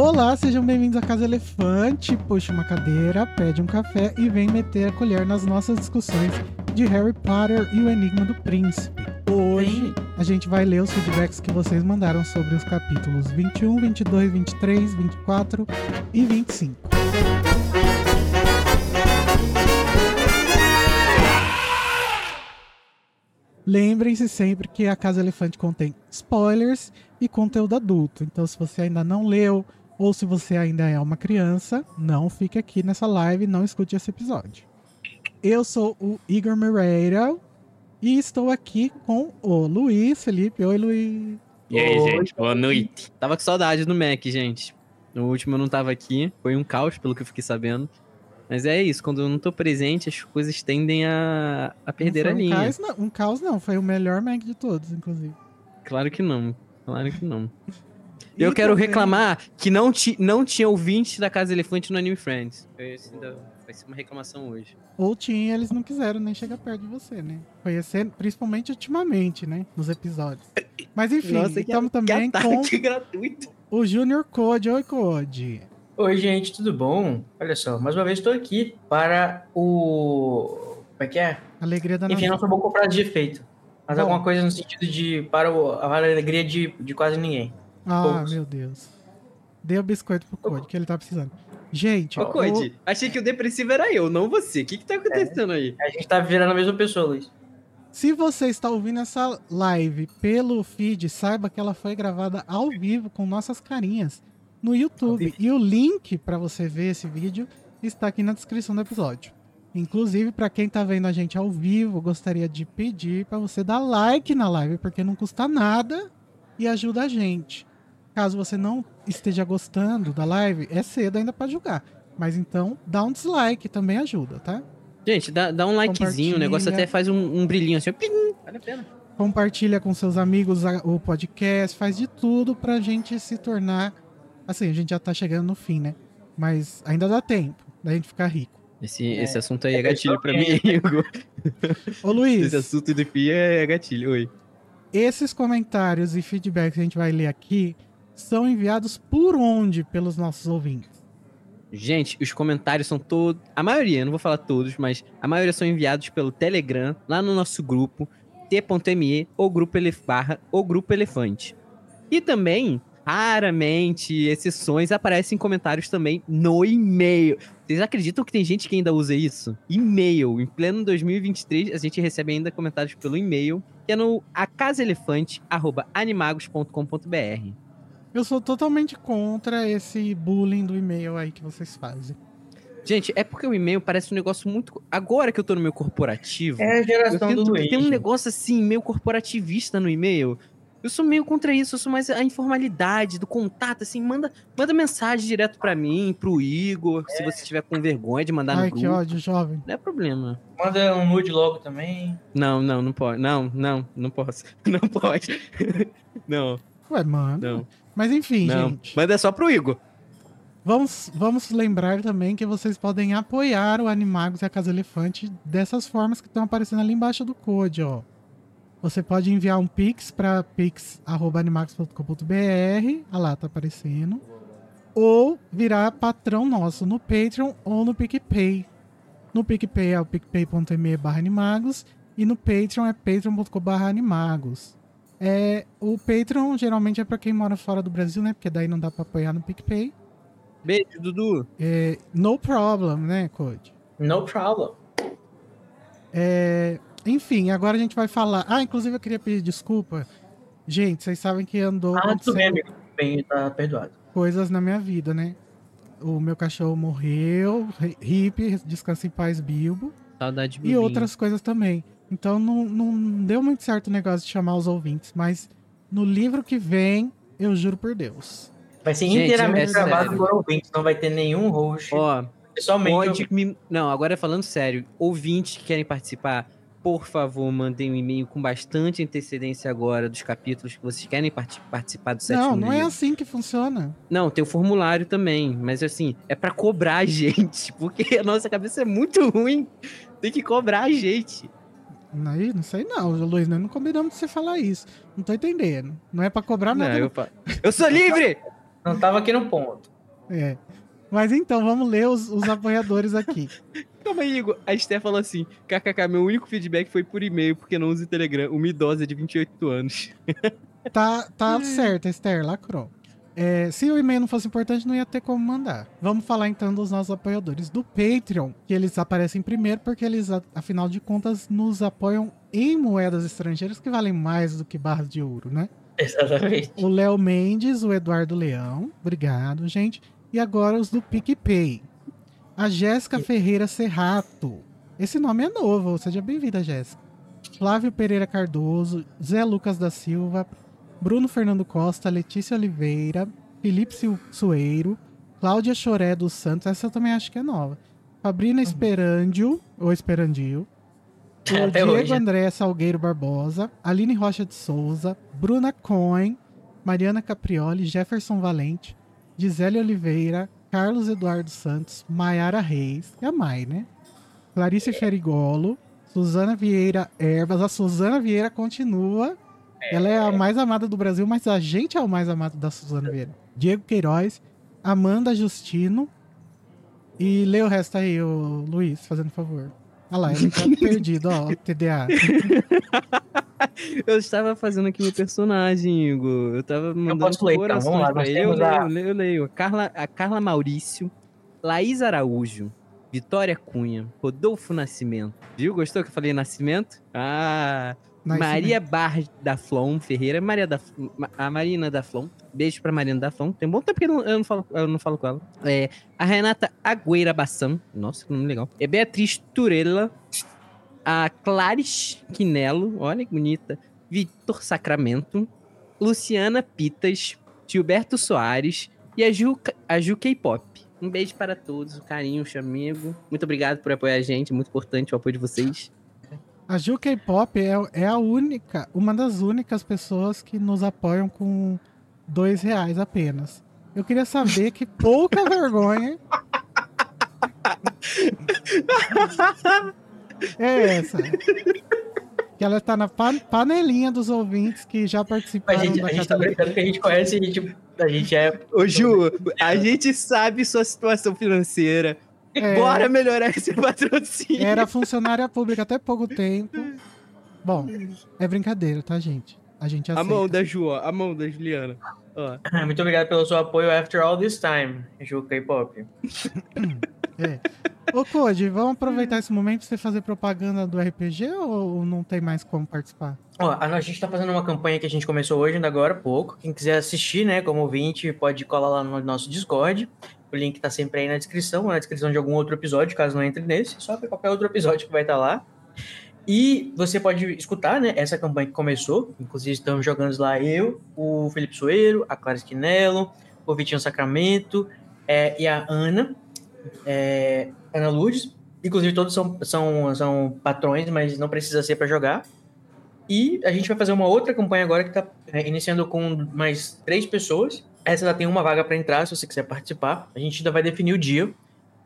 Olá, sejam bem-vindos à Casa Elefante. Puxa uma cadeira, pede um café e vem meter a colher nas nossas discussões de Harry Potter e o Enigma do Príncipe. Hoje a gente vai ler os feedbacks que vocês mandaram sobre os capítulos 21, 22, 23, 24 e 25. Lembrem-se sempre que a Casa Elefante contém spoilers e conteúdo adulto. Então, se você ainda não leu ou se você ainda é uma criança, não fique aqui nessa live, não escute esse episódio. Eu sou o Igor Moreira e estou aqui com o Luiz Felipe. Oi, Luiz. E aí, Oi. gente, boa noite. Tava com saudade do Mac, gente. No último eu não tava aqui, foi um caos, pelo que eu fiquei sabendo. Mas é isso, quando eu não tô presente, as coisas tendem a, a perder Não a foi linha. Um caos, não, um caos não, foi o melhor Mac de todos, inclusive. Claro que não, claro que não. E eu quero também- reclamar que não, ti, não tinha ouvinte da Casa Elefante no Anime Friends. Esse ainda vai ser uma reclamação hoje. Ou tinha, eles não quiseram nem chegar perto de você, né? Foi ser, principalmente ultimamente, né? Nos episódios. Mas enfim, Nossa, que- estamos também que com gratuito. o Junior Code. Oi, Code. Oi, gente, tudo bom? Olha só, mais uma vez estou aqui para o. Como é que é? Alegria da Enfim, nação. não sou bom com frase de efeito. Mas Bom. alguma coisa no sentido de para o- a alegria de, de quase ninguém. Ah, poucos. meu Deus. Dê o biscoito pro Code, que ele tá precisando. Gente, Ô, o- Code, achei que o depressivo era eu, não você. O que que tá acontecendo aí? A gente tá virando a mesma pessoa, Luiz. se você está ouvindo essa live pelo feed, saiba que ela foi gravada ao vivo com nossas carinhas no YouTube. E o link para você ver esse vídeo está aqui na descrição do episódio. Inclusive, para quem tá vendo a gente ao vivo, gostaria de pedir para você dar like na live, porque não custa nada e ajuda a gente. Caso você não esteja gostando da live, é cedo ainda para julgar. Mas então, dá um dislike, também ajuda, tá? Gente, dá, dá um likezinho, o negócio até faz um, um brilhinho assim, plim, vale a pena. compartilha com seus amigos a- o podcast, faz de tudo pra gente se tornar. Assim, a gente já tá chegando no fim, né? Mas ainda dá tempo da gente ficar rico. Esse, É. esse assunto aí é É, gatilho pra mim, pessoal, Igor. Ô Luiz, Esse assunto do FI é gatilho, oi. esses comentários e feedbacks que a gente vai ler aqui são enviados por onde pelos nossos ouvintes? Gente, os comentários são todos. A maioria, não vou falar todos, mas a maioria são enviados pelo Telegram, lá no nosso grupo, t.me ou grupo elef barra ou grupo elefante. E também, raramente, exceções, aparecem comentários também no e-mail. Vocês acreditam que tem gente que ainda usa isso? E-mail. Em pleno 2023, a gente recebe ainda comentários pelo e-mail, que é no acasaelefante.animagos.com.br. Eu sou totalmente contra esse bullying do e-mail aí que vocês fazem. Gente, é porque o e-mail parece um negócio muito. Agora que eu tô no meu corporativo, É a eu geração do que tem um negócio assim, meio corporativista no e-mail. Eu sou meio contra isso, eu sou mais a informalidade do contato, assim, manda, manda mensagem direto pra mim, pro Igor, se você tiver com vergonha de mandar Ai, no que grupo. ódio, jovem. Não é problema. Manda um nude logo também. Não, não, não pode. Não, não, não posso. Não pode. não, Ué, mano. não, Mas enfim, não. gente. Manda só pro Igor. Vamos, vamos lembrar também que vocês podem apoiar o Animagos e a Casa Elefante dessas formas que estão aparecendo ali embaixo do code, ó. Você pode enviar um pix para pix@animagos.com.br, ah lá, tá aparecendo. Ou virar patrão nosso no Patreon ou no PicPay. No PicPay é o picpay.me barra animagos e no Patreon é patreon.com barra animagos. É, o Patreon geralmente é para quem mora fora do Brasil, né? Porque daí não dá para apoiar no PicPay. Beijo, Dudu. É, no problem, né, Code? No problem. É, enfim, agora a gente vai falar. Ah, inclusive eu queria pedir desculpa. Gente, vocês sabem que andou Ah, tudo bem, amigo. Bem, tá perdoado. coisas na minha vida, né? O meu cachorro morreu, hippie, descansa em paz, Bilbo, Saudade de e outras coisas também. Então não, não deu muito certo o negócio de chamar os ouvintes, mas no livro que vem, eu juro por Deus. Vai ser Gente, inteiramente é gravado por ouvintes. Não vai ter nenhum host. Ó, Pessoalmente. Pode me. Não, agora falando sério, ouvintes que querem participar, por favor, mandem um e-mail com bastante antecedência agora dos capítulos que vocês querem parti- participar do sétimo Não, não é livro. assim que funciona. Não, tem o formulário também, mas assim, é pra cobrar a gente, porque a nossa cabeça é muito ruim. Tem que cobrar a gente. Aí, não sei não, Luiz, nós não combinamos de você falar isso. Não tô entendendo. Não é pra cobrar Não, nada. eu, fa- eu sou livre! Não tava aqui no ponto. É. Mas então, vamos ler os, os apoiadores aqui. Calma aí, Igor. A Esther falou assim: KKK, meu único feedback foi por e-mail, porque não uso o Telegram. Uma idosa de 28 anos. Tá, tá certo, Esther, lacrou. É, se o e-mail não fosse importante, não ia ter como mandar. Vamos falar então dos nossos apoiadores do Patreon, que eles aparecem primeiro porque eles, afinal de contas, nos apoiam em moedas estrangeiras que valem mais do que barras de ouro, né? Exatamente. O Léo Mendes, o Eduardo Leão, obrigado, gente. E agora os do PicPay. A Jéssica Ferreira Serrato. Esse nome é novo, seja bem-vinda, Jéssica. Flávio Pereira Cardoso, Zé Lucas da Silva, Bruno Fernando Costa, Letícia Oliveira, Felipe Sueiro, Cláudia Choré dos Santos, essa eu também acho que é nova. Fabrina Esperandio, ou Esperandio, o Até Diego hoje. André Salgueiro Barbosa, Aline Rocha de Souza, Bruna Cohen, Mariana Caprioli, Jefferson Valente, Gisele Oliveira, Carlos Eduardo Santos, Maiara Reis, e a Mai, né? Clarice Ferigolo, Suzana Vieira Erbas. A Suzana Vieira continua. Ela é a mais amada do Brasil, mas a gente é o mais amado da Suzana Vieira. Diego Queiroz, Amanda Justino. E lê o resto aí, o Luiz, fazendo favor. Olha lá, ele tá perdido, ó, TDA. Eu estava fazendo aqui meu personagem, Igor. Eu tava mandando posso ler, então. Vamos lá, pra nós ele. Eu a- eu leio, eu leio. A Carla, a Carla Maurício, Laís Araújo, Vitória Cunha, Rodolfo Nascimento. Viu? Gostou que eu falei Nascimento? Ah, Nascimento. Maria Bar da Flon Ferreira, Maria da, a Marina da Flon. Beijo pra Marina da Flon. Tem um bom tempo que eu não, eu não falo, eu não falo com ela. É, a Renata Agüeira Bassam. Nossa, que nome legal. É Beatriz Turella. A Clarice Quinelo. Olha que bonita. Vitor Sacramento. Luciana Pitas. Gilberto Soares. E a Ju, a Ju K-Pop. Um beijo para todos, um carinho, amigo. Muito obrigado por apoiar a gente, muito importante o apoio de vocês. A Ju K-Pop é, é a única, uma das únicas pessoas que nos apoiam com dois reais apenas. Eu queria saber que pouca vergonha é essa. Que ela tá na pa- panelinha dos ouvintes que já A participaram gente, da a gente tá brincando que a gente conhece e tipo, a gente é. Ô, Ju, a gente sabe sua situação financeira. É. Bora melhorar esse patrocínio. Era funcionária pública até pouco tempo. Bom, é brincadeira, tá, gente? A gente A aceita. mão da Ju, ó. A mão da Juliana. Ó. Muito obrigado pelo seu apoio after all this time, Ju K-pop. É. Ô, Code, vamos aproveitar esse momento pra você fazer propaganda do RPG ou não tem mais como participar? Ó, a a gente tá fazendo uma campanha que a gente começou hoje, ainda agora há pouco. Quem quiser assistir, né, como ouvinte, pode colar lá no nosso Discord. O link tá sempre aí na descrição, ou na descrição de algum outro episódio, caso não entre nesse. Só para qualquer outro episódio que vai estar lá. E você pode escutar, né, essa campanha que começou. Inclusive, estamos jogando lá eu, o Felipe Soeiro, a Clara Esquinelo, o Vitinho Sacramento é, e a Ana, é, Ana Lourdes. Inclusive, todos são, são, são patrões, mas não precisa ser para jogar. E a gente vai fazer uma outra campanha agora que está iniciando com mais três pessoas. Essa já tem uma vaga para entrar, se você quiser participar. A gente ainda vai definir o dia,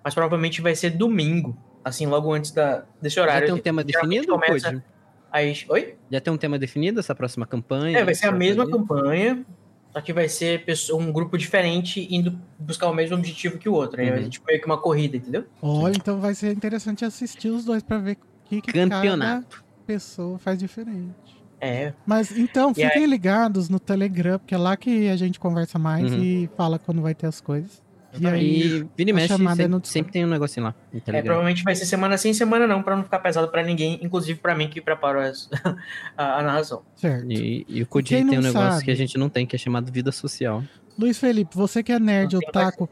mas provavelmente vai ser domingo, assim, logo antes da, desse Já horário. tem um tema definido, começa-? Aí, oi? Já tem um tema definido essa próxima campanha? É, vai ser a mesma fazer? campanha, só que vai ser um grupo diferente indo buscar o mesmo objetivo que o outro. Aí Uhum. vai ser tipo, meio que uma corrida, entendeu? Olha, então vai ser interessante assistir os dois pra ver o que, que cada Campeonato. pessoa faz diferente. É, Mas então, E aí- fiquem ligados no Telegram, porque é lá que a gente conversa mais Uhum. e fala quando vai ter as coisas. E aí, vira e mexe, é sempre, Discord. sempre tem um negocinho lá no é, provavelmente vai ser semana sim, semana não, pra não ficar pesado pra ninguém, inclusive pra mim que preparo as- a, a narração. certo. E, e o quem tem um negócio sabe? que a gente não tem, que é chamado vida social. Luiz Felipe, você que é nerd, otaku,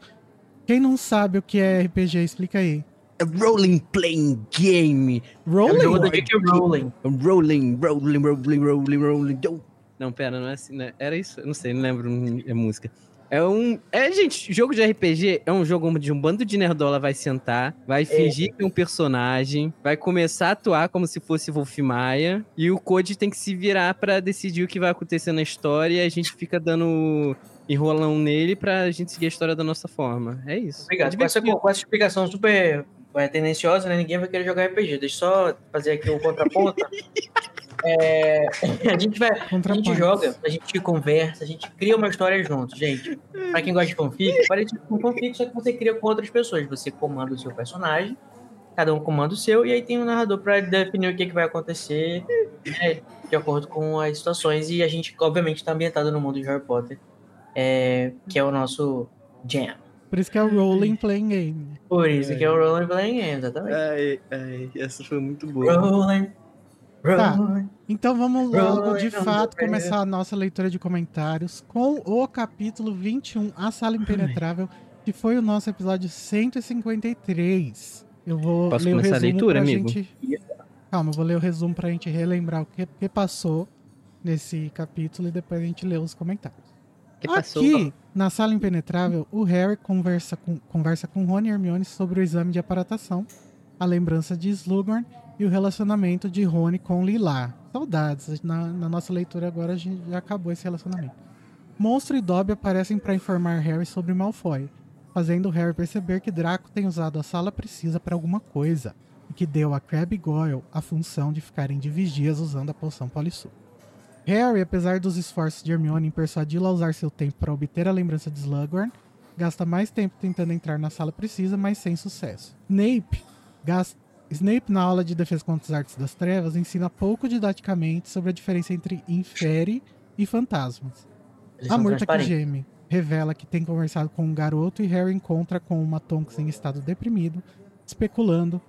quem não sabe o que é RPG, explica aí. A role playing game. É Rolling? da J.K. Rowling. Rolling, rolling, rolling, rolling, rolling. don't- Não, pera, não é assim, né? Era isso? Eu não sei, não lembro a música. É um. É, gente, jogo de RPG é um jogo onde um bando de nerdola vai sentar, vai fingir que é um personagem, vai começar a atuar como se fosse Wolf Maia, e o Code tem que se virar pra decidir o que vai acontecer na história e a gente fica dando enrolão nele pra gente seguir a história da nossa forma. É isso. Obrigado. É com essa explicação super é, tendenciosa, né? Ninguém vai querer jogar RPG. Deixa eu só fazer aqui o contraponto. É, a gente vai. A gente joga, a gente conversa, a gente cria uma história junto, gente. Pra quem gosta de fanfic, parece com fanfic, só que você cria com outras pessoas. Você comanda o seu personagem, cada um comanda o seu, e aí tem um narrador pra definir o que, que vai acontecer né, de acordo com as situações. E a gente, obviamente, tá ambientado no mundo de Harry Potter, é, que é o nosso jam. Por isso que é o Rolling Playing Game. Por isso que é o Rolling Playing Game, exatamente. Ai, ai, essa foi muito boa. Rolling, Tá. Então vamos logo, de fato, começar a nossa leitura de comentários com o capítulo 21, A Sala Impenetrável, que foi o nosso episódio 153. Eu vou Posso ler o começar a resumo leitura, pra amigo? gente... Calma, eu vou ler o resumo pra gente relembrar o que, que passou nesse capítulo e depois a gente lê os comentários. que passou? Na Sala Impenetrável, o Harry conversa com, conversa com Rony e Hermione sobre o exame de aparatação, a lembrança de Slughorn e o relacionamento de Rony com Lila. Saudades. Na, na nossa leitura agora a gente já acabou esse relacionamento. Monstro e Dobby aparecem para informar Harry sobre Malfoy, fazendo Harry perceber que Draco tem usado a sala precisa para alguma coisa e que deu a Crabbe e Goyle a função de ficarem de vigias usando a poção Polissuco. Harry, apesar dos esforços de Hermione em persuadi-la a usar seu tempo para obter a lembrança de Slughorn, gasta mais tempo tentando entrar na sala precisa, mas sem sucesso. Snape, gas- Snape na aula de defesa contra as artes das trevas, ensina pouco didaticamente sobre a diferença entre infere e fantasmas. Eles A Murta que geme revela que tem conversado com um garoto e Harry encontra com uma Tonks em estado deprimido, especulando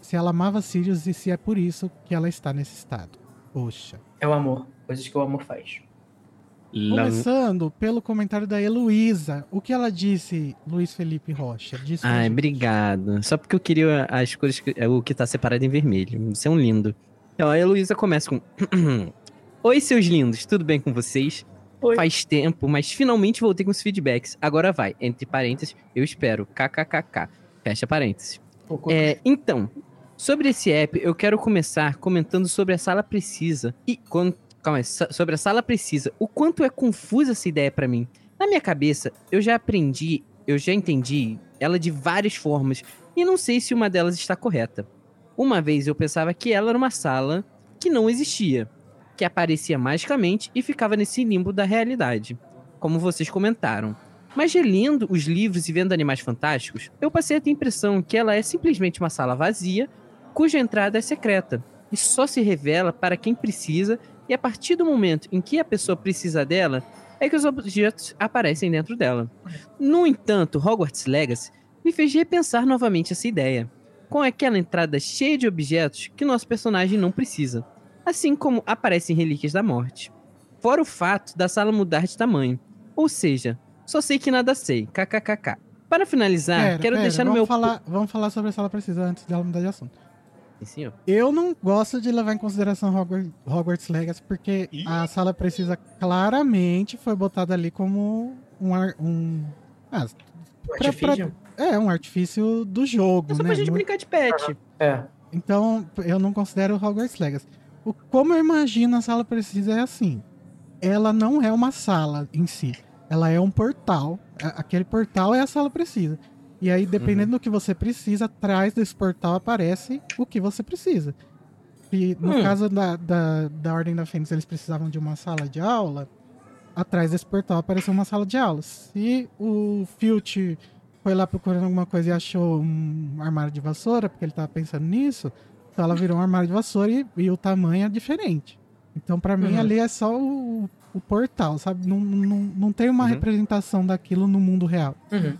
se ela amava Sirius e se é por isso que ela está nesse estado. Poxa. É o amor. Coisas que o amor faz. Começando pelo comentário da Heloísa. O que ela disse, Luiz Felipe Rocha? Disse Ai, gente. obrigado. Só porque eu queria as cores, que- o que tá separado em vermelho. Isso é um lindo. Então, a Heloísa começa com... Oi, seus lindos, tudo bem com vocês? Oi. Faz tempo, mas finalmente voltei com os feedbacks. Agora vai, entre parênteses, eu espero. KKKK. Fecha parênteses. É, então, sobre esse app, eu quero começar comentando sobre a sala precisa. E quando, calma aí, so- sobre a sala precisa. O quanto é confusa essa ideia pra mim. Na minha cabeça, eu já aprendi, eu já entendi ela de várias formas e não sei se uma delas está correta. Uma vez eu pensava que ela era uma sala que não existia, que aparecia magicamente e ficava nesse limbo da realidade, como vocês comentaram. Mas relendo os livros e vendo Animais Fantásticos, eu passei a ter a impressão que ela é simplesmente uma sala vazia, cuja entrada é secreta, e só se revela para quem precisa, e a partir do momento em que a pessoa precisa dela, é que os objetos aparecem dentro dela. No entanto, Hogwarts Legacy me fez repensar novamente essa ideia, com aquela entrada cheia de objetos que nosso personagem não precisa, assim como aparecem relíquias da morte. Fora o fato da sala mudar de tamanho, ou seja, só sei que nada sei, kkkk. Para finalizar, Pera, quero pera, deixar no meu... Falar, vamos falar sobre a sala precisa antes dela mudar de assunto. Sim, senhor. Eu não gosto de levar em consideração Hogwarts, Hogwarts Legacy, porque a sala precisa claramente foi botada ali como um. ar- um ah, O pra- artifício? é, um artifício do jogo, É só né? pra gente Muito- brincar de pet. É. Então, eu não considero Hogwarts Legacy. O, como eu imagino a sala precisa é assim. Ela não é uma sala em si. Ela é um portal. A- Aquele portal é a sala precisa. E aí, dependendo do que você precisa, atrás desse portal aparece o que você precisa. E no Hum. caso da, da, da Ordem da Fênix, eles precisavam de uma sala de aula. Atrás desse portal apareceu uma sala de aula. Se o Filch foi lá procurando alguma coisa e achou um armário de vassoura, porque ele tava pensando nisso, então ela virou um armário de vassoura e, e o tamanho é diferente. Então, pra mim, Uhum. ali é só o, o portal, sabe? Não, não, não tem uma Uhum. representação daquilo no mundo real. Uhum.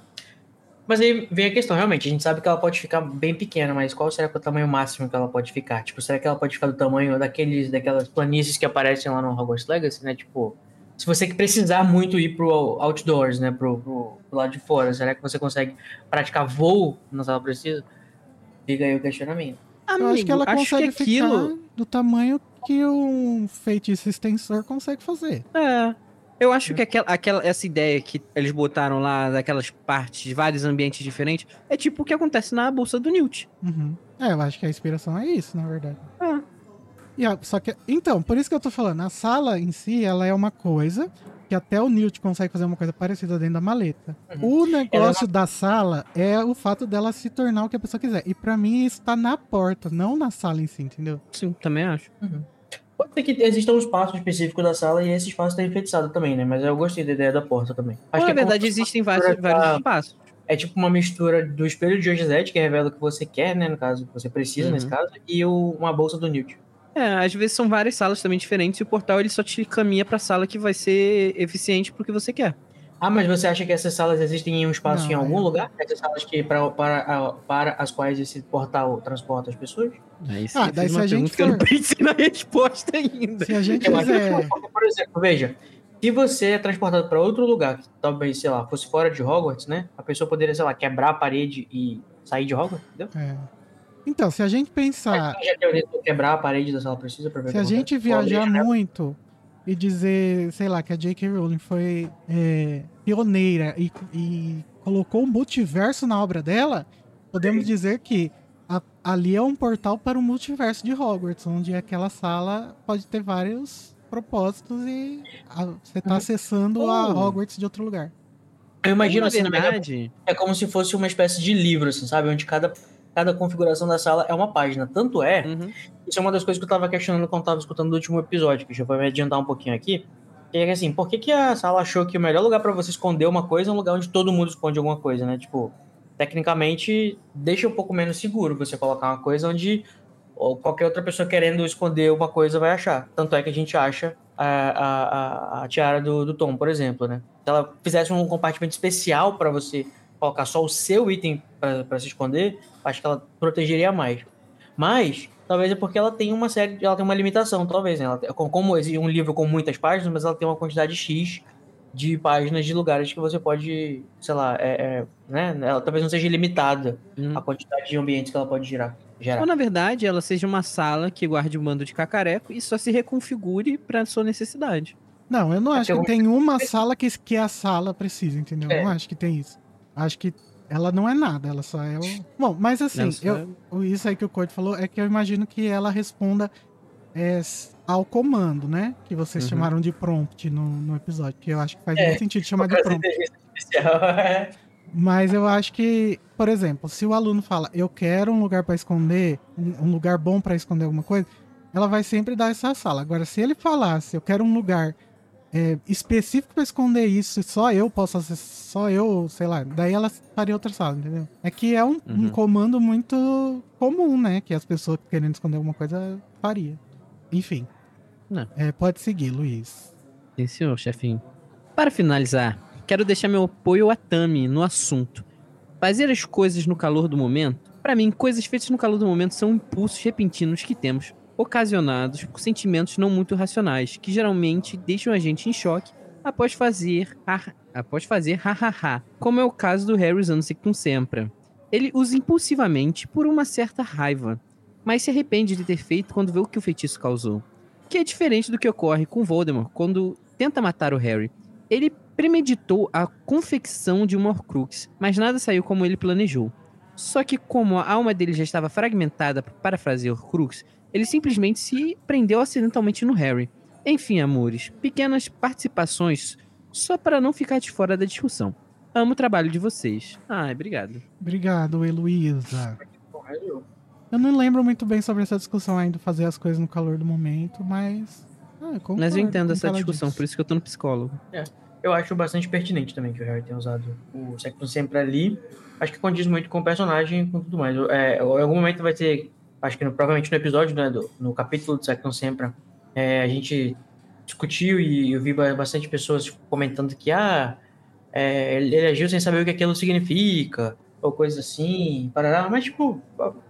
Mas aí vem a questão, realmente, a gente sabe que ela pode ficar bem pequena, mas qual será que é o tamanho máximo que ela pode ficar? Tipo, será que ela pode ficar do tamanho daqueles, daquelas planícies que aparecem lá no Hogwarts Legacy, né? Tipo, se você precisar muito ir pro outdoors, né? Pro, pro, pro lado de fora, será que você consegue praticar voo na sala precisa? Fica aí o questionamento. Amigo, eu acho que ela acho consegue que aquilo... ficar do tamanho que um feitiço extensor consegue fazer. É. Eu acho que aquela, aquela, essa ideia que eles botaram lá, daquelas partes, vários ambientes diferentes, é tipo o que acontece na bolsa do Newt. Uhum. É, eu acho que a inspiração é isso, na verdade. É. E só que, então, por isso que eu tô falando, a sala em si, ela é uma coisa que até o Newt consegue fazer uma coisa parecida dentro da maleta. Uhum. O negócio da sala é o fato dela se tornar o que a pessoa quiser. E pra mim isso tá na porta, não na sala em si, entendeu? Sim, também acho. Pode ser que exista um espaço específico da sala e esse espaço está enfeitiçado também, né? Mas eu gostei da ideia da porta também. Acho que na é verdade, existem vários, pra- vários espaços. É tipo uma mistura do espelho de Josette, que revela o que você quer, né? No caso, que você precisa, Uhum. nesse caso, e o- uma bolsa do Newt. É, às vezes são várias salas também diferentes e o portal ele só te caminha pra sala que vai ser eficiente pro que você quer. Ah, mas você acha que essas salas existem em um espaço Não, em algum é- lugar? Essas salas que para, para, para as quais esse portal transporta as pessoas? Aí Ah, daí se uma a gente que eu não for- pensei na resposta ainda. Se a gente que quiser. por exemplo, veja, se você é transportado para outro lugar, que talvez, sei lá, fosse fora de Hogwarts, né? A pessoa poderia, sei lá, quebrar a parede e sair de Hogwarts, entendeu? é. Então, se a gente pensar. Mas já quebrar a parede da sala precisa pra ver o Se que a gente viajar né? muito e dizer, sei lá, que a J.K. Rowling foi é, pioneira e, e colocou o multiverso na obra dela, podemos dizer que a- ali é um portal para o multiverso de Hogwarts, onde aquela sala pode ter vários propósitos e a- você está Uhum. acessando a Oh. Hogwarts de outro lugar. Eu imagino na assim, na minha verdade, é como se fosse uma espécie de livro, assim, sabe? Onde cada, cada configuração da sala é uma página. Tanto é, uhum, isso é uma das coisas que eu tava questionando quando tava escutando o último episódio, que já vai me adiantar um pouquinho aqui. Que é assim, por que, que a sala achou que o melhor lugar pra você esconder uma coisa é um lugar onde todo mundo esconde alguma coisa, né? Tipo, tecnicamente, deixa um pouco menos seguro você colocar uma coisa onde ou qualquer outra pessoa querendo esconder uma coisa vai achar. Tanto é que a gente acha a, a, a, a tiara do, do Tom, por exemplo, né? Se ela fizesse um compartimento especial pra você colocar só o seu item pra pra se esconder, acho que ela protegeria mais. Mas talvez é porque ela tem uma série, ela tem uma limitação, talvez, né? Ela, como- existe um livro com muitas páginas, mas ela tem uma quantidade X de páginas de lugares que você pode, sei lá, é, é, né? Ela talvez não seja ilimitada uhum. a quantidade de ambientes que ela pode girar, gerar. Ou na verdade, ela seja uma sala que guarde um bando de cacareco e só se reconfigure pra sua necessidade. Não, eu não É acho que eu- tem uma sala que, que a sala precisa, entendeu? É. Eu não acho que tem isso. Acho que ela não é nada, ela só é o. Bom, mas assim, eu, é- isso aí que o Code falou é que eu imagino que ela responda é, ao comando, né? Que vocês Uhum. chamaram de prompt no, no episódio. Que eu acho que faz É, muito sentido chamar de prompt. é. Mas eu acho que, por exemplo, se o aluno fala, eu quero um lugar pra esconder, um, lugar bom pra esconder alguma coisa, ela vai sempre dar essa sala. Agora, se ele falasse, eu quero um lugar é, específico pra esconder isso, só eu posso acessar, só eu, sei lá, daí ela faria outra sala, entendeu? É que é um, um Uhum. comando muito comum, né? Que as pessoas querendo esconder alguma coisa faria. Enfim. Não. É, pode seguir, Luiz. Sim, senhor, chefinho. Para finalizar, quero deixar meu apoio a Tami no assunto. Fazer as coisas no calor do momento. Para mim, coisas feitas no calor do momento são impulsos repentinos que temos, ocasionados por sentimentos não muito racionais, que geralmente deixam a gente em choque após fazer ha, após fazer hahaha, como é o caso do Harry usando Sectum Sempra. Ele usa impulsivamente por uma certa raiva, mas se arrepende de ter feito quando vê o que o feitiço causou. Que é diferente do que ocorre com Voldemort quando tenta matar o Harry. Ele premeditou a confecção de uma Horcrux, mas nada saiu como ele planejou. Só que como a alma dele já estava fragmentada para fazer Horcrux, ele simplesmente se prendeu acidentalmente no Harry. Enfim, amores, pequenas participações só para não ficar de fora da discussão. Amo o trabalho de vocês. Ai, obrigado. Obrigado, Heloísa. Resolveu. Eu não lembro muito bem sobre essa discussão ainda, fazer as coisas no calor do momento, mas. Ah, eu concordo Mas eu entendo essa discussão, disse. por isso que eu tô no psicólogo. Eu acho bastante pertinente também que o Harry tenha usado o Sectum sempre ali. Acho que condiz muito com o personagem e com tudo mais. É, em algum momento vai ter, acho que no- provavelmente no episódio, né, do- no capítulo do Sectum sempre, é, a gente discutiu e eu vi ba- bastante pessoas comentando que ah, é, ele agiu sem saber o que aquilo significa, ou coisa assim, parará. Mas, tipo,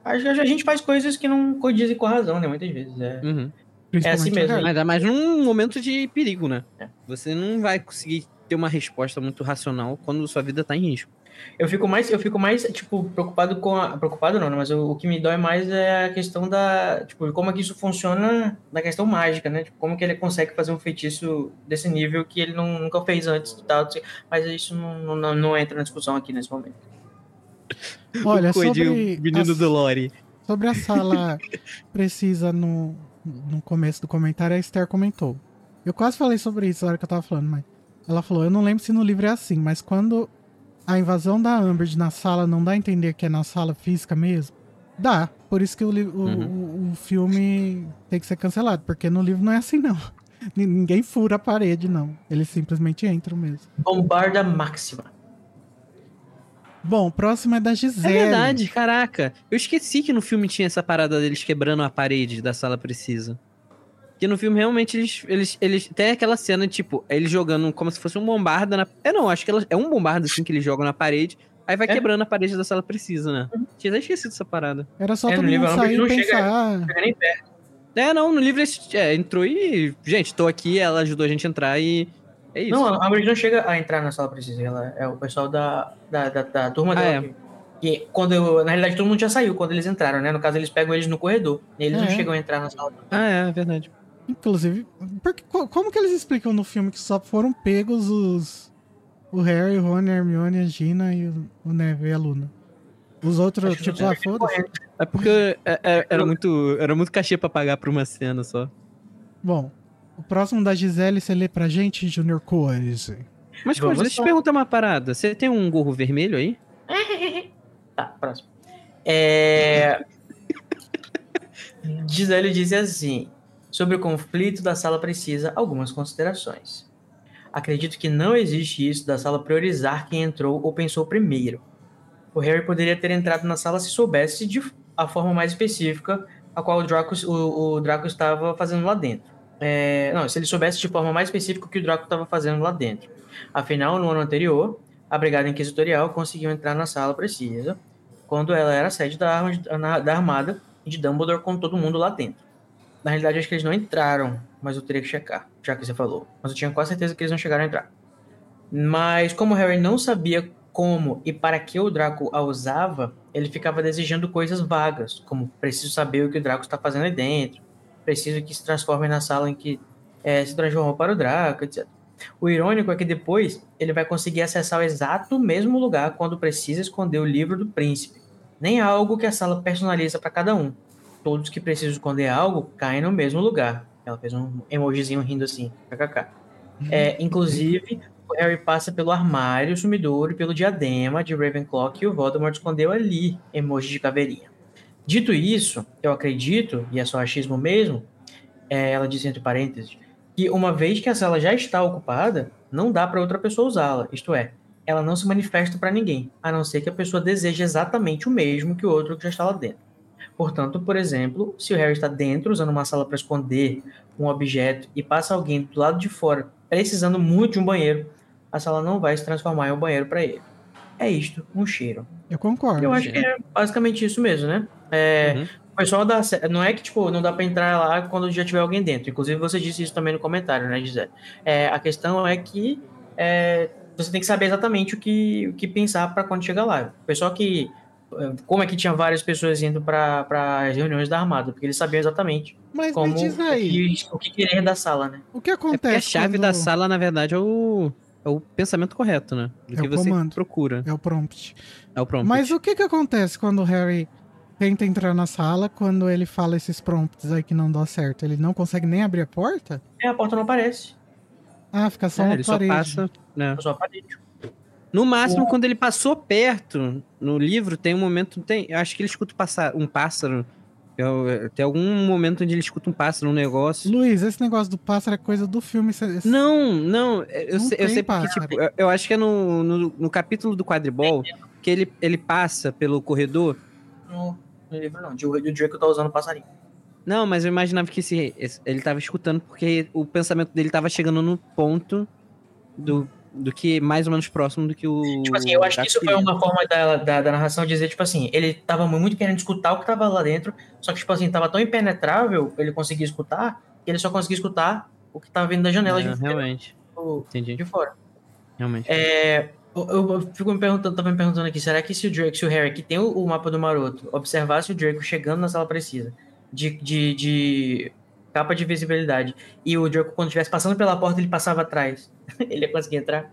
a, a gente faz coisas que não condizem com a razão, né? Muitas vezes. É. Uhum. Principalmente assim mesmo. Ainda mais num momento de perigo, né? É. Você não vai conseguir ter uma resposta muito racional quando sua vida tá em risco. Eu fico mais, eu fico mais, tipo, preocupado com a. Preocupado não, né? Mas o, o que me dói mais é a questão da. Tipo, como é que isso funciona na questão mágica, né? Tipo, como que ele consegue fazer um feitiço desse nível que ele não, nunca fez antes e tal. assim. Mas isso não, não, não entra na discussão aqui nesse momento. Olha, o sobre o menino as- do Lore. Sobre a sala precisa no, no começo do comentário, a Esther comentou. Eu quase falei sobre isso na hora que eu tava falando, mas ela falou, eu não lembro se no livro é assim, mas quando a invasão da Umbridge na sala não dá a entender que é na sala física mesmo, dá. Por isso que o, o, Uhum. o- o filme tem que ser cancelado, porque no livro não é assim, não. N- Ninguém fura a parede, não. Eles simplesmente entram mesmo. Bombarda máxima. Bom, próximo é da É Gisele. verdade, caraca. Eu esqueci que no filme tinha essa parada deles quebrando a parede da sala precisa. Que no filme realmente eles, eles, eles. Tem aquela cena, tipo, eles jogando como se fosse um bombarda na. É não, acho que ela- é um bombarda assim que eles jogam na parede. Aí vai É. quebrando a parede da sala precisa, né? Tinha até esquecido essa parada. Era só É, todo no livro mundo Umbridge sair e não chega- pensar. Não chega nem perto. É, não, no livro eles, é, entrou e. Gente, tô aqui, ela ajudou a gente a entrar e. É isso. Não, a Umbridge não chega a entrar na sala precisa. Ela é o pessoal da, da, da, da turma Ah, dela. é. que- Que quando eu, na realidade todo mundo já saiu quando eles entraram, né? No caso eles pegam eles no corredor. E eles não É. chegam a entrar na sala. Ah, é, é verdade. Inclusive, porque, co- como que eles explicam no filme que só foram pegos os. O Harry, o Rony, a Hermione, a Gina e o, o Neve e a Luna? Os outros, Acho tipo, ah, tinha foda-se. É porque é- é- era, muito, era muito cachê pra pagar pra uma cena só. Bom, o próximo da Gisele, você lê pra gente, Junior Coise. Mas, Coisa, deixa eu te perguntar uma parada. Você tem um gorro vermelho aí? Tá, próximo. É... Gisele diz assim: sobre o conflito da sala precisa, algumas considerações. Acredito que não existe isso da sala priorizar quem entrou ou pensou primeiro. O Harry poderia ter entrado na sala se soubesse de a forma mais específica a qual o Draco, o, o Draco estava fazendo lá dentro. É, não, se ele soubesse de forma mais específica o que o Draco estava fazendo lá dentro. Afinal, no ano anterior, a Brigada Inquisitorial conseguiu entrar na sala precisa quando ela era sede da, da Armada de Dumbledore com todo mundo lá dentro. Na realidade, acho que eles não entraram, mas eu teria que checar, já que você falou. Mas eu tinha quase certeza que eles não chegaram a entrar. Mas como Harry não sabia como e para que o Draco a usava, ele ficava desejando coisas vagas, como preciso saber o que o Draco está fazendo aí dentro, preciso que se transforme na sala em que eh, se transformou para o Draco, etc. O irônico é que depois ele vai conseguir acessar o exato mesmo lugar quando precisa esconder o livro do príncipe. Nem algo que a sala personaliza para cada um. Todos que precisam esconder algo caem no mesmo lugar. Ela fez um emojizinho rindo assim, kkk. É, inclusive, o Harry passa pelo armário, sumidouro e pelo diadema de Ravenclaw que o Voldemort escondeu ali, emoji de caveirinha. Dito isso, eu acredito, e é só achismo mesmo, é, ela diz entre parênteses, que uma vez que a sala já está ocupada, não dá para outra pessoa usá-la. Isto é, ela não se manifesta para ninguém, a não ser que a pessoa deseje exatamente o mesmo que o outro que já está lá dentro. Portanto, por exemplo, se o Harry está dentro usando uma sala para esconder um objeto e passa alguém do lado de fora precisando muito de um banheiro, a sala não vai se transformar em um banheiro para ele. É isto, um cheiro. Eu concordo. Eu acho que é basicamente isso mesmo, né? É, Uhum. O pessoal sé- Não é que, tipo, não dá pra entrar lá quando já tiver alguém dentro. Inclusive, você disse isso também no comentário, né, Gisele? É, a questão é que é, você tem que saber exatamente o que, o que pensar pra quando chegar lá. O pessoal que. É, Como é que tinha várias pessoas indo pra as reuniões da Armada? Porque eles sabiam exatamente Mas como me diz o aí, que, o que querer da sala, né? o que É acontece a chave quando- da sala, na verdade, é o, é o pensamento correto, né? Do É que o você comando. procura. É o prompt. É o prompt. Mas o que que acontece quando o Harry tenta entrar na sala, quando ele fala esses prompts aí que não dá certo? Ele não consegue nem abrir a porta? É, a porta não aparece. Ah, fica só É, uma ele só parede. passa. né? Só a parede. No máximo, O- quando ele passou perto, no livro, tem um momento. Tem, eu acho que ele escuta passar um pássaro. Eu- tem algum momento onde ele escuta um pássaro, um negócio. Luiz, esse negócio do pássaro é coisa do filme. cê- Não, não, eu, Não sei, eu tem sei porque, pássaro. tipo, eu, eu acho que é no, no, no capítulo do quadribol que ele, ele passa pelo corredor. No, no livro não. O Draco tá usando o passarinho. Não, mas eu imaginava que esse, esse- ele tava escutando porque o pensamento dele tava chegando no ponto do, do que mais ou menos próximo do que o. Tipo assim, eu acho que isso foi uma forma da, da, da narração dizer, tipo assim, ele tava muito querendo escutar o que tava lá dentro, só que, tipo assim, tava tão impenetrável ele conseguir escutar, que ele só conseguia escutar o que tava vindo da janela queria. de, É, realmente, fora- entendi. de fora. Realmente. É, eu, eu- fico me perguntando, tava me perguntando aqui, será que se o Draco, se o Harry, que tem o, o mapa do Maroto, observasse o Draco chegando na sala precisa, de, de, de capa de visibilidade, e o Draco, quando estivesse passando pela porta, ele passava atrás, ele ia conseguir entrar?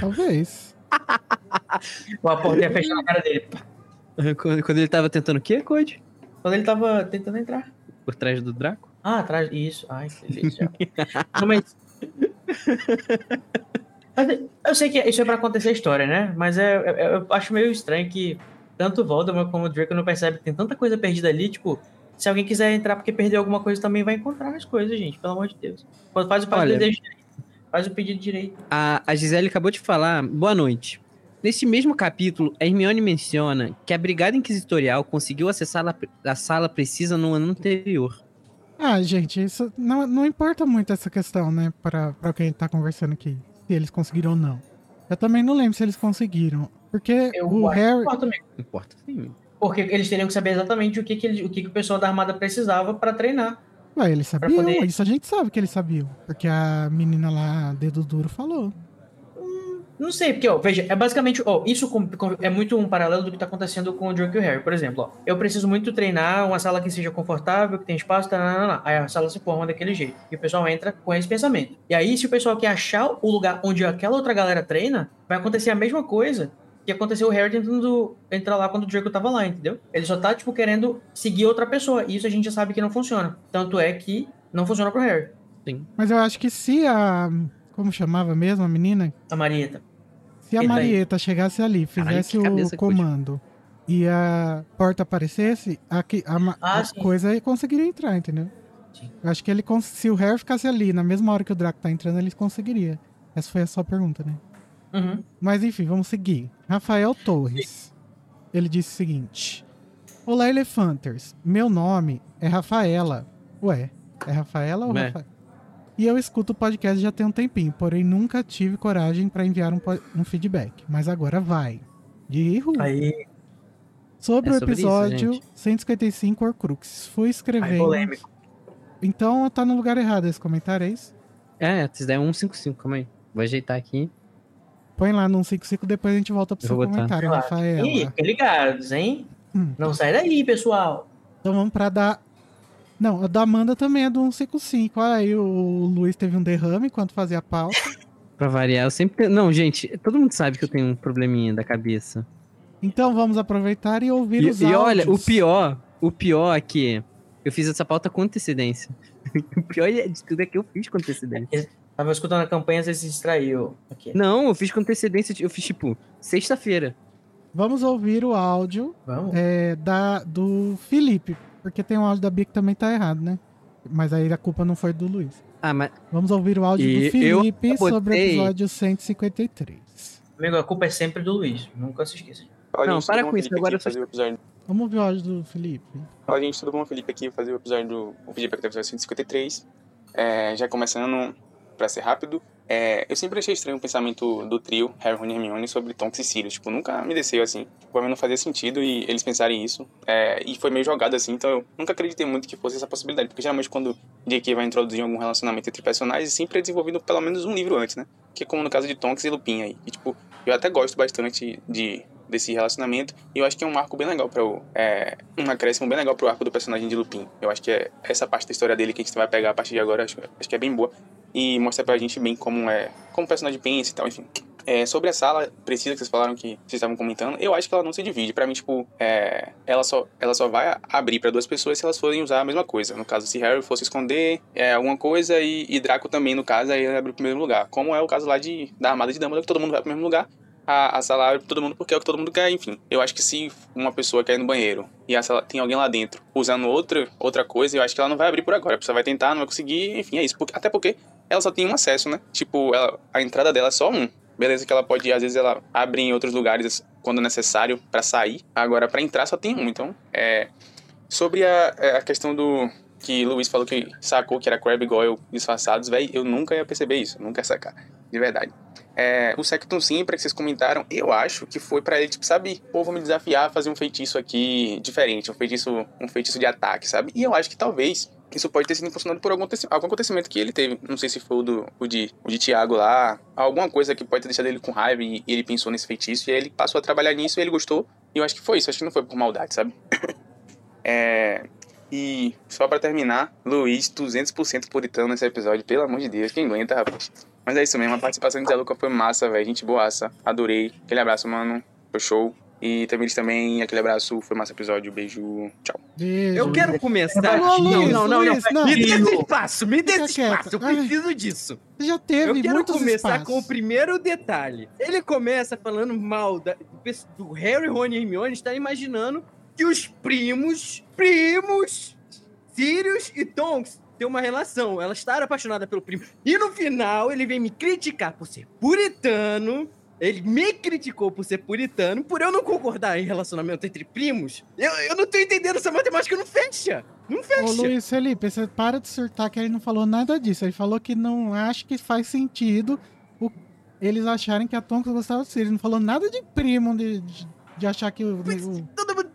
Talvez. A porta ia fechar na cara dele? Quando, quando ele tava tentando o quê, Code? Quando ele tava tentando entrar. Por trás do Draco? Ah, atrás. Isso. Ai, que delícia. Não, mas... Mas Eu sei que isso é pra acontecer a história, né? Mas é, é- eu acho meio estranho que tanto o Voldemort como o Draco não percebem que tem tanta coisa perdida ali, tipo, Se alguém quiser entrar porque perdeu alguma coisa, também vai encontrar as coisas, gente. Pelo amor de Deus. Faz o Olha- pedido direito. Faz o pedido direito. A, a Gisele acabou de falar, boa noite. Nesse mesmo capítulo, a Hermione menciona que a Brigada Inquisitorial conseguiu acessar a, a sala precisa no ano anterior. Ah, gente, isso não, não importa muito essa questão, né? Pra, pra quem tá conversando aqui. Se eles conseguiram ou não. Eu também não lembro se eles conseguiram. Porque Eu o Harry. importa. Não importa sim. Porque eles teriam que saber exatamente o que, que, ele- o, que, que o pessoal da armada precisava pra treinar. Ué, eles sabiam. poder- Isso a gente sabe que eles sabiam. Porque a menina lá, dedo duro, falou. Não sei, porque, ó, veja, é basicamente, ó, isso com- com- é muito um paralelo do que tá acontecendo com o o Harry. Por exemplo, ó, eu preciso muito treinar uma sala que seja confortável, que tenha espaço, tá, tá, tá, tá. aí a sala se forma daquele jeito. E o pessoal entra com esse pensamento. E aí, se o pessoal quer achar o lugar onde aquela outra galera treina, vai acontecer a mesma coisa que aconteceu o Harry tentando entrar lá quando o Draco tava lá, entendeu? Ele só tá, tipo, querendo seguir outra pessoa. E isso a gente já sabe que não funciona. Tanto é que não funciona pro Harry. Mas eu acho que se a. Como chamava mesmo a menina? A Marieta. Se a Eita aí. Marieta chegasse ali, Caralho, fizesse cabeça o que comando e a porta aparecesse, a, que- a, Ah, a sim. coisa aí conseguiria entrar, entendeu? Sim. Eu acho que ele se o Harry ficasse ali na mesma hora que o Draco tá entrando, ele conseguiria. Essa foi a sua pergunta, né? Uhum. Mas enfim, vamos seguir. Rafael Torres. Ele disse o seguinte: Olá, Elefanters. Meu nome é Rafaela. Ué, é Rafaela ou Ué. Rafaela? E eu escuto o podcast já tem um tempinho, porém nunca tive coragem pra enviar um, um feedback. Mas agora vai. De Ru. Aí, Sobre É o sobre isso, episódio gente. 155 Horcrux. Fui aí escrevendo. polêmico. Então tá no lugar errado esse comentário, é isso? É, isso daí é 155, calma aí. Vou ajeitar aqui. Põe lá no 155, depois a gente volta pro Eu seu botar. comentário, Claro. Rafaela. Ih, fiquem ligados, hein? Hum. Não sai daí, pessoal. Então vamos pra dar. Não, a da Amanda também é do 155. Olha aí, o Luiz teve um derrame enquanto fazia a pauta. Pra variar, eu sempre. tenho- Não, gente, todo mundo sabe que eu tenho um probleminha da cabeça. Então vamos aproveitar e ouvir E, os e olha, o áudios. pior, o pior é que eu fiz essa pauta com antecedência. o pior de tudo é que eu fiz com antecedência. Tava escutando a campanha, você se distraiu. Aqui. Não, eu fiz com antecedência, eu fiz tipo, sexta-feira. Vamos ouvir o áudio Vamos. é, da, do Felipe. Porque tem um áudio da Bia que também tá errado, né? Mas aí a culpa não foi do Luiz. Ah, mas. Vamos ouvir o áudio E do Felipe eu sobre o episódio 153. Amigo, a culpa é sempre do Luiz. Nunca se esqueça. Não, para com isso, Felipe agora aqui eu fazer o episódio. Vamos ouvir o áudio do Felipe. Fala, gente, tudo bom? Felipe aqui fazer o episódio do o feedback do episódio 153. É, já começando, pra ser rápido, é, eu sempre achei estranho o pensamento do trio, Harry, Ron e Hermione, sobre Tonks e Sirius. Tipo, nunca me desceu assim. Pra mim não fazia sentido e eles pensarem isso. É, e foi meio jogado assim, então eu nunca acreditei muito que fosse essa possibilidade. Porque geralmente quando J.K. vai introduzir algum relacionamento entre personagens, sempre é desenvolvido pelo menos um livro antes, né? Que é como no caso de Tonks e Lupin aí. E, tipo, eu até gosto bastante de desse relacionamento e eu acho que é um arco bem legal para o é, um acréscimo bem legal pro arco do personagem de Lupin. Eu acho que é essa parte da história dele que a gente vai pegar a partir de agora, acho, acho que é bem boa e mostra pra gente bem como é, como o personagem pensa e tal, enfim. É, sobre a sala precisa que vocês falaram que vocês estavam comentando, eu acho que ela não se divide. Pra mim, tipo, é, ela, só, ela só vai abrir pra duas pessoas se elas forem usar a mesma coisa. No caso, se Harry fosse esconder é, alguma coisa e, e Draco também, no caso, aí ele abre pro mesmo lugar. Como é o caso lá de, da Armada de Dumbledore, que todo mundo vai pro mesmo lugar. A, a sala abre pra todo mundo porque é o que todo mundo quer, enfim. Eu acho que se uma pessoa quer ir no banheiro e a sala, tem alguém lá dentro usando outra, outra coisa, eu acho que ela não vai abrir por agora. A pessoa vai tentar, não vai conseguir, enfim, é isso. Porque, até porque ela só tem um acesso, né? Tipo, ela, a entrada dela é só um. Beleza que ela pode, às vezes, ela abre em outros lugares quando necessário pra sair. Agora, pra entrar só tem um. Então, é... Sobre a, é, a questão do... Que Luiz falou que sacou que era Crab e Goyle disfarçados, velho, eu nunca ia perceber isso. Nunca ia sacar. De verdade. É, o Sectum Simpra que vocês comentaram, eu acho que foi pra ele, tipo, sabe? Pô, vou me desafiar a fazer um feitiço aqui diferente. Um feitiço, um feitiço de ataque, sabe? E eu acho que talvez isso pode ter sido impulsionado por algum, algum acontecimento que ele teve. Não sei se foi o, do, o, de, o de Tiago lá. Alguma coisa que pode ter deixado ele com raiva e, e ele pensou nesse feitiço. E aí ele passou a trabalhar nisso e ele gostou. E eu acho que foi isso. Acho que não foi por maldade, sabe? é... E só pra terminar, Luiz, 200% puritano nesse episódio. Pelo amor de Deus, quem aguenta, rapaz? Mas é isso mesmo, a participação de Zé Luca foi massa, velho. Gente boaça. Adorei. Aquele abraço, mano. Foi show. E também também, aquele abraço. Foi massa episódio. Beijo. Tchau. Beijo. Eu quero começar. Não, Luiz, não, não, não. Luiz, não. Me dê esse espaço, me dê esse quieto. espaço. Eu Ai. preciso disso. Você já teve Eu quero começar espaços. com o primeiro detalhe. Ele começa falando mal da- do, Harry, Rony e Hermione, está imaginando que os primos, primos, Sirius e Tonks têm uma relação. Ela está apaixonada pelo primo. E no final, ele vem me criticar por ser puritano. Ele me criticou por ser puritano, por eu não concordar em relacionamento entre primos. Eu, eu não tô entendendo, essa matemática não fecha. Não fecha. Ô Luiz Felipe, você para de surtar que ele não falou nada disso. Ele falou que não acha que faz sentido o- eles acharem que a Tonks gostava de Sirius. Ele não falou nada de primo, de, de, de achar que o, Mas o- todo mundo...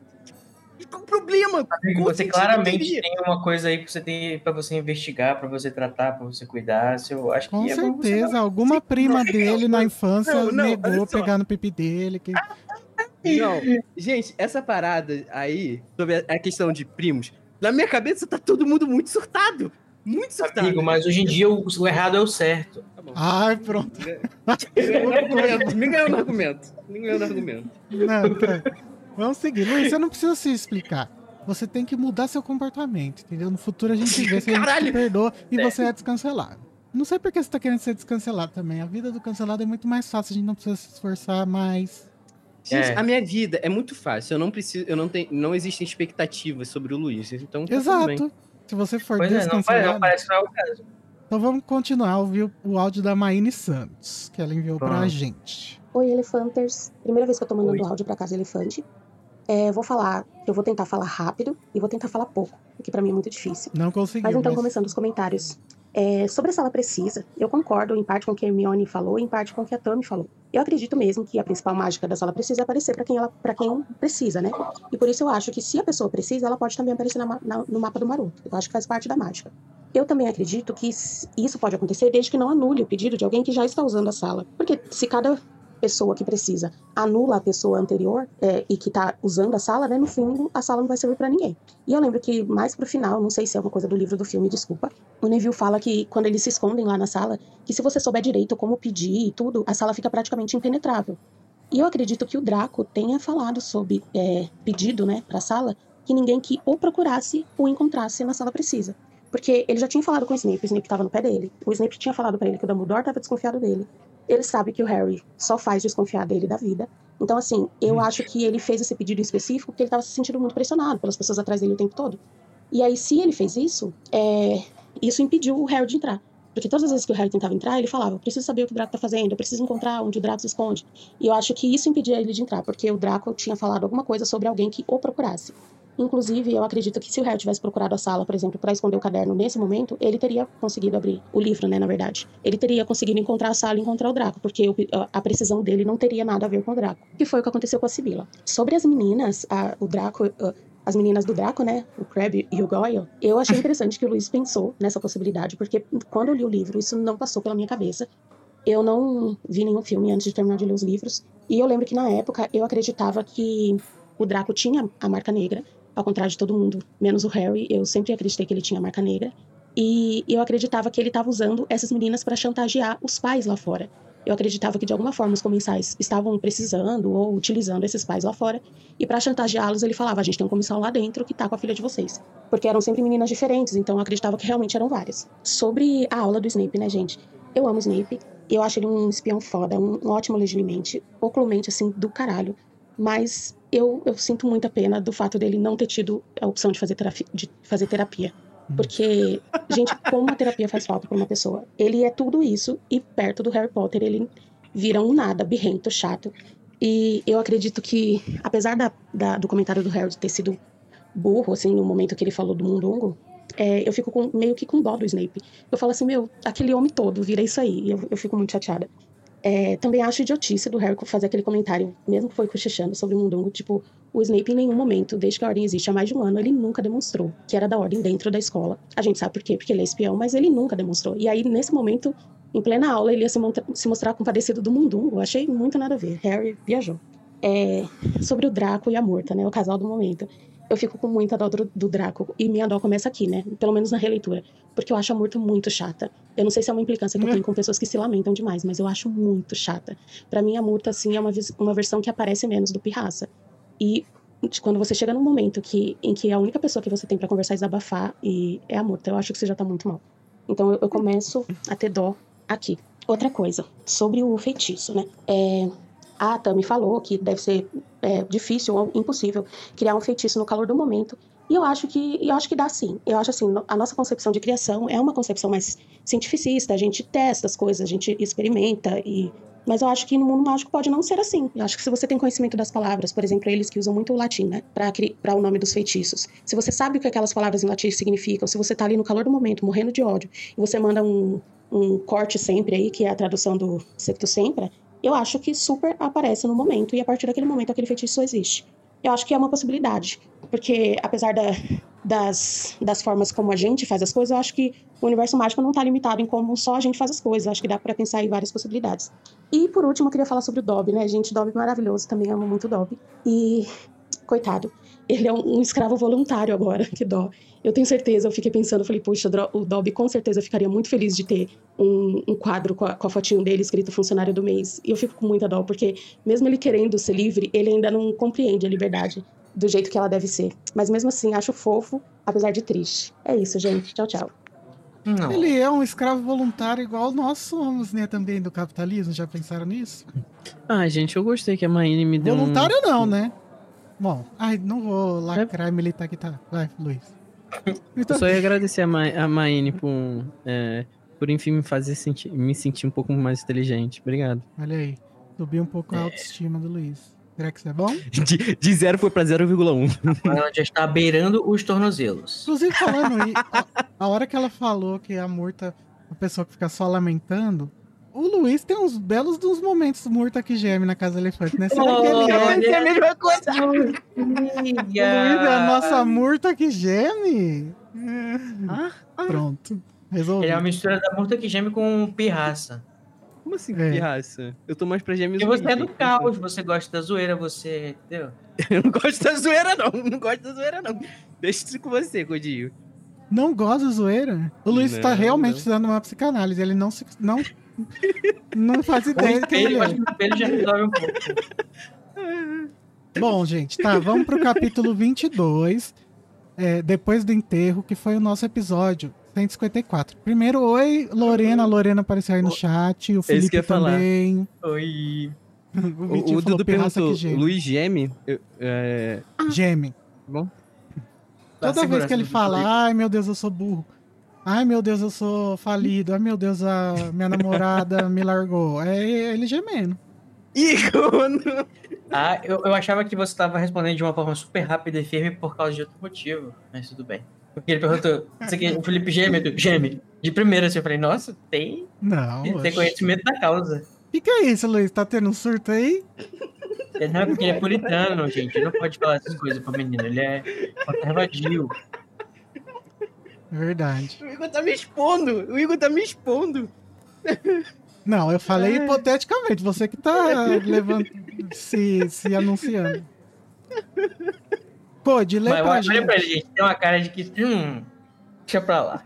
Qual o problema? Amigo, Você claramente tem uma coisa aí pra você, ter, pra você investigar, pra você tratar, pra você cuidar. Se Eu acho Com que é certeza, alguma Sim, prima não, dele na infância não, não, negou pegar no pipi dele. Que... Não, gente, essa parada aí, sobre a- questão de primos, na minha cabeça tá todo mundo muito surtado. Muito surtado. Amigo, mas hoje em dia o, o errado é o certo. Tá. Ai, pronto. Me ganhou no argumento. Me ganhou no argumento. Me ganhou no argumento. Não, tá. Vamos seguir. Luiz, você não precisa se explicar. Você tem que mudar seu comportamento, entendeu? No futuro a gente vê se a gente te perdoa e você é descancelado. Não sei por que você tá querendo ser descancelado também. A vida do cancelado é muito mais fácil, a gente não precisa se esforçar mais. Gente, É. a minha vida é muito fácil. Eu não preciso, eu não tenho, não existem expectativas sobre o Luiz. Então, tá tudo bem. Exato. Se você for Pois é, não, parece- descancelado. não parece não é o caso. Então vamos continuar a ouvir o- áudio da Maine Santos, que ela enviou pra Vamos. gente. Oi, Elefanters. Primeira vez que eu tô mandando Oi. áudio pra casa Elefante. É, vou falar, eu vou tentar falar rápido e vou tentar falar pouco, o que pra mim é muito difícil. Não conseguiu. Mas então, mas- começando os comentários. É, sobre a sala precisa, eu concordo em parte com o que a Hermione falou e em parte com o que a Tami falou. Eu acredito mesmo que a principal mágica da sala precisa é aparecer pra quem ela para quem precisa, né? E por isso eu acho que se a pessoa precisa, ela pode também aparecer na na- no mapa do Maroto. Eu acho que faz parte da mágica. Eu também acredito que isso pode acontecer desde que não anule o pedido de alguém que já está usando a sala. Porque se cada pessoa que precisa anula a pessoa anterior é, e que está usando a sala, né? No fundo, a sala não vai servir para ninguém. E eu lembro que mais pro final, não sei se é uma coisa do livro do filme, desculpa, o Neville fala que quando eles se escondem lá na sala, que se você souber direito como pedir e tudo, a sala fica praticamente impenetrável. E eu acredito que o Draco tenha falado sobre é, pedido, né, pra sala, que ninguém que o procurasse o encontrasse na sala precisa. Porque ele já tinha falado com o Snape, o Snape tava no pé dele. O Snape tinha falado pra ele que o Dumbledore tava desconfiado dele. Ele sabe que o Harry só faz desconfiar dele da vida. Então, assim, eu acho que ele fez esse pedido em específico porque ele tava se sentindo muito pressionado pelas pessoas atrás dele o tempo todo. E aí, se ele fez isso, é, isso impediu o Harry de entrar. Porque todas as vezes que o Harry tentava entrar, ele falava: Eu preciso saber o que o Draco tá fazendo, eu preciso encontrar onde o Draco se esconde. E eu acho que isso impedia ele de entrar, porque o Draco tinha falado alguma coisa sobre alguém que o procurasse. Inclusive, eu acredito que se o Harry tivesse procurado a sala, por exemplo, para esconder o caderno nesse momento, ele teria conseguido abrir o livro, né, na verdade. Ele teria conseguido encontrar a sala e encontrar o Draco, porque a- a precisão dele não teria nada a ver com o Draco. Que foi o que aconteceu com a Sibila. Sobre as meninas, a- o Draco, uh, as meninas do Draco, né, o Crabbe e o Goyle, eu achei interessante que o Luiz pensou nessa possibilidade, porque quando eu li o livro, isso não passou pela minha cabeça. Eu não vi nenhum filme antes de terminar de ler os livros, e eu lembro que na época eu acreditava que o Draco tinha a marca negra, ao contrário de todo mundo, menos o Harry, eu sempre acreditei que ele tinha marca negra. E eu acreditava que ele estava usando essas meninas para chantagear os pais lá fora. Eu acreditava que de alguma forma os comensais estavam precisando ou utilizando esses pais lá fora. E para chantageá-los, ele falava: a gente tem um comensal lá dentro que tá com a filha de vocês. Porque eram sempre meninas diferentes, então eu acreditava que realmente eram várias. Sobre a aula do Snape, né, gente? Eu amo Snape. Eu acho ele um espião foda, um, ótimo legilimamente, oculmente, assim, do caralho. Mas eu, eu sinto muita pena do fato dele não ter tido a opção de fazer terapia. De fazer terapia. Porque, gente, como uma terapia faz falta pra uma pessoa? Ele é tudo isso e perto do Harry Potter ele vira um nada, birrento, chato. E eu acredito que, apesar da, da- do comentário do Harry ter sido burro, assim, no momento que ele falou do mundungo, é, eu fico com- meio que com dó do Snape. Eu falo assim, meu, aquele homem todo vira isso aí. E eu, eu fico muito chateada. É, também acho idiotice do Harry fazer aquele comentário, mesmo que foi cochichando sobre o mundungo, tipo, o Snape em nenhum momento, desde que a Ordem existe há mais de um ano, ele nunca demonstrou que era da Ordem dentro da escola. A gente sabe por quê, porque ele é espião, mas ele nunca demonstrou. E aí, nesse momento, em plena aula, ele ia se, se mostrar compadecido do mundungo. Achei muito nada a ver. Harry viajou. É, sobre o Draco e a Morta, né, o casal do momento. Eu fico com muita dó do, do Draco, e minha dó começa aqui, né, pelo menos na releitura, porque eu acho a Morta muito chata. Eu não sei se é uma implicância que eu tenho com pessoas que se lamentam demais, mas eu acho muito chata. Pra mim, a Murta, assim, é uma, uma versão que aparece menos do Pirraça. E quando você chega num momento que, em que a única pessoa que você tem pra conversar e desabafar e é a Murta, eu acho que você já tá muito mal. Então eu, eu começo a ter dó aqui. Outra coisa, sobre o feitiço, né? É, a Tami falou que deve ser é, difícil ou impossível criar um feitiço no calor do momento E eu acho que eu acho que dá sim. Eu acho assim, a nossa concepção de criação é uma concepção mais cientificista, a gente testa as coisas, a gente experimenta e mas eu acho que no mundo mágico pode não ser assim. Eu acho que se você tem conhecimento das palavras, por exemplo, eles que usam muito o latim, né, para o nome dos feitiços. Se você sabe o que aquelas palavras em latim significam, se você tá ali no calor do momento, morrendo de ódio, e você manda um, um corte sempre aí, que é a tradução do secto sempre, eu acho que super aparece no momento, e a partir daquele momento aquele feitiço existe. Eu acho que é uma possibilidade, porque apesar da, das, das formas como a gente faz as coisas, eu acho que o universo mágico não está limitado em como só a gente faz as coisas. Eu acho que dá para pensar em várias possibilidades. E por último, eu queria falar sobre o Dobby, né, gente? Dobby maravilhoso, também amo muito o Dobby. E, coitado, ele é um, um escravo voluntário agora, que dó. Eu tenho certeza, eu fiquei pensando, falei, puxa, o Dobby com certeza ficaria muito feliz de ter um, um quadro com a, com a, fotinho dele escrito funcionário do mês. E eu fico com muita dó, porque mesmo ele querendo ser livre, ele ainda não compreende a liberdade do jeito que ela deve ser. Mas mesmo assim, acho fofo, apesar de triste. É isso, gente. Tchau, tchau. Não. Ele é um escravo voluntário igual nós somos, né, também do capitalismo. Já pensaram nisso? Ah, gente, eu gostei que a Maine me deu Voluntário um... não, né? Bom, ai, não vou lacrar é... militar que tá. Vai, Luiz. Então... Eu só ia agradecer a, Ma a Maine por, é, por enfim me fazer sentir, me sentir um pouco mais inteligente. Obrigado. Olha aí. Subi um pouco a é. autoestima do Luiz. Será que isso é bom? De, de zero foi pra 0,1. Ela já está beirando os tornozelos. Inclusive, falando aí, a, a, hora que ela falou que a Murta, a pessoa que fica só lamentando, o Luiz tem uns belos dos momentos Murta que geme na Casa Elefante, né? Será oh, que ele é? é a mesma coisa. o Luiz é a nossa Murta que geme? Ah, ah. Pronto. Resolvi. Ele é uma mistura da Murta que geme com pirraça. Como assim, é. pirraça? Eu tô mais pra gêmeos. Porque você é do caos, você gosta da zoeira, você. Entendeu? Eu não gosto da zoeira, não. Não gosto da zoeira, não. Deixa isso com você, Codinho. Não gosta da zoeira? O Luiz não, tá realmente precisando de uma psicanálise. Ele não se. Não, não faz ideia do que ele é. Ele já resolve um pouco. Bom, gente, tá. Vamos pro capítulo 22. É, depois do enterro, que foi o nosso episódio 154. Primeiro, oi, Lorena. A Lorena apareceu aí no chat. O Felipe também. Falar. Oi. o, o Dudu perguntou, Luiz Geme? É... Geme. Bom. Toda vez que ele fala, ai meu Deus, eu sou burro. Ai meu Deus, eu sou falido. Ai meu Deus, a minha namorada me largou. É ele gemendo. Ícone! Ah, eu, eu achava que você estava respondendo de uma forma super rápida e firme por causa de outro motivo, mas tudo bem. Porque ele perguntou, aqui, o Felipe geme, geme. De primeira, assim, eu falei, nossa, tem, não, tem conhecimento da causa. O que, que é isso, Luiz? Tá tendo um surto aí? Não, é porque ele é puritano, gente. Ele não pode falar essas coisas pro menino. Ele é conservativo. Verdade. O Igor tá me expondo. O Igor tá me expondo. Não, eu falei é. hipoteticamente. Você que tá levando, se, se anunciando. Code, lê Mas, pra gente. pra gente. Tem uma cara de que. Hum, deixa pra lá.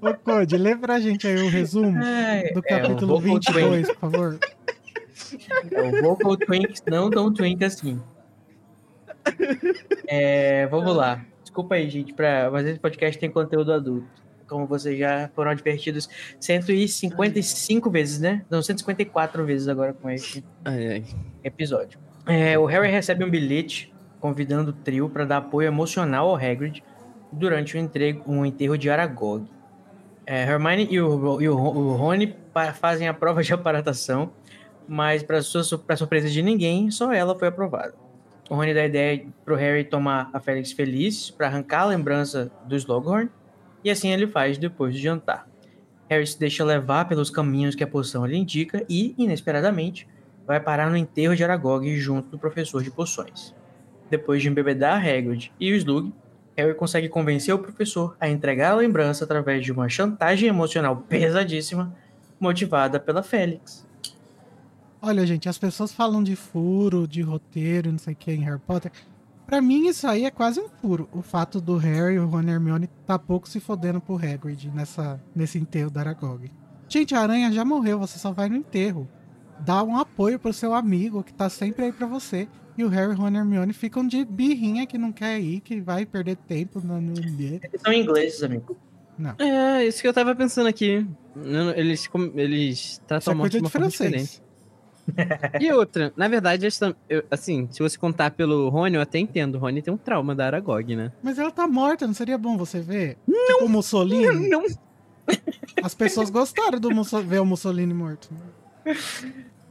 Ô, Code, lê pra gente aí o resumo do é, capítulo 22, por favor. É, o Vocal Twinks não tão twink assim. É, vamos lá. Desculpa aí, gente, pra, mas esse podcast tem conteúdo adulto. Como vocês já foram advertidos 155 vezes, né? Não, 154 vezes agora com esse ai, ai. episódio. É, o Harry recebe um bilhete convidando o trio para dar apoio emocional ao Hagrid durante o, entrego, um enterro de Aragog. É, Hermione e, o, e o, o Rony fazem a prova de aparatação, mas para surpresa de ninguém, só ela foi aprovada. O Rony dá ideia para o Harry tomar a Félix feliz para arrancar a lembrança do Slughorn, e assim ele faz depois do jantar. Harry se deixa levar pelos caminhos que a poção lhe indica e, inesperadamente, vai parar no enterro de Aragog junto do professor de poções. Depois de embebedar Hagrid e o Slug, Harry consegue convencer o professor a entregar a lembrança através de uma chantagem emocional pesadíssima, motivada pela Félix. Olha, gente, as pessoas falam de furo, de roteiro, não sei o que em Harry Potter. Pra mim, isso aí é quase um furo. O fato do Harry e o Ron Hermione tá pouco se fodendo pro Hagrid nessa, nesse enterro da Aragog. Gente, a aranha já morreu, você só vai no enterro. Dá um apoio pro seu amigo que tá sempre aí pra você. E o Harry, Ron e Hermione ficam de birrinha que não quer ir, que vai perder tempo no... no... Eles são ingleses, amigo. Não. É, isso que eu tava pensando aqui. Eles, eles tratam isso é coisa de francês. diferente. E outra, na verdade, eu- assim, se você contar pelo Rony, eu até entendo. O Rony tem um trauma da Aragog, né? Mas ela tá morta, não seria bom você ver? Não! Tipo o Mussolini. Não. As pessoas gostaram do Musso- ver o Mussolini morto.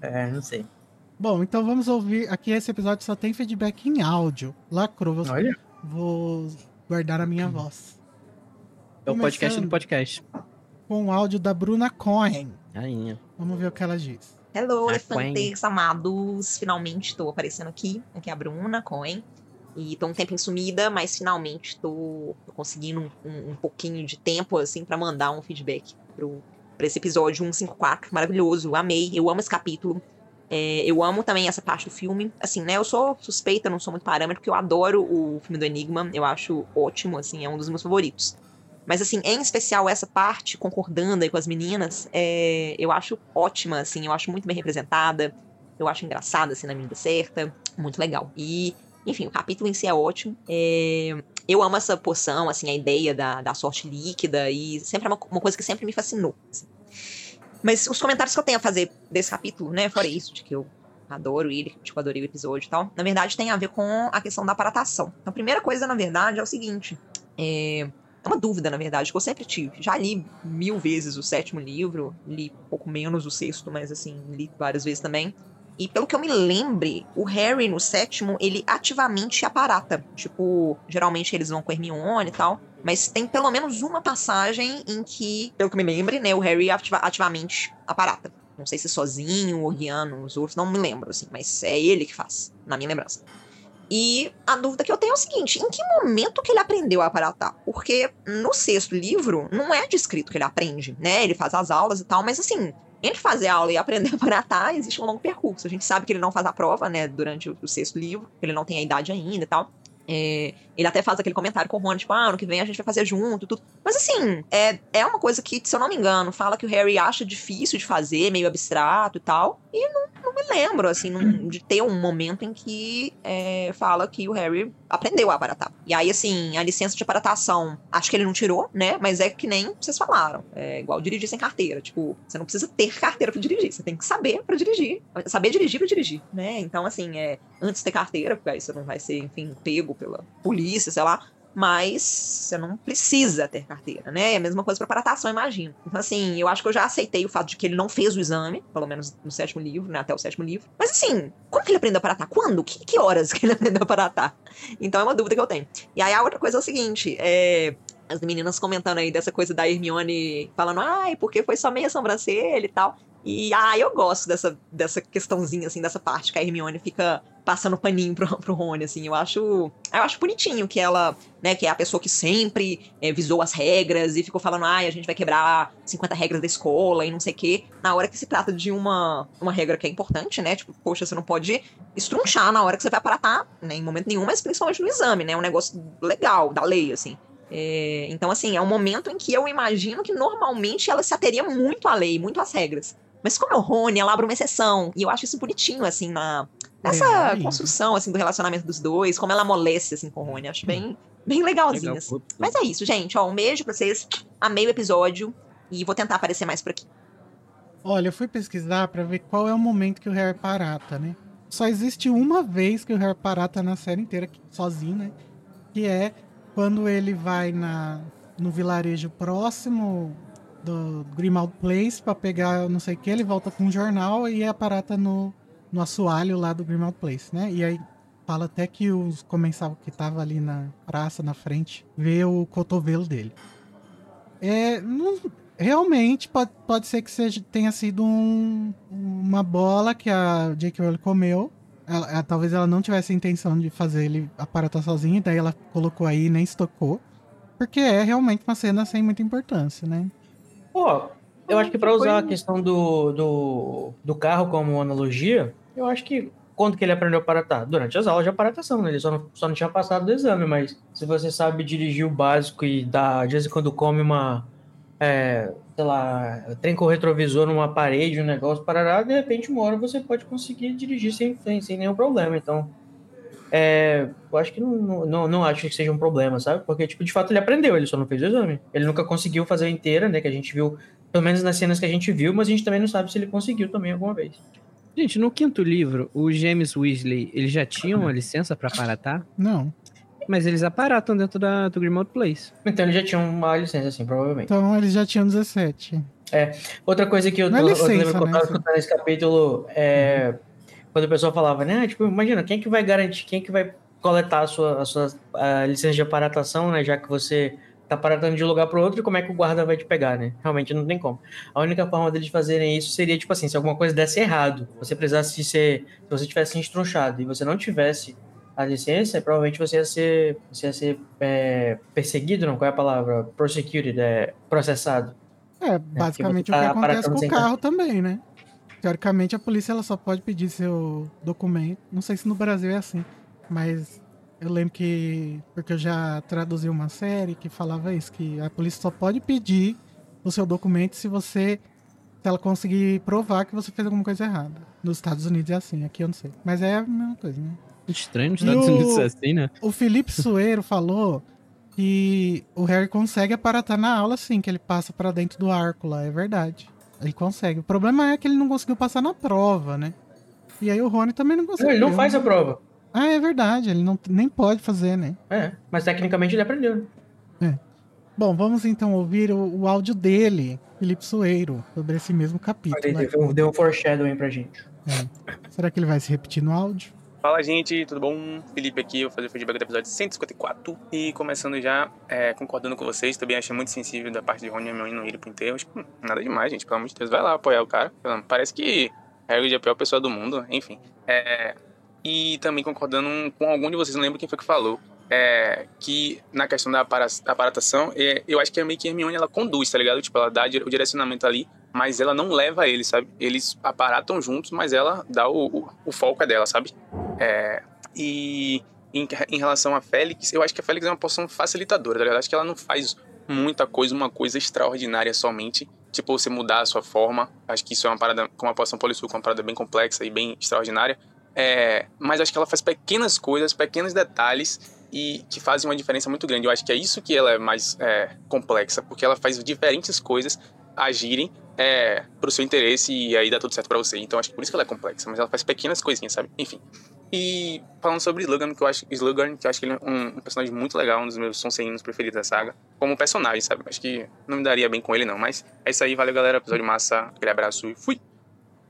É, não sei. Bom, então vamos ouvir. Aqui esse episódio só tem feedback em áudio. Lacrou. Vou, Olha. vou guardar a minha voz. É o podcast do podcast. Com o áudio da Bruna Cohen. Rainha. Vamos ver o que ela diz. Hello, elefantes amados. Finalmente tô aparecendo aqui. Aqui é a Bruna Cohen. E tô um tempinho sumida, mas finalmente tô, tô conseguindo um, um- um pouquinho de tempo, assim, pra mandar um feedback pro, pra esse episódio 154. Maravilhoso, amei. Eu amo esse capítulo. É, eu amo também essa parte do filme. Assim, né? Eu sou suspeita, não sou muito parâmetro, porque eu adoro o filme do Enigma. Eu acho ótimo, assim, é um dos meus favoritos. Mas, assim, em especial essa parte, concordando aí com as meninas, é, eu acho ótima, assim, eu acho muito bem representada. Eu acho engraçada, assim, na medida certa. Muito legal. E, enfim, o capítulo em si é ótimo. É, eu amo essa poção, assim, a ideia da, da sorte líquida. E sempre é uma, uma coisa que sempre me fascinou. assim. Mas os comentários que eu tenho a fazer desse capítulo, né, fora isso, de que eu adoro ele, tipo, adorei o episódio e tal, na verdade tem a ver com a questão da aparatação. Então, a primeira coisa, na verdade, é o seguinte. É, é uma dúvida, na verdade, que eu sempre tive. Já li mil vezes o sétimo livro, li pouco menos o sexto, mas assim, li várias vezes também. E pelo que eu me lembre, o Harry no sétimo, ele ativamente aparata. Tipo, geralmente eles vão com Hermione e tal. Mas tem pelo menos uma passagem em que, pelo que me lembre, né, o Harry ativa- ativamente aparata. Não sei se sozinho ou guiando os outros, não me lembro, assim, mas é ele que faz, na minha lembrança. E a dúvida que eu tenho é o seguinte: em que momento que ele aprendeu a aparatar? Porque no sexto livro não é descrito que ele aprende, né? Ele faz as aulas e tal, mas assim, entre fazer aula e aprender a aparatar, existe um longo percurso. A gente sabe que ele não faz a prova, né, durante o sexto livro, que ele não tem a idade ainda e tal. É, ele até faz aquele comentário com o Rony, tipo, ah, ano que vem a gente vai fazer junto, tudo. Mas assim, é, é uma coisa que, se eu não me engano, fala que o Harry acha difícil de fazer, meio abstrato e tal. E não, não me lembro, assim, de ter um momento em que é, fala que o Harry aprendeu a aparatar. E aí, assim, a licença de aparatação, acho que ele não tirou, né? Mas é que nem vocês falaram. É igual dirigir sem carteira. Tipo, você não precisa ter carteira pra dirigir, você tem que saber pra dirigir. Saber dirigir pra dirigir, né? Então, assim, é, antes de ter carteira, porque aí você não vai ser, enfim, pego pela polícia, sei lá. Mas você não precisa ter carteira, né? É a mesma coisa pra aparatação, eu imagino. Então, assim, eu acho que eu já aceitei o fato de que ele não fez o exame, pelo menos no sétimo livro, né? Até o sétimo livro. Mas, assim, como que ele aprendeu a aparatar? Quando? Que, que horas que ele aprendeu a aparatar? Então é uma dúvida que eu tenho. E aí a outra coisa é o seguinte: é, as meninas comentando aí dessa coisa da Hermione falando, ai, porque foi só meia sobrancelha e tal. E ah, eu gosto dessa, dessa questãozinha, assim, dessa parte que a Hermione fica passando paninho pro, pro Rony, assim. Eu acho. Eu acho bonitinho que ela, né, que é a pessoa que sempre é, visou as regras e ficou falando, ai, a gente vai quebrar 50 regras da escola e não sei o quê. Na hora que se trata de uma, uma regra que é importante, né? Tipo, poxa, você não pode estrunchar na hora que você vai aparatar, né? Em momento nenhum, mas principalmente no exame, né? É um negócio legal, da lei, assim. É, então, assim, é um momento em que eu imagino que normalmente ela se ateria muito à lei, muito às regras. Mas como é o Rony, ela abre uma exceção. E eu acho isso bonitinho, assim, na, nessa É, lindo. construção, assim, do relacionamento dos dois. Como ela amolece, assim, com o Rony. Acho bem, bem legalzinho, Legal. assim. Mas é isso, gente. Ó, um beijo pra vocês. Amei o episódio. E vou tentar aparecer mais por aqui. Olha, eu fui pesquisar pra ver qual é o momento que o Harry parata, né? Só existe uma vez que o Harry parata na série inteira, sozinho, né? Que é quando ele vai na, no vilarejo próximo do Grimald Place pra pegar não sei o que, ele volta com um jornal e aparata no, no assoalho lá do Grimald Place, né? E aí fala até que os comensais que tava ali na praça, na frente, vê o cotovelo dele. É, não, realmente pode, pode ser que seja, tenha sido um- uma bola que a J.K. Rowling comeu. Ela- ela- talvez ela não tivesse a intenção de fazer ele aparatar sozinho, daí ela colocou aí e nem estocou. Porque é realmente uma cena sem muita importância, né? Pô, eu acho que Foi usar a questão do, do, do carro como analogia, eu acho que quando que ele aprendeu a aparatar? Durante as aulas de aparatação, né? Ele só não, só não tinha passado do exame, mas se você sabe dirigir o básico e dá, de vez em quando come uma, é, sei lá, trem com retrovisor numa parede, um negócio, parará, de repente uma hora você pode conseguir dirigir sem, sem, sem nenhum problema. Então, é, eu acho que não, não, não acho que seja um problema, sabe? Porque, tipo, de fato ele aprendeu, ele só não fez o exame. Ele nunca conseguiu fazer inteira, né? Que a gente viu, pelo menos nas cenas que a gente viu, mas a gente também não sabe se ele conseguiu também alguma vez. Gente, no quinto livro, o James Weasley, eles já tinham a licença pra aparatar? Não. Mas eles aparatam dentro da, do Grimald Place. Então ele já tinha uma licença, assim, provavelmente. Então eles já tinham 17. Outra coisa que eu, Não é tô, eu licença, lembro que eu né? tava escutando nesse capítulo é. Quando o pessoal falava, né? Tipo, imagina, quem é que vai garantir, quem é que vai coletar a sua, a sua a licença de aparatação, né? Já que você tá aparatando de um lugar pro outro, e como é que o guarda vai te pegar, né? Realmente não tem como. A única forma deles fazerem isso seria, tipo assim, se alguma coisa desse errado, você precisasse ser. Se você tivesse estrunchado e você não tivesse a licença, provavelmente você ia ser, você ia ser é, perseguido, não? Qual é a palavra? Prosecuted, é, processado. É, basicamente você o que tá acontece com o carro também, né? Teoricamente, a polícia ela só pode pedir seu documento. Não sei se no Brasil é assim, mas eu lembro que. Porque eu já traduzi uma série que falava isso: que a polícia só pode pedir o seu documento se você. Se ela conseguir provar que você fez alguma coisa errada. Nos Estados Unidos é assim, aqui eu não sei. Mas é a mesma coisa, né? Estranho nos E Estados o- Unidos ser assim, né? O Felipe Sueiro falou que o Harry consegue aparatar na aula, sim, que ele passa pra dentro do arco lá, é verdade. Ele consegue. O problema é que ele não conseguiu passar na prova, né? E aí o Rony também não conseguiu. Não, ele não faz a prova. Ah, é verdade, ele não, nem pode fazer, né? É, mas tecnicamente ele aprendeu. né? Bom, vamos então ouvir o, o áudio dele, Felipe Sueiro, sobre esse mesmo capítulo. Aí, né? deu, um- deu um foreshadowing pra gente. Será que ele vai se repetir no áudio? Fala gente, tudo bom? Felipe aqui, vou fazer o feedback do episódio 154 e começando já é, concordando com vocês, também achei muito sensível da parte de Rony Hermione não irem pro enterro, hum, nada demais gente, pelo amor de Deus, vai lá apoiar o cara, parece que Hagrid é a pior pessoa do mundo, enfim. É, e também concordando com algum de vocês, não lembro quem foi que falou, é, que na questão da aparatação, é, eu acho que é meio que a Hermione ela conduz, tá ligado? Tipo, ela dá o direcionamento ali, mas ela não leva ele, sabe? Eles aparatam juntos, mas ela dá o, o, o foco é dela, sabe? É, e em, em relação a Félix, eu acho que a Félix é uma poção facilitadora, tá ligado? Acho que ela não faz muita coisa, uma coisa extraordinária somente. Tipo, você mudar a sua forma. Acho que isso é uma parada, como a poção polissuco, uma parada bem complexa e bem extraordinária. É, mas acho que ela faz pequenas coisas, pequenos detalhes e que fazem uma diferença muito grande. Eu acho que é isso que ela é mais é, complexa, porque ela faz diferentes coisas agirem é, pro seu interesse e aí dá tudo certo pra você. Então acho que por isso que ela é complexa, mas ela faz pequenas coisinhas, sabe? Enfim. E falando sobre Slughorn, que eu acho, Slughorn, que eu acho que ele é um, um personagem muito legal, um dos meus Sonserinos preferidos da saga, como personagem, sabe? Acho que não me daria bem com ele não, mas é isso aí, valeu galera, episódio massa, aquele abraço e fui!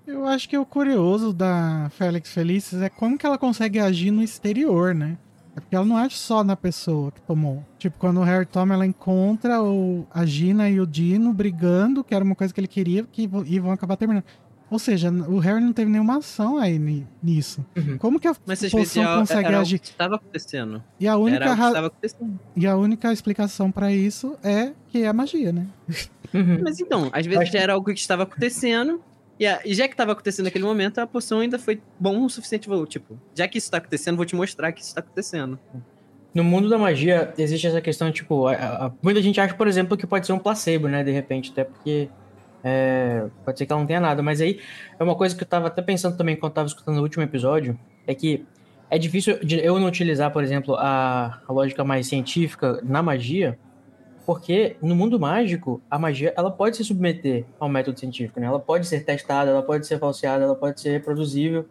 Eu acho que o curioso da Félix Felices é como que ela consegue agir no exterior, né? É porque ela não age só na pessoa que tomou. Tipo, quando o Harry toma, ela encontra o, a Gina e o Dino brigando, que era uma coisa que ele queria, que, e vão acabar terminando. Ou seja, o Harry não teve nenhuma ação aí ni- nisso. Uhum. Como que a Mas poção consegue era o agir? que estava acontecendo. E a única, Era o que estava acontecendo. e a única explicação pra isso é que é a magia, né? Uhum. Mas então, às vezes Acho já era algo que estava acontecendo. E, e já que estava acontecendo naquele momento, a poção ainda foi bom o suficiente. Tipo, já que isso está acontecendo, vou te mostrar que isso está acontecendo. No mundo da magia, existe essa questão, tipo, a- a- muita gente acha, por exemplo, que pode ser um placebo, né, de repente, até porque é, pode ser que ela não tenha nada, mas aí é uma coisa que eu tava até pensando também quando eu tava escutando o último episódio, é que é difícil eu não utilizar, por exemplo, a, a lógica mais científica na magia, porque no mundo mágico, a magia, ela pode se submeter ao método científico, né, ela pode ser testada, ela pode ser falseada, ela pode ser reproduzível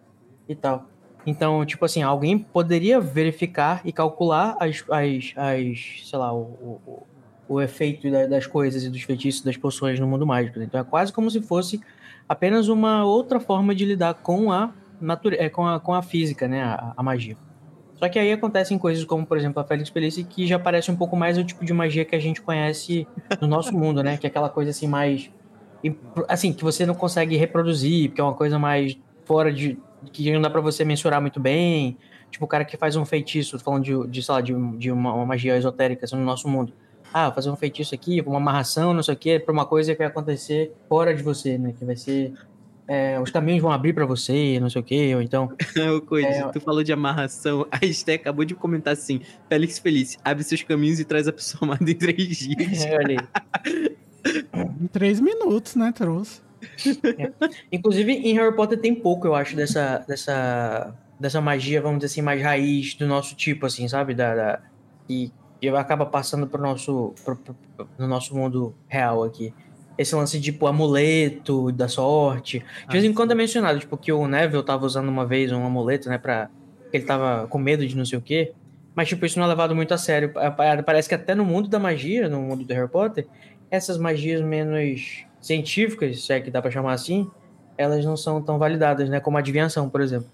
e tal. Então, tipo assim, alguém poderia verificar e calcular as, as, as sei lá, o, o, o- efeito da- das coisas e dos feitiços das poções no mundo mágico. Então é quase como se fosse apenas uma outra forma de lidar com a natureza, com a, com a física, né, a, a magia. Só que aí acontecem coisas como, por exemplo, a Félix Felice, que já parece um pouco mais o tipo de magia que a gente conhece no nosso mundo, né? Que é aquela coisa assim mais assim, que você não consegue reproduzir, porque é uma coisa mais fora de que não dá pra você mensurar muito bem. Tipo, o cara que faz um feitiço, falando de, de sei lá, de, de uma, uma magia esotérica assim, no nosso mundo. Ah, fazer um feitiço aqui, uma amarração, não sei o quê, pra uma coisa que vai acontecer fora de você, né? Que vai ser. É, os caminhos vão abrir pra você, não sei o quê, ou então. Ô, Coisa, É, tu falou de amarração. A Esté acabou de comentar assim: Félix Feliz, abre seus caminhos e traz a pessoa amada em três dias. É, olha aí. Em três minutos, né? Trouxe. Inclusive, em Harry Potter tem pouco, eu acho, dessa, dessa, dessa magia, vamos dizer assim, mais raiz do nosso tipo, assim, sabe? Da, da, e, e acaba passando pro nosso, pro, pro- no nosso mundo real aqui. Esse lance de, tipo, amuleto da sorte. De vez em quando é mencionado, tipo, que o Neville tava usando uma vez um amuleto, né, pra... que ele tava com medo de não sei o quê. Mas, tipo, isso não é levado muito a sério. Pa- pa- Parece que até no mundo da magia, no mundo do Harry Potter, essas magias menos científicas, se é que dá pra chamar assim, elas não são tão validadas, né? Como a adivinhação, por exemplo.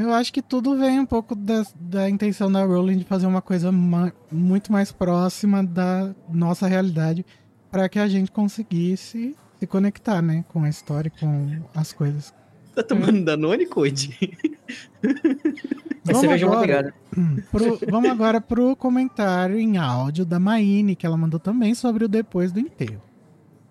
Eu acho que tudo vem um pouco da, da intenção da Rowling de fazer uma coisa ma- muito mais próxima da nossa realidade para que a gente conseguisse se conectar, né, com a história, e com as coisas. Tá tomando Danone, Code? Vamos agora, pro, vamos agora pro comentário em áudio da Maine, que ela mandou também sobre o depois do enterro.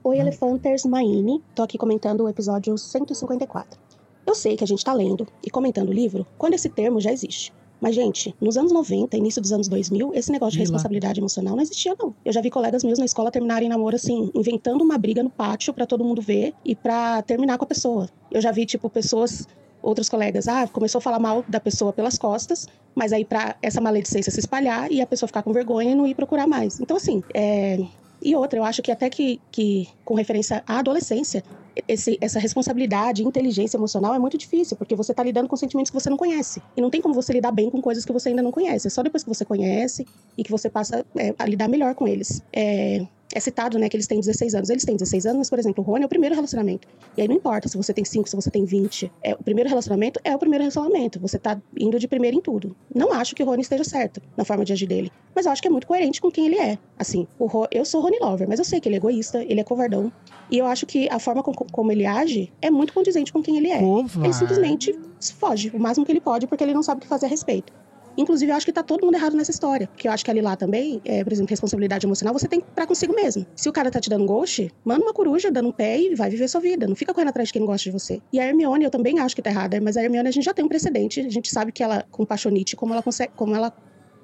Oi, Elefanters Maine. Tô aqui comentando o episódio 154. Eu sei que a gente tá lendo e comentando o livro quando esse termo já existe. Mas, gente, nos anos 90, início dos anos 2000, esse negócio de responsabilidade emocional não existia, não. Eu já vi colegas meus na escola terminarem namoro assim, inventando uma briga no pátio pra todo mundo ver e pra terminar com a pessoa. Eu já vi, tipo, pessoas, outros colegas, ah, começou a falar mal da pessoa pelas costas, mas aí pra essa maledicência se espalhar e a pessoa ficar com vergonha e não ir procurar mais. Então, assim, é, e outra, eu acho que até que, que com referência à adolescência, esse- essa responsabilidade, inteligência emocional é muito difícil, porque você tá lidando com sentimentos que você não conhece. E não tem como você lidar bem com coisas que você ainda não conhece. É só depois que você conhece e que você passa é, a lidar melhor com eles. É, é citado, né, que eles têm 16 anos. Eles têm 16 anos, mas, por exemplo, o Rony é o primeiro relacionamento. E aí não importa se você tem 5, se você tem 20. É, o primeiro relacionamento é o primeiro relacionamento. Você tá indo de primeiro em tudo. Não acho que o Rony esteja certo na forma de agir dele. Mas eu acho que é muito coerente com quem ele é. Assim, o Ro- eu sou Rony Lover, mas eu sei que ele é egoísta, ele é covardão. E eu acho que a forma com- como ele age é muito condizente com quem ele é. Covarde. Ele simplesmente foge o máximo que ele pode porque ele não sabe o que fazer a respeito. Inclusive, eu acho que tá todo mundo errado nessa história. Porque eu acho que ali lá também, é, por exemplo, responsabilidade emocional, você tem pra consigo mesmo. Se o cara tá te dando ghost, manda uma coruja dando um pé e vai viver sua vida. Não fica correndo atrás de quem não gosta de você. E a Hermione, eu também acho que tá errada, mas a Hermione a gente já tem um precedente. A gente sabe que ela, com paixonite, como ela consegue, como ela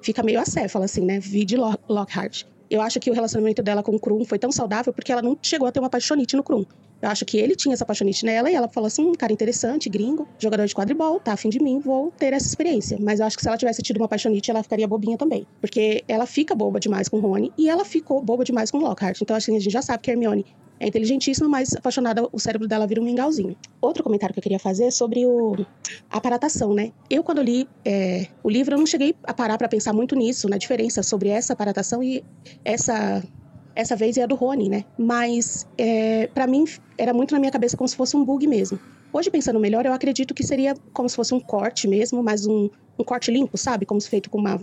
fica meio acéfala, assim, né? Vide Lo- Lockhart. Eu acho que o relacionamento dela com o Krum foi tão saudável porque ela não chegou a ter uma paixonite no Krum. Eu acho que ele tinha essa paixonite nela e ela falou assim: um cara interessante, gringo, jogador de quadribol, tá afim de mim, vou ter essa experiência. Mas eu acho que se ela tivesse tido uma paixonite, ela ficaria bobinha também. Porque ela fica boba demais com o Rony e ela ficou boba demais com o Lockhart. Então, assim, a gente já sabe que Hermione é inteligentíssima, mas apaixonada, o cérebro dela vira um mingauzinho. Outro comentário que eu queria fazer é sobre o, a aparatação, né? Eu, quando li é, o livro, eu não cheguei a parar pra pensar muito nisso, na diferença sobre essa aparatação e essa essa vez é a do Rony, né? Mas é, para mim era muito na minha cabeça como se fosse um bug mesmo. Hoje pensando melhor, eu acredito que seria como se fosse um corte mesmo, mas um, um corte limpo, sabe? Como se feito com uma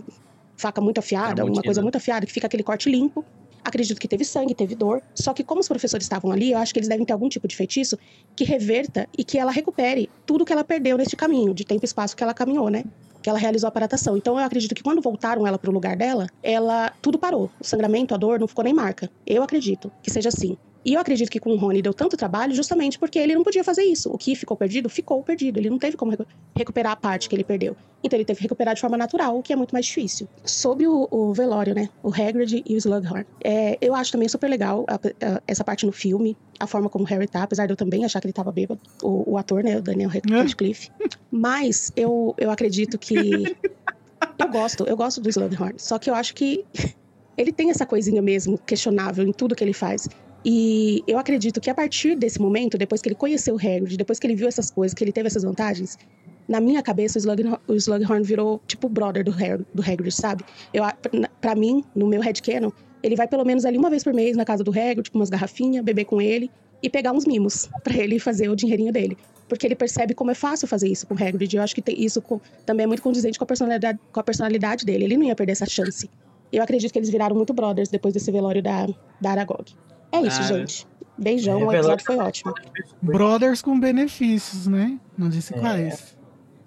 faca muito afiada, uma coisa muito afiada, que fica aquele corte limpo. Acredito que teve sangue, teve dor. Só que como os professores estavam ali, eu acho que eles devem ter algum tipo de feitiço que reverta e que ela recupere tudo que ela perdeu neste caminho, de tempo e espaço que ela caminhou, né? Que ela realizou a aparatação. Então eu acredito que quando voltaram ela pro lugar dela, ela tudo parou. O sangramento, a dor, não ficou nem marca. Eu acredito que seja assim. E eu acredito que com o Rony deu tanto trabalho justamente porque ele não podia fazer isso. O que ficou perdido, ficou perdido. Ele não teve como recu- recuperar a parte que ele perdeu. Então ele teve que recuperar de forma natural, o que é muito mais difícil. Sobre o, o velório, né? O Hagrid e o Slughorn. É, eu acho também super legal a- a- essa parte no filme. A forma como o Harry tá, apesar de eu também achar que ele tava bêbado. O, o ator, né? O Daniel Radcliffe. Mas eu, eu acredito que... Eu gosto, eu gosto do Slughorn. Só que eu acho que ele tem essa coisinha mesmo questionável em tudo que ele faz. E eu acredito que a partir desse momento, depois que ele conheceu o Hagrid, depois que ele viu essas coisas, que ele teve essas vantagens, na minha cabeça o Slughorn, o Slughorn virou tipo brother do, Har- do Hagrid, sabe? Eu, pra- mim, no meu headcanon, ele vai pelo menos ali uma vez por mês na casa do Hagrid, com umas garrafinhas, beber com ele e pegar uns mimos pra ele fazer o dinheirinho dele. Porque ele percebe como é fácil fazer isso com o Hagrid. Eu acho que isso com- também é muito condizente com a, personalidade, com a personalidade dele. Ele não ia perder essa chance. Eu acredito que eles viraram muito brothers depois desse velório da, da Aragog. É isso, Ah, gente. Beijão, É, o episódio foi ótimo. Brothers com benefícios, né? Não disse quais.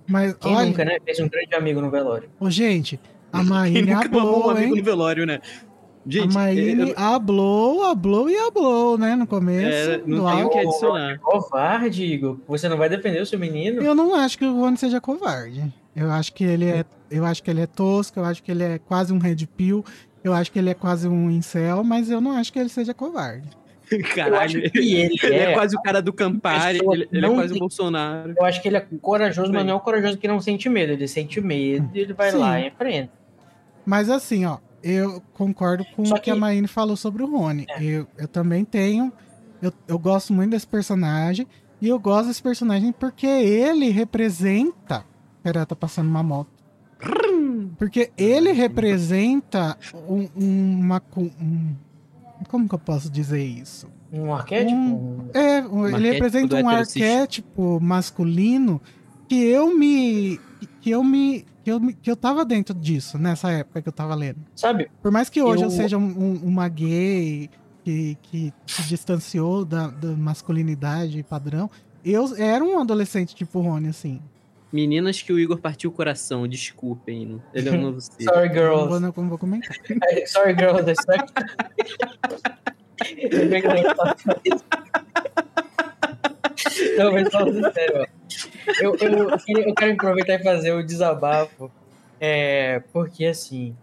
Mas, Quem olha, nunca, né? Fez um grande amigo no velório. ô, gente, a Quem Maíne nunca mamou um amigo hein? no velório, né? A Gente, Maíne eu- hablou, hablou e hablou, né? No começo. É, não tem o que adicionar. Covarde, Igor. Você não vai defender o seu menino? Eu não acho que o Rony seja covarde. Eu acho que ele é, eu acho que ele é tosco, eu acho que ele é quase um red pill, eu acho que ele é quase um incel, mas eu não acho que ele seja covarde. Caralho, Eu acho que ele ele é é- quase o cara do Campari, ele, ele é quase o tem- Bolsonaro. Eu acho que ele é corajoso, mas não é o corajoso que não sente medo. Ele sente medo e ele vai Sim. lá e enfrenta. Mas assim, ó, eu concordo com Só o que, a que- É. Maine falou sobre o Rony. Eu, eu também tenho. Eu, eu gosto muito desse personagem. E eu gosto desse personagem porque ele representa. Pera, tá passando uma moto. Porque ele representa um- uma. um- como que eu posso dizer isso? Um arquétipo? Um- É, um- ele arquétipo representa um arquétipo masculino que eu me. que eu me. que eu, me- que eu tava dentro disso nessa época que eu tava lendo. Sabe? Por mais que hoje eu, Eu- seja um- um- uma gay que, que se distanciou da, da masculinidade padrão, eu era um adolescente tipo Rony, assim. Meninas que o Igor partiu o coração, desculpem. Ele é um novo ser. Sorry, Não girls. vou, não, não vou comentar. Sorry, girls. I suck. Que eu não. Não, mas falando sério. Eu, eu, eu quero aproveitar e fazer o desabafo. É, porque assim,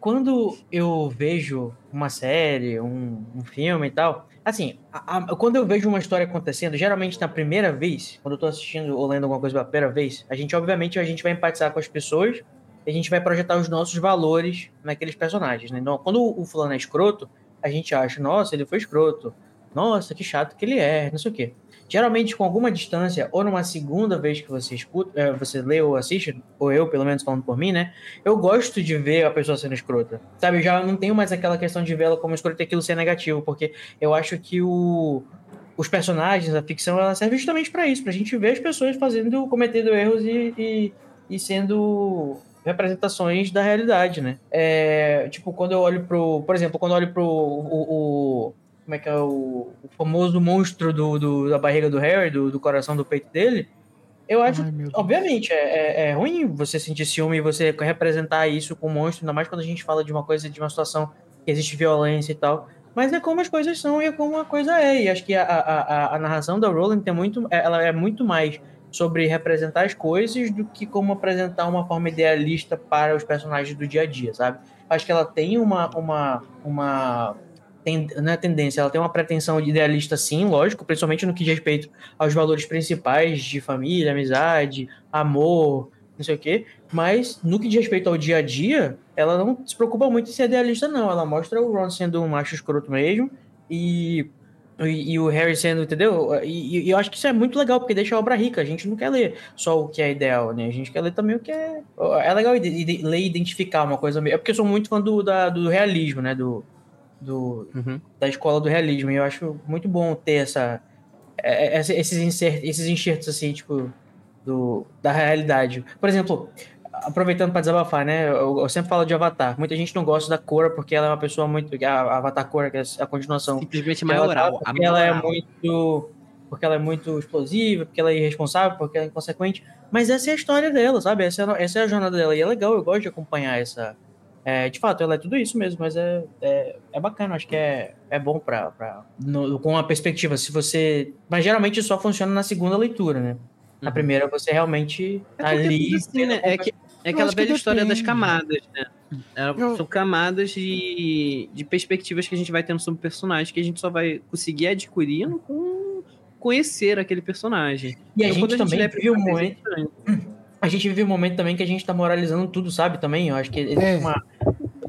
quando eu vejo uma série, um, um filme e tal, assim, a- a- quando eu vejo uma história acontecendo, geralmente na primeira vez, quando eu tô assistindo ou lendo alguma coisa pela primeira vez, a gente, obviamente, a gente vai empatizar com as pessoas e a gente vai projetar os nossos valores naqueles personagens, né? Então, quando o fulano é escroto, a gente acha, nossa, ele foi escroto. Nossa, que chato que ele é, não sei o quê. Geralmente, com alguma distância, ou numa segunda vez que você escuta, eh, você lê ou assiste, ou eu, pelo menos falando por mim, né? Eu gosto de ver a pessoa sendo escrota. Sabe, já não tenho mais aquela questão de vê-la como escrota e aquilo ser negativo, porque eu acho que o, os personagens, a ficção, ela serve justamente para isso, pra gente ver as pessoas fazendo, cometendo erros e, e, e sendo representações da realidade, né? É, tipo, quando eu olho pro. Por exemplo, quando eu olho pro. O, o- como é que é o, o famoso monstro do, do- da barriga do Harry, do, do coração do peito dele, eu acho Ai. Obviamente, é, é- é ruim você sentir ciúme e você representar isso com um monstro, ainda mais quando a gente fala de uma coisa, de uma situação que existe violência e tal. Mas é como as coisas são e é como a coisa é. E acho que a, a, a, a narração da Rowling tem muito, ela é muito mais sobre representar as coisas do que como apresentar uma forma idealista para os personagens do dia a dia, sabe? Acho que ela tem uma, uma, uma ten- não é tendência, ela tem uma pretensão de idealista sim, lógico, principalmente no que diz respeito aos valores principais de família, amizade, amor, não sei o quê, mas no que diz respeito ao dia a dia, ela não se preocupa muito em ser idealista, não. Ela mostra o Ron sendo um macho escroto mesmo e, e, e o Harry sendo, entendeu? E, e eu acho que isso é muito legal, porque deixa a obra rica. A gente não quer ler só o que é ideal, né? A gente quer ler também o que é. É legal ler e identificar uma coisa. É porque eu sou muito fã do, da- do realismo, né? Do, do, Uhum. da escola do realismo. E eu acho muito bom ter essa, é- é- essa- esses, insert, esses enxertos, assim, tipo, do, da realidade. Por exemplo, aproveitando para desabafar, né? Eu, eu sempre falo de Avatar. Muita gente não gosta da Korra porque ela é uma pessoa muito. A Avatar Korra, que é a continuação. Simplesmente maioral. porque ela é muito. Porque ela é muito explosiva, porque ela é irresponsável, porque ela é inconsequente. Mas essa é a história dela, sabe? Essa é, essa é a jornada dela. E é legal, eu gosto de acompanhar essa. É, de fato, ela é tudo isso mesmo, mas é, é, é bacana, acho que é, é bom pra, pra, no- com a perspectiva. Se você. Mas geralmente só funciona na segunda leitura, né? Na Uhum. primeira você realmente É ali. assim, né? É, que, é aquela acho que velha história das camadas, né? É, Eu- São camadas de, de perspectivas que a gente vai tendo sobre o personagem que a gente só vai conseguir adquirindo com conhecer aquele personagem. E a Então, quando gente também a vive um primeira A gente vive um momento também que a gente tá moralizando tudo, sabe? Também. Eu acho que existe É. uma,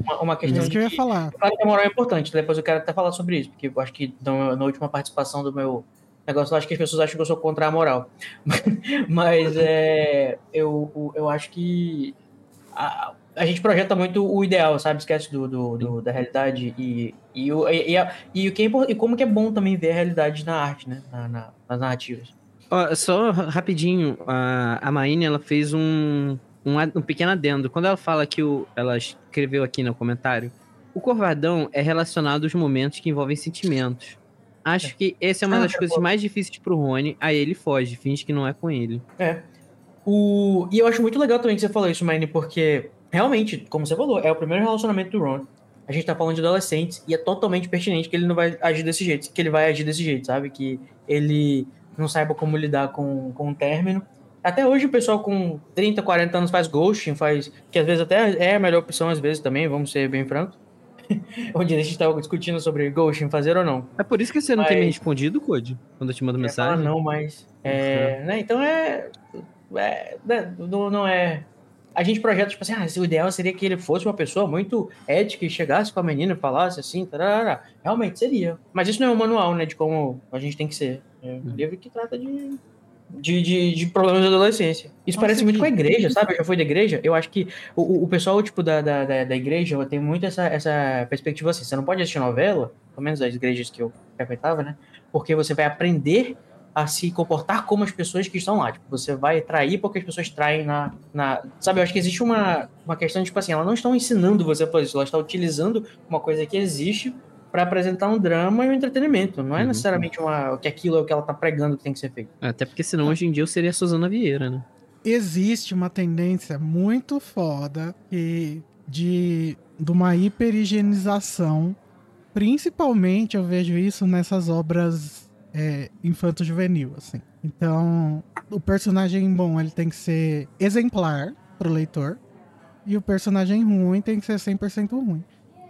uma, uma questão Isso que eu ia que- falar. Claro que a moral é importante, depois eu quero até falar sobre isso, porque eu acho que na, na última participação do meu negócio, eu acho que as pessoas acham que eu sou contra a moral. Mas é, eu, eu acho que a, a gente projeta muito o ideal, sabe? Esquece do, do, do- da realidade e, e, o, e, e, a- e o que é e como que é bom também ver a realidade na arte, né? Na, na- nas narrativas. Ó, só ra- rapidinho, a, a Maine, ela fez um, um, um pequeno adendo. Quando ela fala que o, ela escreveu aqui no comentário, o Corvadão é relacionado aos momentos que envolvem sentimentos. Acho que essa é uma Ah, das é coisas mais difíceis pro Rony. Aí ele foge, finge que não é com ele. É. O... E eu acho muito legal também que você falou isso, Maine, porque realmente, como você falou, é o primeiro relacionamento do Ron. A gente tá falando de adolescentes e é totalmente pertinente que ele não vai agir desse jeito, que ele vai agir desse jeito, sabe? Que ele não saiba como lidar com, com o término. Até hoje o pessoal com 30, 40 anos faz ghosting, faz. Que às vezes até é a melhor opção, às vezes também, vamos ser bem francos. Onde a gente tava discutindo sobre ghosting, fazer ou não. É por isso que você não tem me respondido, Code, quando eu te mando falar mensagem. não, mas. É, né, então é. é né, não, não é. A gente projeta, tipo assim, ah, o ideal seria que ele fosse uma pessoa muito ética e chegasse com a menina e falasse assim, tarará. realmente seria. Mas isso não é um manual, né, de como a gente tem que ser. É um livro que trata de, de, de, de problemas da adolescência. Isso Nossa, parece muito que- com a igreja, sabe? Eu já fui da igreja, eu acho que o, o pessoal, tipo, da, da, da, da igreja tem muito essa, essa perspectiva assim, você não pode assistir novela, pelo menos das igrejas que eu frequentava, né, porque você vai aprender a se comportar como as pessoas que estão lá. Tipo, você vai trair porque as pessoas traem na, na. Sabe, eu acho que existe uma, uma questão, tipo assim, elas não estão ensinando você a fazer isso, elas estão utilizando uma coisa que existe para apresentar um drama e um entretenimento. Não é Uhum. necessariamente uma, que aquilo é o que ela tá pregando que tem que ser feito. Até porque senão hoje em dia eu seria a Suzana Vieira, né? existe uma tendência muito foda que de, de uma hiperigienização. Principalmente eu vejo isso nessas obras é, infanto-juvenil, assim. Então, o personagem bom ele tem que ser exemplar pro leitor. E o personagem ruim tem que ser 100% ruim.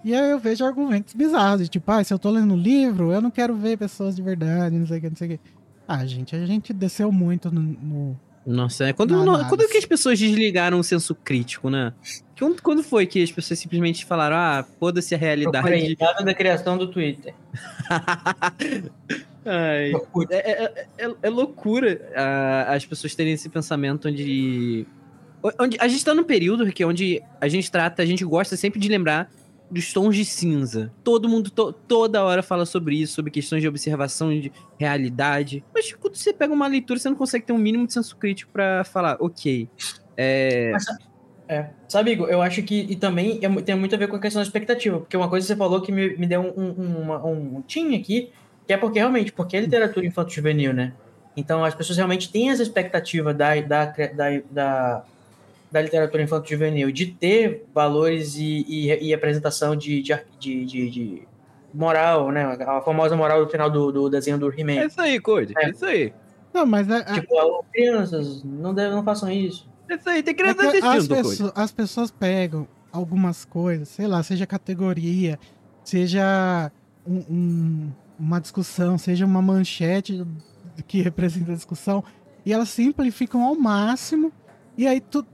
E aí eu vejo argumentos bizarros, tipo, ah, se eu tô lendo um livro, eu não quero ver pessoas de verdade, não sei o que, não sei o que. Ah, gente, a gente desceu muito no- no, Nossa, é quando, análise. quando que as pessoas desligaram o senso crítico, né? Quando, quando foi que as pessoas simplesmente falaram, ah, foda-se a Procurei realidade? data da criação do Twitter. Ai, é, é- é- é loucura ah, as pessoas terem esse pensamento onde, onde. A gente tá num período que é onde a gente trata, a gente gosta sempre de lembrar dos tons de cinza. Todo mundo to- toda hora fala sobre isso, sobre questões de observação de realidade. Mas quando você pega uma leitura, você não consegue ter um mínimo de senso crítico pra falar, ok. É, É. Sabe, Igor, eu acho que e também é tem muito a ver com a questão da expectativa, porque uma coisa que você falou que me, me deu um, um, uma- um aqui, que é porque realmente, porque é literatura infanto-juvenil, né? Então as pessoas realmente têm essa expectativa da, da, da, da, da literatura infanto-juvenil de ter valores e, e, e apresentação de, de, de, de- moral, né? A famosa moral do final do, do desenho do é He-Man. isso aí, Code. É. É. isso aí. Não, mas é, é- Tipo, "Ah, crianças, não, deve, não façam isso. É isso aí. Tem é criança que as, assistindo, pessoas, as pessoas pegam algumas coisas, sei lá, seja categoria, seja um- um- uma discussão, seja uma manchete que representa a discussão, e elas simplificam ao máximo, e aí tu,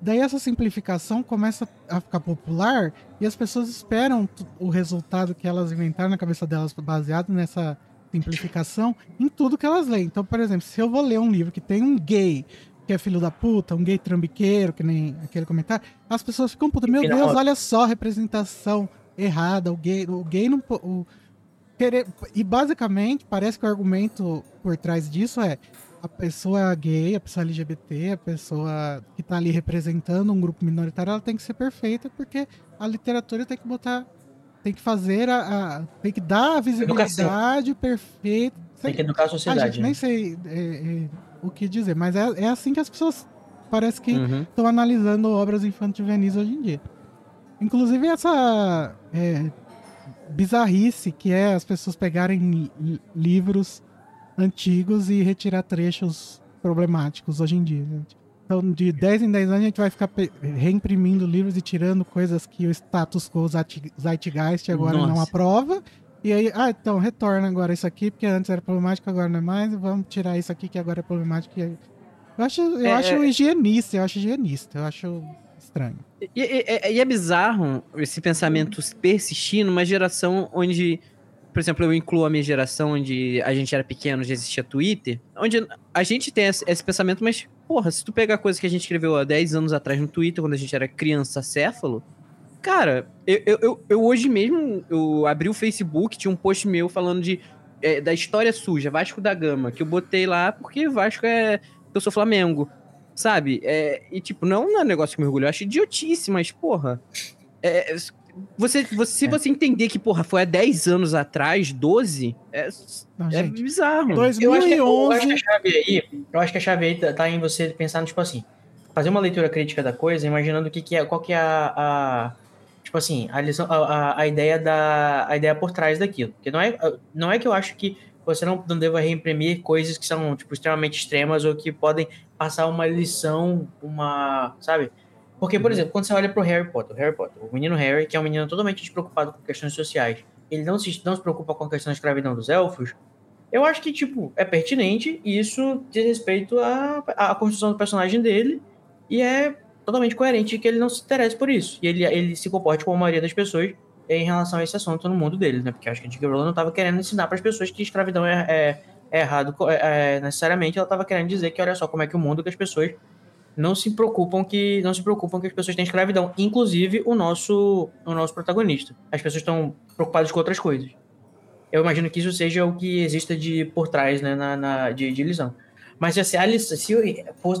daí essa simplificação começa a ficar popular e as pessoas esperam o resultado que elas inventaram na cabeça delas baseado nessa simplificação em tudo que elas leem. Então, por exemplo, se eu vou ler um livro que tem um gay que é filho da puta, um gay trambiqueiro, que nem aquele comentário, as pessoas ficam putas. Meu Deus, olha só a representação errada. O gay, o gay não. O, querer, e basicamente, parece que o argumento por trás disso é a pessoa gay, a pessoa LGBT, a pessoa que tá ali representando um grupo minoritário, ela tem que ser perfeita, porque a literatura tem que botar. Tem que fazer a. a- tem que dar a visibilidade perfeita. Tem que educar a sociedade. gente, né? nem sei é, é, o que dizer, mas é, é assim que as pessoas parece que Uhum. estão analisando obras infanto-juvenis hoje em dia. Inclusive essa é, bizarrice que é as pessoas pegarem li- livros antigos e retirar trechos problemáticos hoje em dia. gente. Então, de 10 em 10 anos, a gente vai ficar reimprimindo livros e tirando coisas que o status quo Zeitgeist agora não Nossa. aprova. E aí, ah, então, retorna agora isso aqui, porque antes era problemático, agora não é mais. Vamos tirar isso aqui, que agora é problemático. Eu acho, eu É, acho é. higienista, eu acho higienista, eu acho estranho. E- e- e é bizarro esse pensamento persistir numa geração onde, por exemplo, eu incluo a minha geração onde a gente era pequeno, já existia Twitter, onde a gente tem esse, esse pensamento, mas, porra, se tu pegar coisa que a gente escreveu há 10 anos atrás no Twitter, quando a gente era criança céfalo, cara, eu, eu, eu- hoje mesmo, eu abri o Facebook, tinha um post meu falando de é, da história suja, Vasco da Gama, que eu botei lá porque Vasco é. Eu sou Flamengo. Sabe? É, e, tipo, não é um negócio que me orgulho. Eu acho idiotice, mas, porra. é, você, você, se É. você entender que, porra, foi há 10 anos atrás, 12, é, Não, é gente, bizarro. Eu acho, que, eu acho que a 2011. chave aí, eu acho que a chave aí tá, tá em você pensar no, tipo assim, fazer uma leitura crítica da coisa, imaginando o que, que é, qual que é a, a- tipo assim, a lição, a, a, a ideia da, a ideia por trás daquilo. Porque não é, não é que eu acho que você não, não deva reimprimir coisas que são, tipo, extremamente extremas ou que podem passar uma lição, uma, sabe? Porque, por Uhum. exemplo, quando você olha pro Harry Potter, o Harry Potter, o menino Harry, que é um menino totalmente despreocupado com questões sociais, ele não se, não se preocupa com a questão da escravidão dos elfos, eu acho que, tipo, é pertinente e isso diz respeito à, à construção do personagem dele e é totalmente coerente que ele não se interesse por isso. E ele, ele se comporte como a maioria das pessoas em relação a esse assunto no mundo dele, né? Porque acho que a J.K. Rowling não estava querendo ensinar para as pessoas que escravidão é, é, é errado é, é, necessariamente. Ela estava querendo dizer que olha só como é que o mundo que as pessoas não se preocupam que não se preocupam que as pessoas têm escravidão, inclusive o nosso o nosso protagonista. As pessoas estão preocupadas com outras coisas. Eu imagino que isso seja o que exista de por trás, né, na, na de, de lição. Mas assim, a lição, se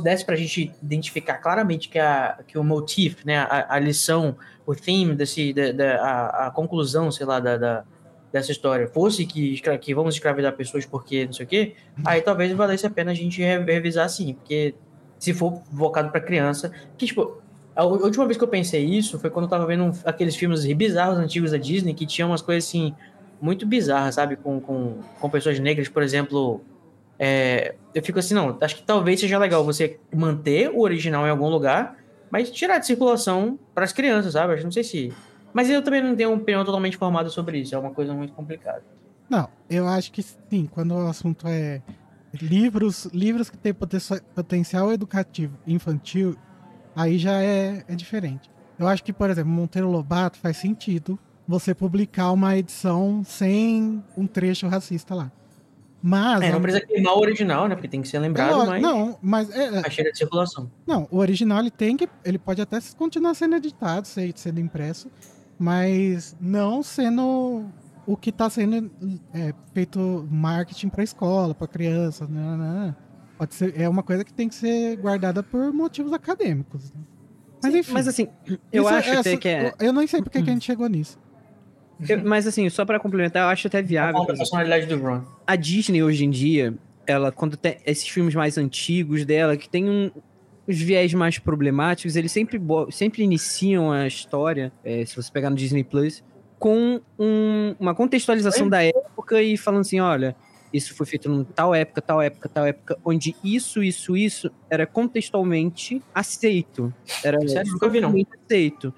desse para a gente identificar claramente que, a, que o motif, né, a, a lição, o theme, desse, da, a, a, conclusão, sei lá, da, da, dessa história fosse que, que vamos escravidar pessoas porque não sei o quê, aí talvez valesse a pena a gente revisar assim, porque se for focado para criança, que tipo, a última vez que eu pensei isso foi quando eu tava vendo aqueles filmes bizarros antigos da Disney que tinham umas coisas assim muito bizarras, sabe, com, com, com pessoas negras, por exemplo, é, eu fico assim, não, acho que talvez seja legal você manter o original em algum lugar, mas tirar de circulação para as crianças, sabe? Eu não sei se. Mas eu também não tenho uma opinião totalmente formada sobre isso, é uma coisa muito complicada. Não, eu acho que sim, quando o assunto é livros, livros que têm potencial educativo infantil, aí já é, é diferente. Eu acho que, por exemplo, Monteiro Lobato faz sentido você publicar uma edição sem um trecho racista lá. Mas. É, não precisa queimar o original, né? Porque tem que ser lembrado, é, mas. Não, mas. É, a cheira de circulação. Não, o original ele tem que. Ele pode até continuar sendo editado, sendo impresso, mas não sendo o que está sendo é, feito marketing para escola, para criança, né, né, né? Pode ser, é uma coisa que tem que ser guardada por motivos acadêmicos. Né? Mas enfim. Mas assim, eu acho é, até que é. Eu não sei porque que a gente chegou nisso. Eu, mas assim, só para complementar, eu acho até viável. A personalidade do Ron. A Disney hoje em dia, ela quando tem esses filmes mais antigos dela que tem um, os viés mais problemáticos, eles sempre sempre iniciam a história, é, se você pegar no Disney Plus, com um, uma contextualização da época e falando assim, olha, isso foi feito em tal época, tal época, tal época, onde isso, isso, isso era contextualmente aceito. Era não. aceito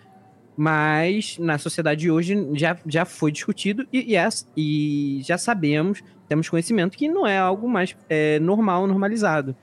mas na sociedade hoje já, já foi discutido e, e, e já sabemos, temos conhecimento que não é algo mais é, normal, normalizado.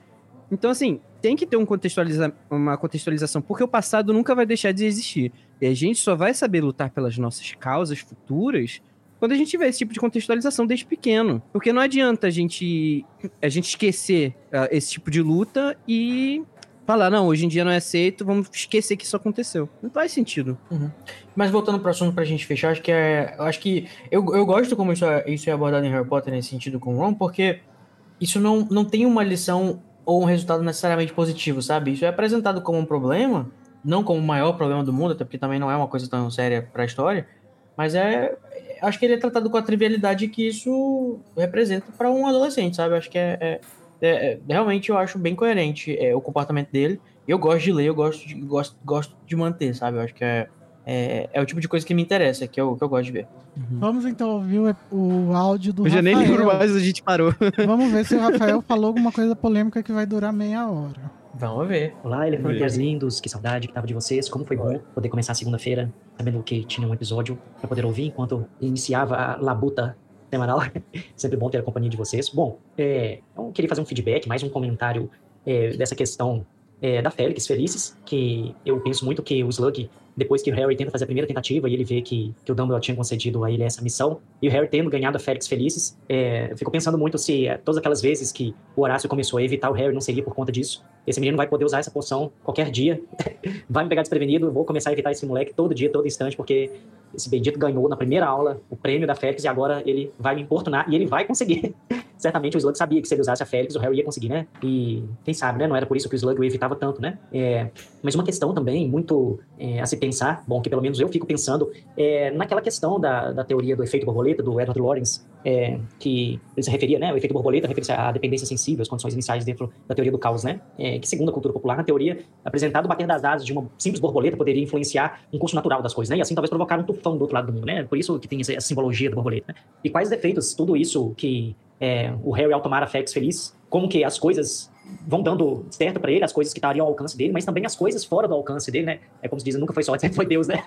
Então, assim, tem que ter um contextualiza uma contextualização, porque o passado nunca vai deixar de existir. E a gente só vai saber lutar pelas nossas causas futuras quando a gente tiver esse tipo de contextualização desde pequeno. Porque não adianta a gente, a gente esquecer uh, esse tipo de luta e falar, não, hoje em dia não é aceito, vamos esquecer que isso aconteceu. Não faz sentido. Uhum. Mas voltando para o assunto pra gente fechar, acho que é. Acho que. Eu, eu gosto como isso é, isso é abordado em Harry Potter nesse sentido com o Ron, porque isso não, não tem uma lição ou um resultado necessariamente positivo, sabe? Isso é apresentado como um problema, não como o maior problema do mundo, até porque também não é uma coisa tão séria para a história, mas é. Acho que ele é tratado com a trivialidade que isso representa para um adolescente, sabe? Acho que é, é é, é, realmente eu acho bem coerente é, o comportamento dele. Eu gosto de ler, eu gosto de, gosto, gosto de manter, sabe? Eu acho que é, é, é o tipo de coisa que me interessa, que eu, que eu gosto de ver. Uhum. Vamos então ouvir o, o áudio do eu Rafael. Eu já nem lembro mais, a gente parou. Vamos ver se o Rafael falou alguma coisa polêmica que vai durar meia hora. Vamos ver. Olá, elefantes lindos, que saudade que tava de vocês. Como foi bom poder começar segunda-feira, sabendo que tinha um episódio para poder ouvir enquanto iniciava a labuta semanal. Sempre bom ter a companhia de vocês. Bom, é, eu queria fazer um feedback, mais um comentário é, dessa questão é, da Félix Felices, que eu penso muito que o Slug depois que o Harry tenta fazer a primeira tentativa e ele vê que, que o Dumbledore tinha concedido a ele essa missão, e o Harry tendo ganhado a Félix Felices, é, eu fico pensando muito se é, todas aquelas vezes que o Horácio começou a evitar o Harry não seria por conta disso. Esse menino vai poder usar essa poção qualquer dia, vai me pegar desprevenido, vou começar a evitar esse moleque todo dia, todo instante, porque esse bendito ganhou na primeira aula o prêmio da Félix e agora ele vai me importunar e ele vai conseguir. Certamente o Slug sabia que se ele usasse a Félix, o Harry ia conseguir, né? E quem sabe, né? Não era por isso que o Slug o evitava tanto, né? É, mas uma questão também muito é, a se pensar, bom, que pelo menos eu fico pensando, é, naquela questão da, da teoria do efeito borboleta, do Edward Lorenz, é, que ele se referia, né, o efeito borboleta refere-se à dependência sensível, as condições iniciais dentro da teoria do caos, né, é, que segundo a cultura popular, na teoria, apresentado o bater das asas de uma simples borboleta poderia influenciar um curso natural das coisas, né, e assim talvez provocar um tufão do outro lado do mundo, né, por isso que tem essa simbologia da borboleta, né? E quais efeitos tudo isso que é, o Harry ao tomar a Félix feliz, como que as coisas vão dando certo para ele, as coisas que estariam ao alcance dele, mas também as coisas fora do alcance dele, né? É como se diz, nunca foi sorte, sempre foi Deus, né?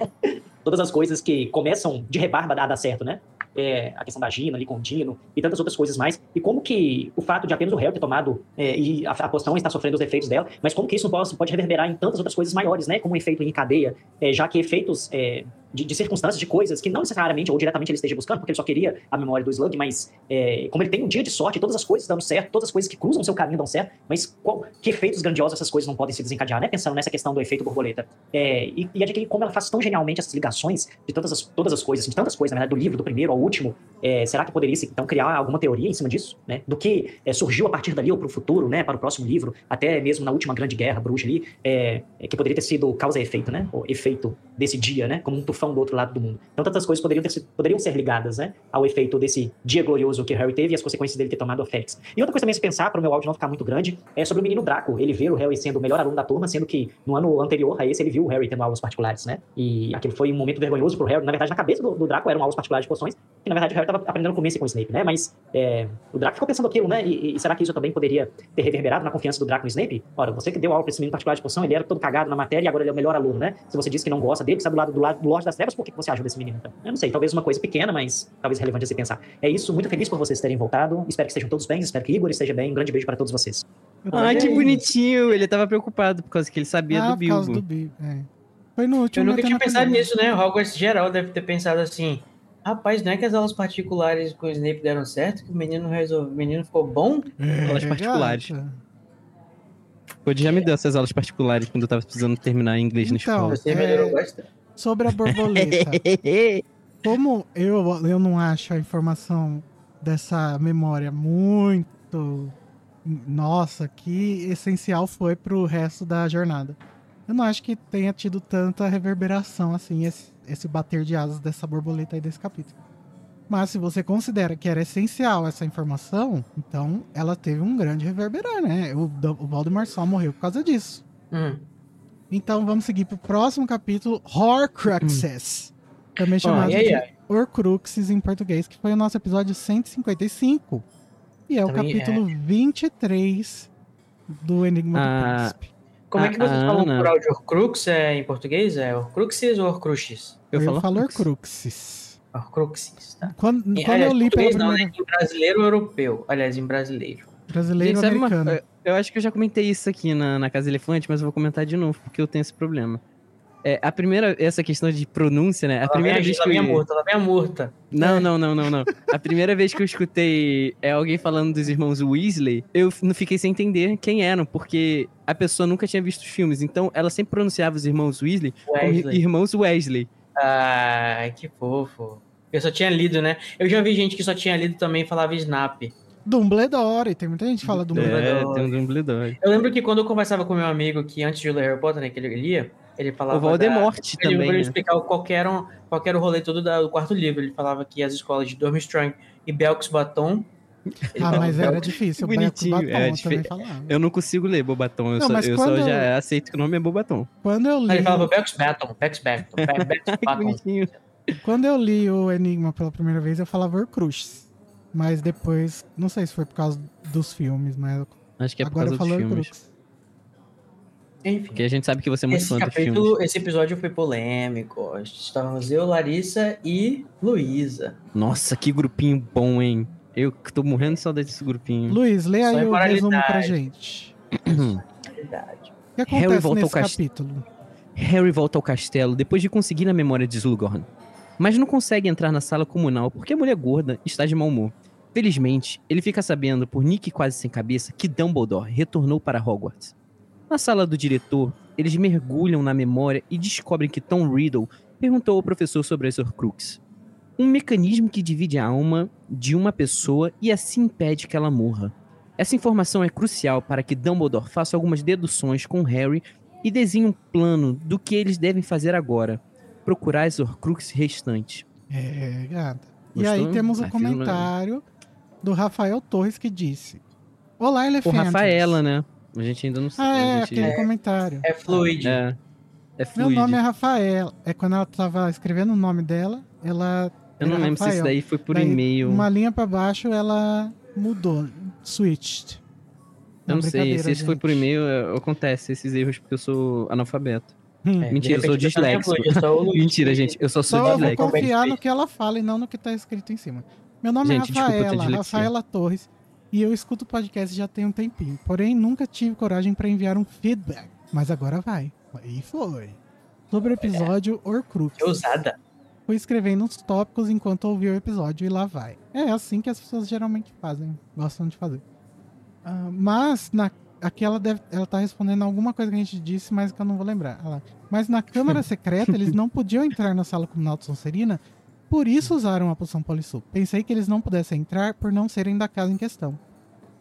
Todas as coisas que começam de rebarba a dar certo, né? É, a questão da Gina ali com o Dino e tantas outras coisas mais, e como que o fato de apenas o Harry ter tomado é, e a, a poção está sofrendo os efeitos dela, mas como que isso pode, pode reverberar em tantas outras coisas maiores, né, como um efeito em cadeia, é, já que efeitos é, de, de, circunstâncias, de coisas que não necessariamente ou diretamente ele esteja buscando, porque ele só queria a memória do Slug, mas é, como ele tem um dia de sorte, todas as coisas dando certo, todas as coisas que cruzam seu caminho dão certo, mas qual, que efeitos grandiosos essas coisas não podem se desencadear, né? Pensando nessa questão do efeito borboleta. É, e, e adquirir como ela faz tão genialmente essas ligações de todas as, todas as coisas, de tantas coisas, na verdade, do livro, do primeiro ao último, é, será que poderia então criar alguma teoria em cima disso, né? Do que é, surgiu a partir dali ou para o futuro, né? Para o próximo livro, até mesmo na última grande guerra bruxa ali, é, é, que poderia ter sido causa e efeito, né? O efeito desse dia, né? Como um tufão do outro lado do mundo. Então, tantas coisas poderiam, ter, poderiam ser ligadas, né? Ao efeito desse dia glorioso que Harry teve e as consequências dele ter tomado a Félix. E outra coisa também a se pensar, para o meu áudio não ficar muito grande, é sobre o menino Draco. Ele ver o Harry sendo o melhor aluno da turma, sendo que no ano anterior a esse ele viu o Harry tendo aulas particulares, né? E aquele foi um momento vergonhoso pro Harry. Na verdade, na cabeça do, do Draco eram aulas particulares de poções, e na verdade o Harry estava aprendendo com esse com o Snape, né? Mas é, o Draco ficou pensando aquilo, né? E, e, será que isso também poderia ter reverberado na confiança do Draco no Snape? Ora, você que deu aula para esse menino particular de poção, ele era todo cagado na matéria e agora ele é o melhor aluno, né? Se você diz que não gosta dele, que está do lado do lado do Lorde das Trevas, por que você ajuda esse menino então? Eu não sei, talvez uma coisa pequena, mas talvez relevante a se pensar. É isso, muito feliz por vocês terem voltado. Espero que estejam todos bem, espero que Igor esteja bem. Um grande beijo para todos vocês. Ai, que bonitinho! Ele tava preocupado por causa que ele sabia ah, do Bilbo. Por causa do Bilbo, é. Foi no último. Eu nunca tinha pensado nisso, né? O Hogwarts geral deve ter pensado assim. Rapaz, não é que as aulas particulares com o Snape deram certo? Que o menino resolveu. O menino ficou bom? É, aulas particulares. Pode já me deu essas aulas particulares quando eu tava precisando terminar inglês então, na escola. Você melhorou bastante. Sobre a borboleta. como eu, eu não acho a informação dessa memória muito. Nossa, que essencial foi pro resto da jornada. Eu não acho que tenha tido tanta reverberação assim, esse, esse bater de asas dessa borboleta aí desse capítulo. Mas se você considera que era essencial essa informação, então ela teve um grande reverberar, né? O, o Valdemar só morreu por causa disso. Hum. Então vamos seguir pro próximo capítulo, Horcruxes. Hum. Também chamado oh, de Horcruxes em português, que foi o nosso episódio 155. E é também o capítulo é. 23 do Enigma ah, do Príncipe. Como é que vocês falam Ana. plural de Horcrux é, em português? É Horcruxes ou Horcruxes? Eu, eu falo, Horcruxes. Horcruxes, tá? Quando, quando Aliás, eu li pela primeira... Não, né? Em brasileiro ou europeu? Aliás, em brasileiro. Brasileiro ou americano. Uma... Eu acho que eu já comentei isso aqui na, na Casa Elefante, mas eu vou comentar de novo, porque eu tenho esse problema. É, a primeira, essa questão de pronúncia, né? A ela primeira vez que eu... a murta, ela vem a murta. Não, não, não, não, não. a primeira vez que eu escutei é, alguém falando dos irmãos Weasley, eu não fiquei sem entender quem eram, porque a pessoa nunca tinha visto os filmes, então ela sempre pronunciava os irmãos Weasley, Wesley. como irmãos Wesley. Ai, que fofo. Eu só tinha lido, né? Eu já vi gente que só tinha lido também e falava Snap. Dumbledore, tem muita gente que fala Dumbledore. É, tem um Dumbledore. Eu lembro que quando eu conversava com meu amigo que antes de ler Harry Potter, né, que ele lia, ele falava. O Voldemort da, também. Ele, né? explicar qual era, qual era o rolê todo do quarto livro. Ele falava que as escolas de Durmstrang e Belks Baton. Ah, mas era difícil. Bonitinho. É, também falava. Eu não consigo ler Bobaton. Eu, não, só, eu só já aceito que o nome é Bobaton. Quando eu li. ele falava Belks Baton. Belks Baton. Baton. bonitinho. Quando eu li o Enigma pela primeira vez, eu falava Horcruxes. Mas depois, não sei se foi por causa dos filmes, mas Acho que é por agora causa eu dos filmes. Enfim. Porque a gente sabe que você é muito esse fã capítulo, do filme. Esse episódio foi polêmico. Estávamos eu, Larissa e Luísa. Nossa, que grupinho bom, hein? Eu que tô morrendo de saudade desse grupinho. Luiz, lê aí o resumo pra gente. Verdade. O que acontece Harry volta nesse cast- capítulo? Harry volta ao castelo depois de conseguir a memória de Slughorn. Mas não consegue entrar na sala comunal porque a mulher gorda está de mau humor. Felizmente, ele fica sabendo, por Nick quase sem cabeça, que Dumbledore retornou para Hogwarts. Na sala do diretor, eles mergulham na memória e descobrem que Tom Riddle perguntou ao professor sobre as Horcruxes. Um mecanismo que divide a alma de uma pessoa e assim impede que ela morra. Essa informação é crucial para que Dumbledore faça algumas deduções com Harry e desenhe um plano do que eles devem fazer agora. Procurar as Horcruxes restantes. É, gata. E Gostou? aí temos o Ah, filme- comentário do Rafael Torres que disse: Olá, Elefantes. Rafaela, né? A gente ainda não sabe. Ah, é, gente... aquele comentário. É fluid. É, é Meu nome é Rafael. É quando ela tava escrevendo o nome dela, ela. Eu não lembro se isso Rafael. daí foi por Daí, e-mail. Uma linha pra baixo, ela mudou. Switched. Eu não sei, se isso foi por gente. e-mail, é, acontece esses erros porque eu sou analfabeto. Hum. É, Mentira, eu sou disléxico. é Mentira, gente. Eu só sou Só eu vou é confiar no que ela fala e não no que tá escrito em cima. Meu nome Gente, é desculpa ter Rafaela, dislexia. Rafaela Torres, e eu escuto o podcast já tem um tempinho. Porém, nunca tive coragem pra enviar um feedback. Mas agora vai. E foi. Sobre o episódio Horcrux. Que ousada. Fui escrevendo uns tópicos enquanto ouvia o episódio e lá vai. É assim que as pessoas geralmente fazem, gostam de fazer. Ah, mas na, aqui ela, deve, ela tá respondendo alguma coisa que a gente disse, mas que eu não vou lembrar. Lá. Mas na Câmara Secreta eles não podiam entrar na sala comunal de Sonserina, por isso usaram a poção Polissuco. Pensei que eles não pudessem entrar por não serem da casa em questão.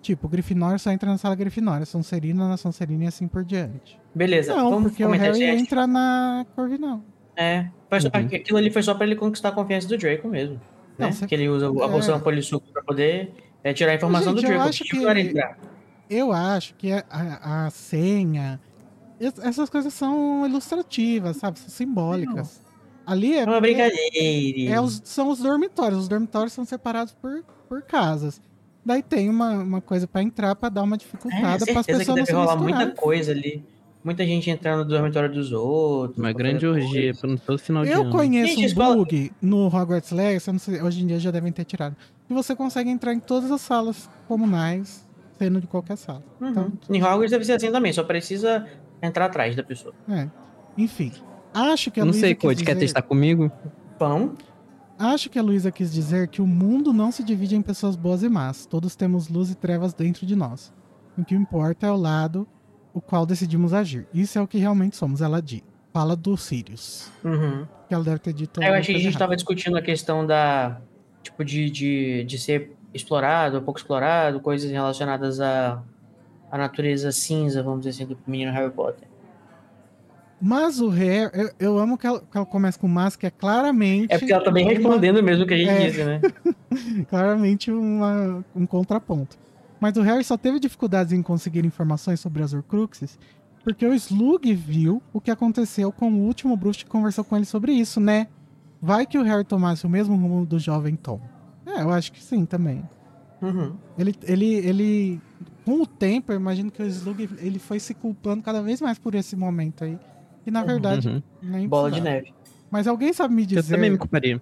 Tipo, Grifinória só entra na sala Grifinória, Sonserina na Sonserina e assim por diante. Beleza, Não, vamos porque o Harry aí. entra na Corvinal. É, foi só- Uhum. aquilo ali foi só pra ele conquistar a confiança do Draco mesmo. Não, né? você- Que ele usa a É. poção polissuco pra poder é, tirar a informação Gente, do eu Draco. acho Tipo, que-. Eu acho que a, a- a senha, es- essas coisas são ilustrativas, sabe? São simbólicas. Ali é, É uma brincadeira. é os- são os dormitórios. Os dormitórios são separados por, por casas. Daí tem uma, uma coisa pra entrar pra dar uma É, dificultada para as certeza que pessoas não deve se rolar muita coisa ali. Muita gente entrando no dormitório dos outros. Uma grande orgia pra todo final de Eu ano. conheço Gente, um escola- bug no Hogwarts Legacy, eu não sei, hoje em dia já devem ter tirado, que você consegue entrar em todas as salas comunais, sendo de qualquer sala. Uhum. Então, Em Hogwarts deve ser assim também, só precisa entrar atrás da pessoa. É. Enfim, acho que a Não Luísa sei, quis Code, quer dizer- testar comigo? Pão. Acho que a Luísa quis dizer que o mundo não se divide em pessoas boas e más. Todos temos luz e trevas dentro de nós. O que importa é o lado o qual decidimos agir. Isso é o que realmente somos, ela diz. Fala do Sirius. Uhum. Que ela deve ter dito. Eu alguma achei que a gente errada. tava discutindo a questão da. Tipo, de, de, de ser explorado, pouco explorado, coisas relacionadas à, à natureza cinza, vamos dizer assim, do menino Harry Potter. Mas o Harry, eu, eu amo que ela, que ela começa com mas, que é claramente. É porque ela tá bem respondendo mesmo o que a gente É. disse, né? claramente uma- um contraponto. Mas o Harry só teve dificuldades em conseguir informações sobre as Horcruxes porque o Slug viu o que aconteceu com o último bruxo que conversou com ele sobre isso, né? Vai que o Harry tomasse o mesmo rumo do jovem Tom. É, eu acho que sim também. Uhum. Ele, ele, ele, com o tempo, eu imagino que o Slug ele foi se culpando cada vez mais por esse momento aí. E na verdade, Uhum. nem Bola de neve. Mas alguém sabe me Eu dizer também me culparia.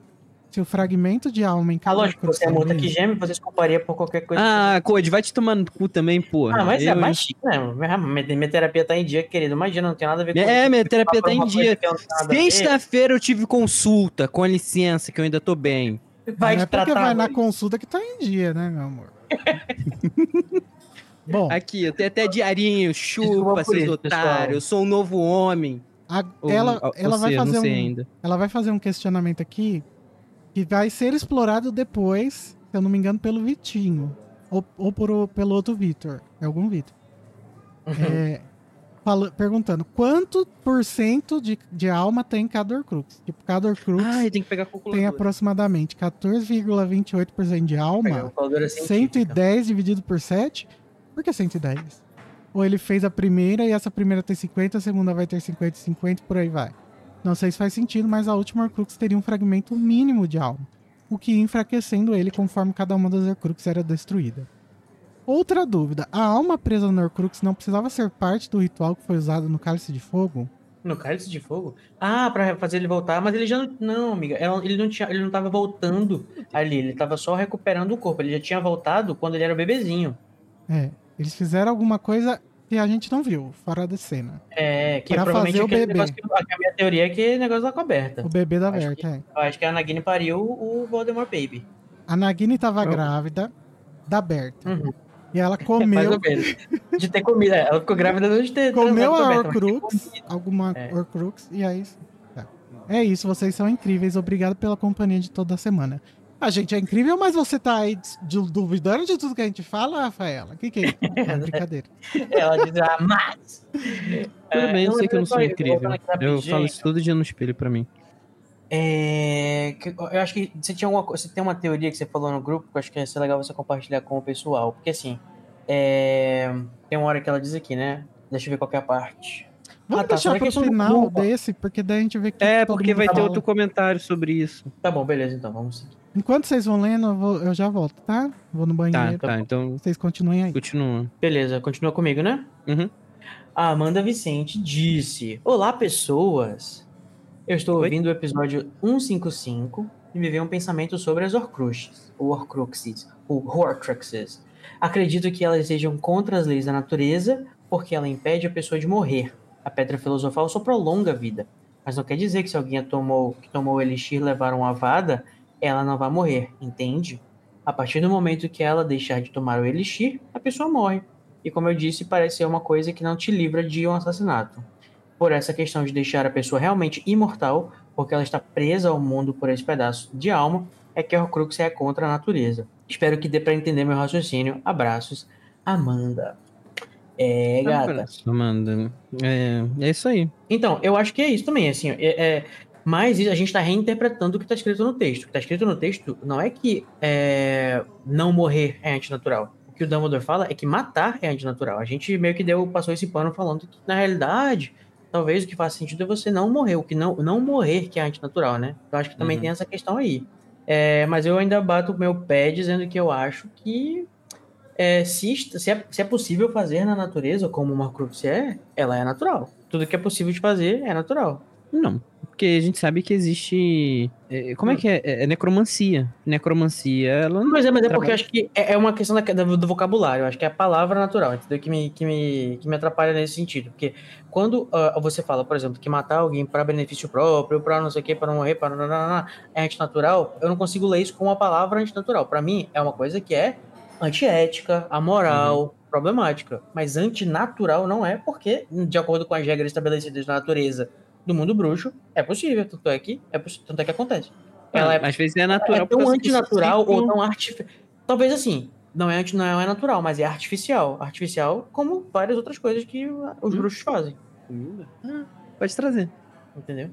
se o fragmento de alma em Ah, cada lógico, você é multa que geme, você se culparia por qualquer coisa. Ah, Code, vai te tomar no cu também, porra. Ah, mas é Eu- mais chique, né? Minha, terapia tá em dia, querido. Imagina, não tem nada a ver com É, isso. minha terapia Falar tá em dia. Sexta-feira eu tive consulta, com licença, que eu ainda tô bem. Vai não é porque vai na consulta que tá em dia, né, meu amor? Bom, Aqui, eu tenho até diarinho, chupa, seus isso, otários, eu sou um novo homem. A- Ou- ela, ou ela vai fazer um, ainda. ela vai fazer um questionamento aqui que vai ser explorado depois, se eu não me engano, pelo Vitinho. Ou, ou por, pelo outro Vitor. É algum Vitor. Uhum. É, fala- perguntando quanto por cento de, de alma tem cada Horcrux. Tipo, cada Horcrux Ai, tem que pegar a tem aproximadamente 14,28% de alma. uma calculadora científica. 110 dividido por 7? Por que 110? Ou ele fez a primeira e essa primeira tem 50, a segunda vai ter 50 e 50 por aí vai. Não sei se faz sentido, mas a última Horcrux teria um fragmento mínimo de alma, o que ia enfraquecendo ele conforme cada uma das Horcrux era destruída. Outra dúvida, a alma presa no Horcrux não precisava ser parte do ritual que foi usado no Cálice de Fogo? No cálice de fogo? Ah, pra fazer ele voltar, mas ele já não. Não, amiga. Ele não, tinha, ele não tava voltando ali, ele tava só recuperando o corpo. Ele já tinha voltado quando ele era bebezinho. É, eles fizeram alguma coisa que a gente não viu, fora da cena. É, que Pra provavelmente fazer o bebê. que. A minha teoria é que negócio da coberta. O bebê da Berta, é. Eu acho que a Nagini pariu o Voldemort Baby. A Nagini tava grávida da Berta. Uhum. E ela Mais comeu. De ter comida. Ela ficou grávida não de ter. Comeu a de Horcrux, alguma É. Horcrux, e aí. tá. É isso, vocês são incríveis. Obrigado pela companhia de toda semana. A gente é incrível, mas você tá aí du- duvidando de tudo que a gente fala, Rafaela? O que, que é isso? É brincadeira. Ela diz, ah, mas. Tudo bem, eu sei que eu não sou incrível. Eu falo isso todo dia no espelho pra mim. É, eu acho que você tinha alguma você tem uma teoria que você falou no grupo que eu acho que ia ser legal você compartilhar com o pessoal. Porque assim, é, tem uma hora que ela diz aqui, né? Deixa eu ver qual que é a parte. Vamos Ah, tá, deixar pro final desse, porque daí a gente vê que. É, porque vai ter outro comentário sobre isso. Tá bom, beleza, então, vamos seguir. Enquanto vocês vão lendo, eu, vou- eu já volto, tá? Vou no Tá, banheiro. tá, então Vocês continuem aí. continua. Beleza, continua comigo, né? Uhum. A Amanda Vicente disse: Olá, pessoas! Eu estou Oi? ouvindo o episódio 155 e me veio um pensamento sobre as Horcruxes, ou Horcruxes, ou Horcruxes. Acredito que elas sejam contra as leis da natureza, porque ela impede a pessoa de morrer. A pedra filosofal só prolonga a vida. Mas não quer dizer que se alguém a tomou, que tomou o elixir levar uma vada, ela não vai morrer, entende? A partir do momento que ela deixar de tomar o elixir, a pessoa morre. E como eu disse, parece ser uma coisa que não te livra de um assassinato. Por essa questão de deixar a pessoa realmente imortal, porque ela está presa ao mundo por esse pedaço de alma, é que a Horcrux é contra a natureza. Espero que dê para entender meu raciocínio. Abraços, Amanda. É, gata. Amanda. É, é isso aí. Então, eu acho que é isso também, assim, é, é- mas a gente está reinterpretando o que está escrito no texto. O que está escrito no texto não é que é, não morrer é antinatural. O que o Dumbledore fala é que matar é antinatural. A gente meio que deu, passou esse pano falando que, na realidade, talvez o que faz sentido é você não morrer. O que não, não morrer que é antinatural, né? Eu acho que também Uhum. tem essa questão aí. É, mas eu ainda bato o meu pé dizendo que eu acho que é, se, se, é, se é possível fazer na natureza, como uma Horcrux é, ela é natural. Tudo que é possível de fazer é natural. Não. Porque a gente sabe que existe. é, como é que é? É necromancia. Necromancia, ela. Mas é, mas é porque eu acho que é é uma questão da- do vocabulário. Eu acho que é a palavra natural, entendeu? Que me, que me, que me atrapalha nesse sentido. Porque quando ah, você fala, por exemplo, que matar alguém para benefício próprio, para não sei o quê, para não morrer, para não, não, não, é antinatural, eu não consigo ler isso com uma palavra antinatural. Para mim, é uma coisa que é antiética, amoral, problemática. Mas antinatural não é, porque, de acordo com as regras estabelecidas na natureza do mundo bruxo, é possível. Tanto é que, é, tanto é que acontece. Ela é Às vezes é natural. é tão antinatural ou tão artificial. Talvez assim, não é, anti, não é natural, mas é artificial. Artificial como várias outras coisas que os Hum. bruxos fazem, Ah, pode trazer. entendeu?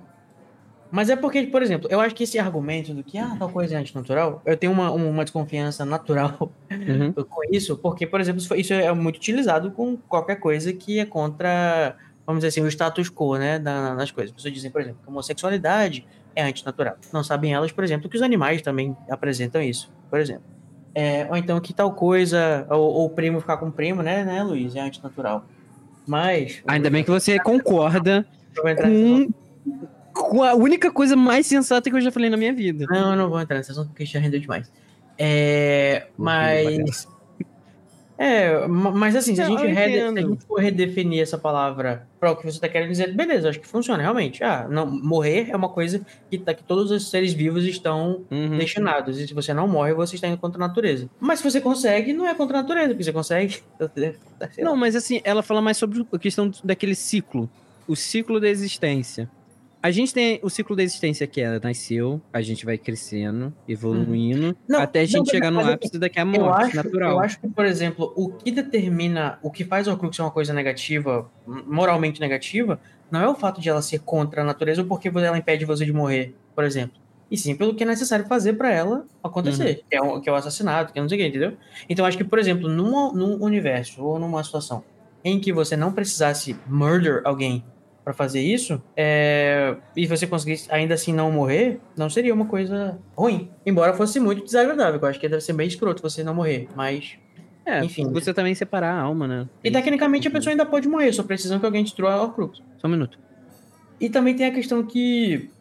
Mas é porque, por exemplo, eu acho que esse argumento do que ah, tal coisa é antinatural, eu tenho uma, uma desconfiança natural Uhum. com isso, porque, por exemplo, isso é muito utilizado com qualquer coisa que é contra, vamos dizer assim, o status quo, né, da- das coisas. As pessoas dizem, por exemplo, que a homossexualidade é antinatural. Não sabem elas, por exemplo, que os animais também apresentam isso, por exemplo. É, ou então que tal coisa, ou, ou o primo ficar com o primo, né, né, Luiz, é antinatural. Mas... Ainda bem que você concorda nessa- com, com a única coisa mais sensata que eu já falei na minha vida. Não, eu não vou entrar nesse assunto porque já rendeu demais. É, mas. É, ma- mas assim, se a, gente rede- se a gente for redefinir essa palavra para o que você tá querendo dizer, beleza, acho que funciona, realmente. Ah, não, morrer é uma coisa que, tá, que todos os seres vivos estão Uhum. destinados. E se você não morre, você está indo contra a natureza. Mas se você consegue, não é contra a natureza, porque você consegue. Não, mas assim, ela fala mais sobre a questão daquele ciclo. O ciclo da existência. A gente tem o ciclo da existência que ela nasceu, a gente vai crescendo, evoluindo, Uhum. Não, até a gente não, chegar no mas eu- ápice daqui a morte acho, natural. eu acho que, por exemplo, o que determina, o que faz a Horcrux ser uma coisa negativa, moralmente negativa, não é o fato de ela ser contra a natureza ou porque ela impede você de morrer, por exemplo. E sim pelo que é necessário fazer pra ela acontecer, que, é o, que é o assassinato, que é não sei o que, entendeu? Então acho que, por exemplo, numa, num universo ou numa situação em que você não precisasse murder alguém pra fazer isso, é, e você conseguisse ainda assim não morrer, não seria uma coisa ruim. Embora fosse muito desagradável, eu acho que deve ser bem escroto você não morrer, mas... É, enfim. você também separar a alma, né? E tecnicamente a pessoa ainda pode morrer, só precisam que alguém destrua a Horcrux. Só um minuto. E também tem a questão que...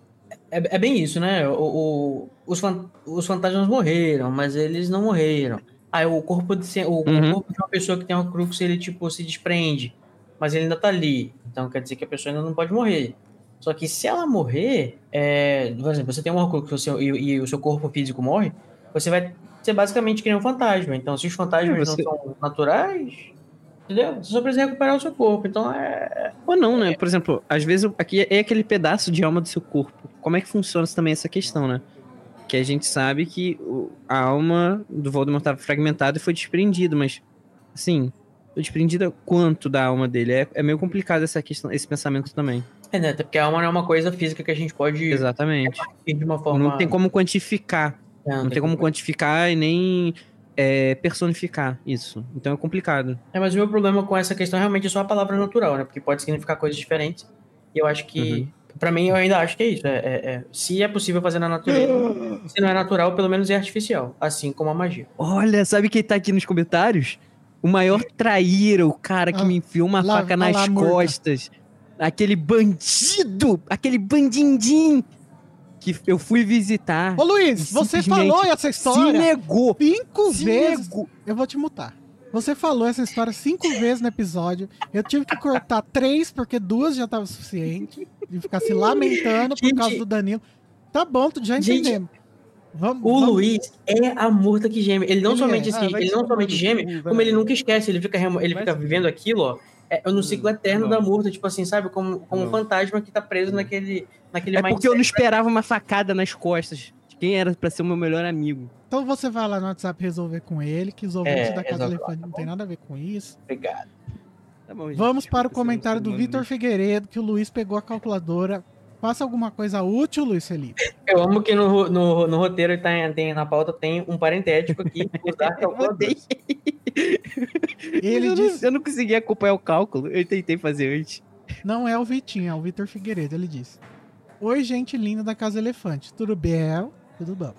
É, é bem isso, né? O, o- os, fan- os fantasmas morreram, mas eles não morreram. Aí o corpo de, o Uhum. corpo de uma pessoa que tem Horcrux, ele tipo se desprende, mas ele ainda tá ali. Então quer dizer que a pessoa ainda não pode morrer. Só que se ela morrer, é, por exemplo, você tem um você- e, e o seu corpo físico morre, você vai ser basicamente que nem um fantasma. Então, se os fantasmas É, você- não são naturais, entendeu? Você só precisa recuperar o seu corpo. Então, é... Ou não, né? Por exemplo, às vezes aqui é aquele pedaço de alma do seu corpo. Como é que funciona também essa questão, né? Que a gente sabe que a alma do Voldemort estava fragmentada e foi desprendido, mas assim, desprendida quanto da alma dele? É, é meio complicado essa questão, esse pensamento também. É, né? Até porque a alma não é uma coisa física que a gente pode Exatamente. de uma forma... Não tem como quantificar. É, Não tem como quantificar e nem é, personificar isso. Então é complicado. É, mas o meu problema com essa questão realmente é só a palavra natural, né? Porque pode significar coisas diferentes. E eu acho que, pra mim, eu ainda acho que é isso. É, é- é- se é possível fazer na natureza, se não é natural, pelo menos é artificial. Assim como a magia. Olha, sabe quem tá aqui nos comentários? O maior traíra, o cara que Ah, me enfiou uma lá- faca ah nas lá, costas. Aquele bandido, aquele bandindim que eu fui visitar. Ô Luiz, você falou essa Se história negou. cinco Se vezes. negou. Eu vou te mutar. Você falou essa história cinco vezes no episódio. Eu tive que cortar três, porque duas já tava suficiente. De ficar se lamentando por Gente. causa do Danilo. Tá bom, tu já entendemos. Vamos, O vamos- Luiz é a murta que geme. Ele não Ele somente é. assim, Ah, ele não somente geme, como vai. ele nunca esquece, ele fica, ele Vai fica vivendo aquilo, ó. É, no ciclo eterno Não. da murta, tipo assim, sabe? Como, como um fantasma que tá preso naquele, naquele É porque eu não esperava uma facada nas costas de quem era pra ser o meu melhor amigo. Então você vai lá no WhatsApp resolver com ele, que os ouvintes É, da Casa Elefante tá não tem nada a ver com isso. Obrigado. Tá bom, gente, Vamos para o comentário do Vitor. Figueiredo, que o Luiz pegou a calculadora. Faça alguma coisa útil, Luiz Felipe. Eu amo que no, no, no roteiro tá, tem, na pauta tem um parentético aqui, mudei. Ele eu, disse, não, eu não consegui acompanhar o cálculo. Eu tentei fazer antes. não é o Vitinho, é o Vitor Figueiredo, ele disse. Oi, gente linda da Casa Elefante. Tudo bem? Tudo bom.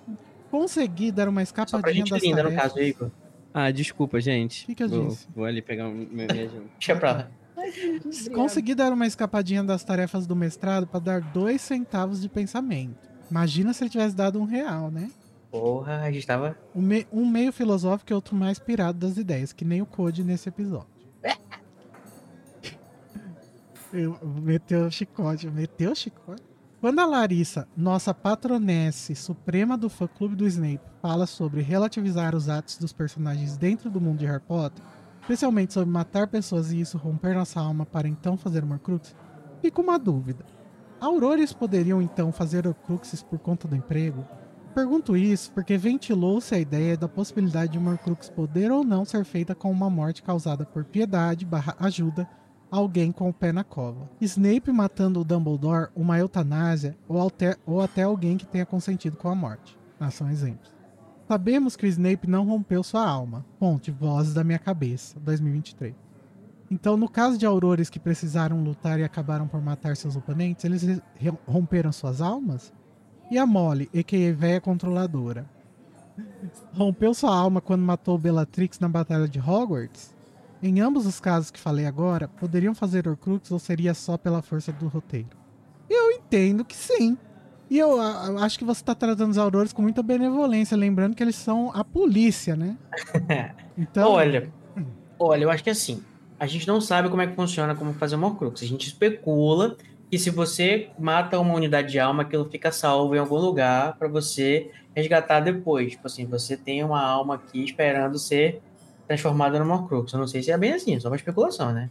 Consegui dar uma Só pra escapadinha gente das linda, no tarefas. caso, Igor. Ah, desculpa, gente. O que que eu vou, disse? Vou ali pegar o meu viajante. Deixa pra lá. Consegui dar uma escapadinha das tarefas do mestrado para dar dois centavos de pensamento. Imagina se ele tivesse dado um real, né? Porra, a gente tava. Um, me- um meio filosófico e outro mais pirado das ideias, que nem o Code nesse episódio. Eu, meteu o chicote, meteu o chicote. Quando a Larissa, nossa patronesse suprema do fã-clube do Snape, fala sobre relativizar os atos dos personagens dentro do mundo de Harry Potter, especialmente sobre matar pessoas e isso romper nossa alma para então fazer uma Horcrux, fica uma dúvida. Aurores poderiam então fazer Horcruxes por conta do emprego? Pergunto isso porque ventilou-se a ideia da possibilidade de uma Horcrux poder ou não ser feita com uma morte causada por piedade barra ajuda alguém com o pé na cova. Snape matando o Dumbledore, uma eutanásia, ou, ou até alguém que tenha consentido com a morte. Ah, são exemplos. Sabemos que o Snape não rompeu sua alma. Ponte, vozes da minha cabeça, 2023. Então, no caso de aurores que precisaram lutar e acabaram por matar seus oponentes, eles romperam suas almas? E a Molly, a.k.a. véia controladora? Rompeu sua alma quando matou Bellatrix na Batalha de Hogwarts? Em ambos os casos que falei agora, poderiam fazer Horcrux ou seria só pela força do roteiro? Eu entendo que sim. E eu, a- acho que você está tratando os aurores com muita benevolência, lembrando que eles são a polícia, né? Então, Olha, olha, eu acho que assim, a gente não sabe como é que funciona, como fazer uma Horcrux. A gente especula que se você mata uma unidade de alma, aquilo fica salvo em algum lugar para você resgatar depois. Tipo assim, você tem uma alma aqui esperando ser transformada numa Horcrux. Eu não sei se é bem assim, é só uma especulação, né?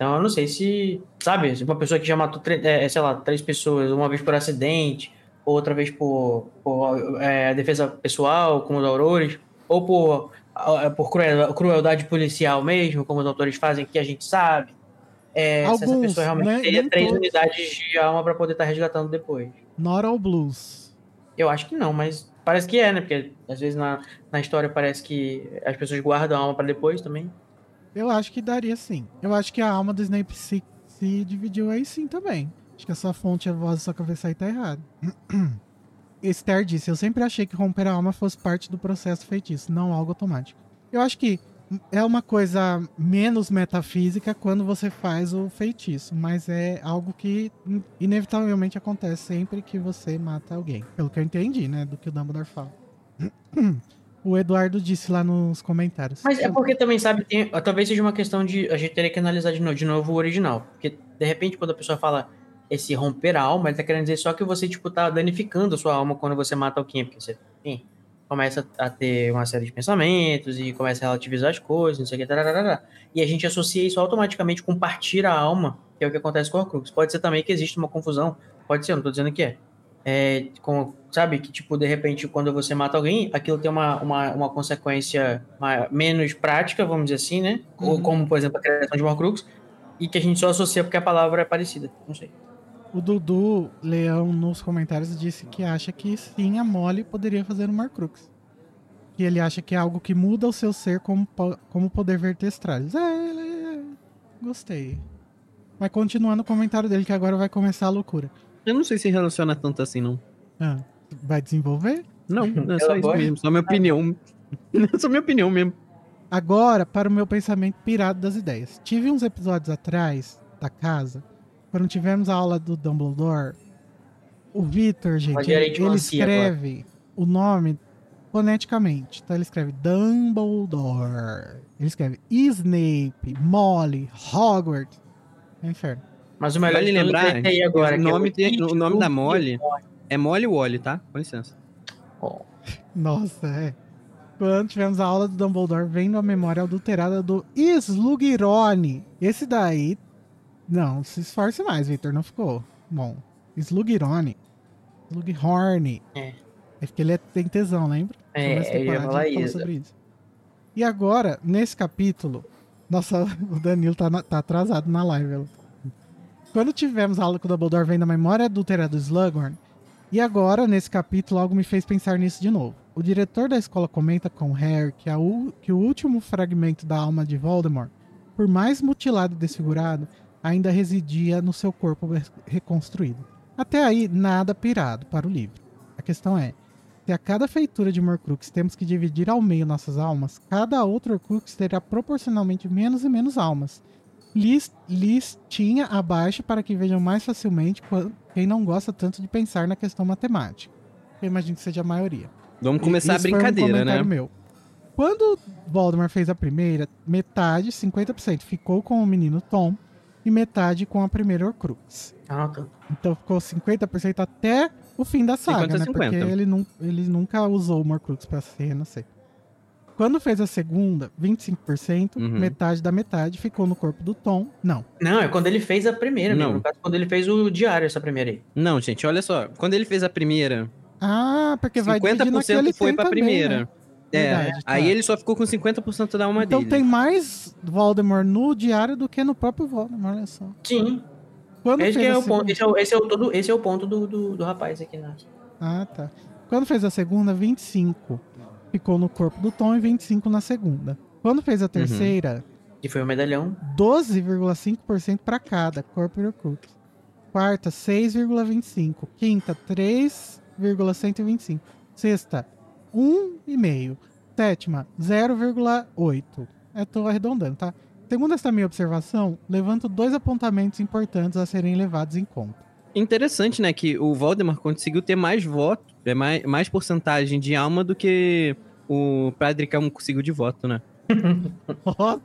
Então eu não sei se, sabe, se uma pessoa que já matou, tre- é, sei lá, três pessoas, uma vez por acidente, outra vez por, por é, defesa pessoal, como os aurores, ou por ah, por cruel- crueldade policial mesmo, como os autores fazem, que a gente sabe. É, se essa Alguns, pessoa realmente né? teria Nem três todos. unidades de alma para poder estar resgatando depois. Not all blues. Eu acho que não, mas parece que é, né? Porque às vezes na, na história parece que as pessoas guardam a alma para depois também. Eu acho que daria sim. Eu acho que a alma do Snape se, se dividiu aí sim também. Acho que a sua fonte, a voz da sua cabeça aí tá errada. Esther disse, eu sempre achei que romper a alma fosse parte do processo feitiço, não algo automático. Eu acho que é uma coisa menos metafísica quando você faz o feitiço, mas é algo que in- inevitavelmente acontece sempre que você mata alguém. Pelo que eu entendi, né, do que o Dumbledore fala. O Eduardo disse lá nos comentários. Mas é porque também, sabe, tem- talvez seja uma questão de. A gente teria que analisar de novo, de novo o original. Porque, de repente, quando a pessoa fala esse romper a alma, ele tá querendo dizer só que você, tipo, tá danificando a sua alma quando você mata alguém. Porque você, enfim, começa a ter uma série de pensamentos e começa a relativizar as coisas, não sei o que, tararara. E a gente associa isso automaticamente com partir a alma, que é o que acontece com a Horcrux. Pode ser também que existe uma confusão. Pode ser, não tô dizendo que é. É, com, sabe, que tipo, de repente, quando você mata alguém, aquilo tem uma, uma, uma consequência ma- menos prática, vamos dizer assim, né? Ou Uhum. como, por exemplo, a criação de uma Horcrux, e que a gente só associa porque a palavra é parecida. Não sei. O Dudu Leão nos comentários disse que acha que sim, a Molly poderia fazer um Marcrux. Que ele acha que é algo que muda o seu ser como, como poder verter estralhos. É, é, gostei. Mas continuando o comentário dele, que agora vai começar a loucura. Eu não sei se relaciona tanto assim, não. Ah, vai desenvolver? Não, é só isso mesmo. Só minha opinião. É só minha opinião mesmo. Agora, para o meu pensamento pirado das ideias. Tive uns episódios atrás da casa, quando tivemos a aula do Dumbledore. O Vitor, gente, ele, ele escreve o nome foneticamente. Então ele escreve Dumbledore. Ele escreve Snape, Molly, Hogwarts. É inferno. Mas o melhor Vale de tudo lembrar, é aí agora. o que é nome, tem- o nome da Molly é Molly Wally, tá? Com licença. Ó, Nossa, é. Quando tivemos a aula do Dumbledore, vendo a memória adulterada do Slughorn. Esse daí. Não, se esforce mais, Victor. Não ficou bom. Slughorn. Slughorn. É. É porque ele é, tem tesão, lembra? É, eu ia falar isso. sobre isso. E agora, nesse capítulo. Nossa, o Danilo tá, na- tá atrasado na live. Quando tivemos a aula com o Dumbledore vendo a memória adulterada do Slughorn, e agora, nesse capítulo, algo me fez pensar nisso de novo. O diretor da escola comenta com Harry que, que o último fragmento da alma de Voldemort, por mais mutilado e desfigurado, ainda residia no seu corpo re- reconstruído. Até aí, nada pirado para o livro. A questão é, se a cada feitura de Horcrux temos que dividir ao meio nossas almas, cada outro Horcrux terá proporcionalmente menos e menos almas. Lis- Listinha abaixo para que vejam mais facilmente quem não gosta tanto de pensar na questão matemática. Eu imagino que seja a maioria. Vamos começar Isso a foi um brincadeira, né? Meu. Quando Voldemort fez a primeira, metade, 50%, ficou com o menino Tom e metade com a primeira Horcrux. Ah, tá. Então ficou 50% até o fim da saga, 50, né? Porque 50. ele, nu ele nunca usou o Horcrux pra ser, não sei. Quando fez a segunda, 25%, Uhum. metade da metade ficou no corpo do Tom. Não. Não, é quando ele fez a primeira, Não. mesmo. No caso, quando ele fez o diário, essa primeira aí. Não, gente, olha só. Quando ele fez a primeira, Ah, porque vai dividir naquele 50% foi pra também, primeira. né? É, Verdade, tá. aí ele só ficou com 50% da alma Então dele. tem mais Voldemort no diário do que no próprio Voldemort, olha só. Sim. Quando Esse, é a o ponto, esse, é o, esse, é o todo, esse é o ponto do, do, do rapaz aqui, né? Ah, tá. Quando fez a segunda, 25 ficou no corpo do Tom e 25 na segunda. Quando fez a terceira, Que foi o medalhão. 12,5% para cada, corpo e Horcrux. Quarta, 6,25. Quinta, 3,125. Sexta, 1,5. Sétima, 0,8. Eu tô arredondando, tá? Segundo esta minha observação, levanto dois apontamentos importantes a serem levados em conta. Interessante, né, que o Voldemort conseguiu ter mais voto, é mais, mais porcentagem de alma do que o Padricão conseguiu de voto, né? Nossa,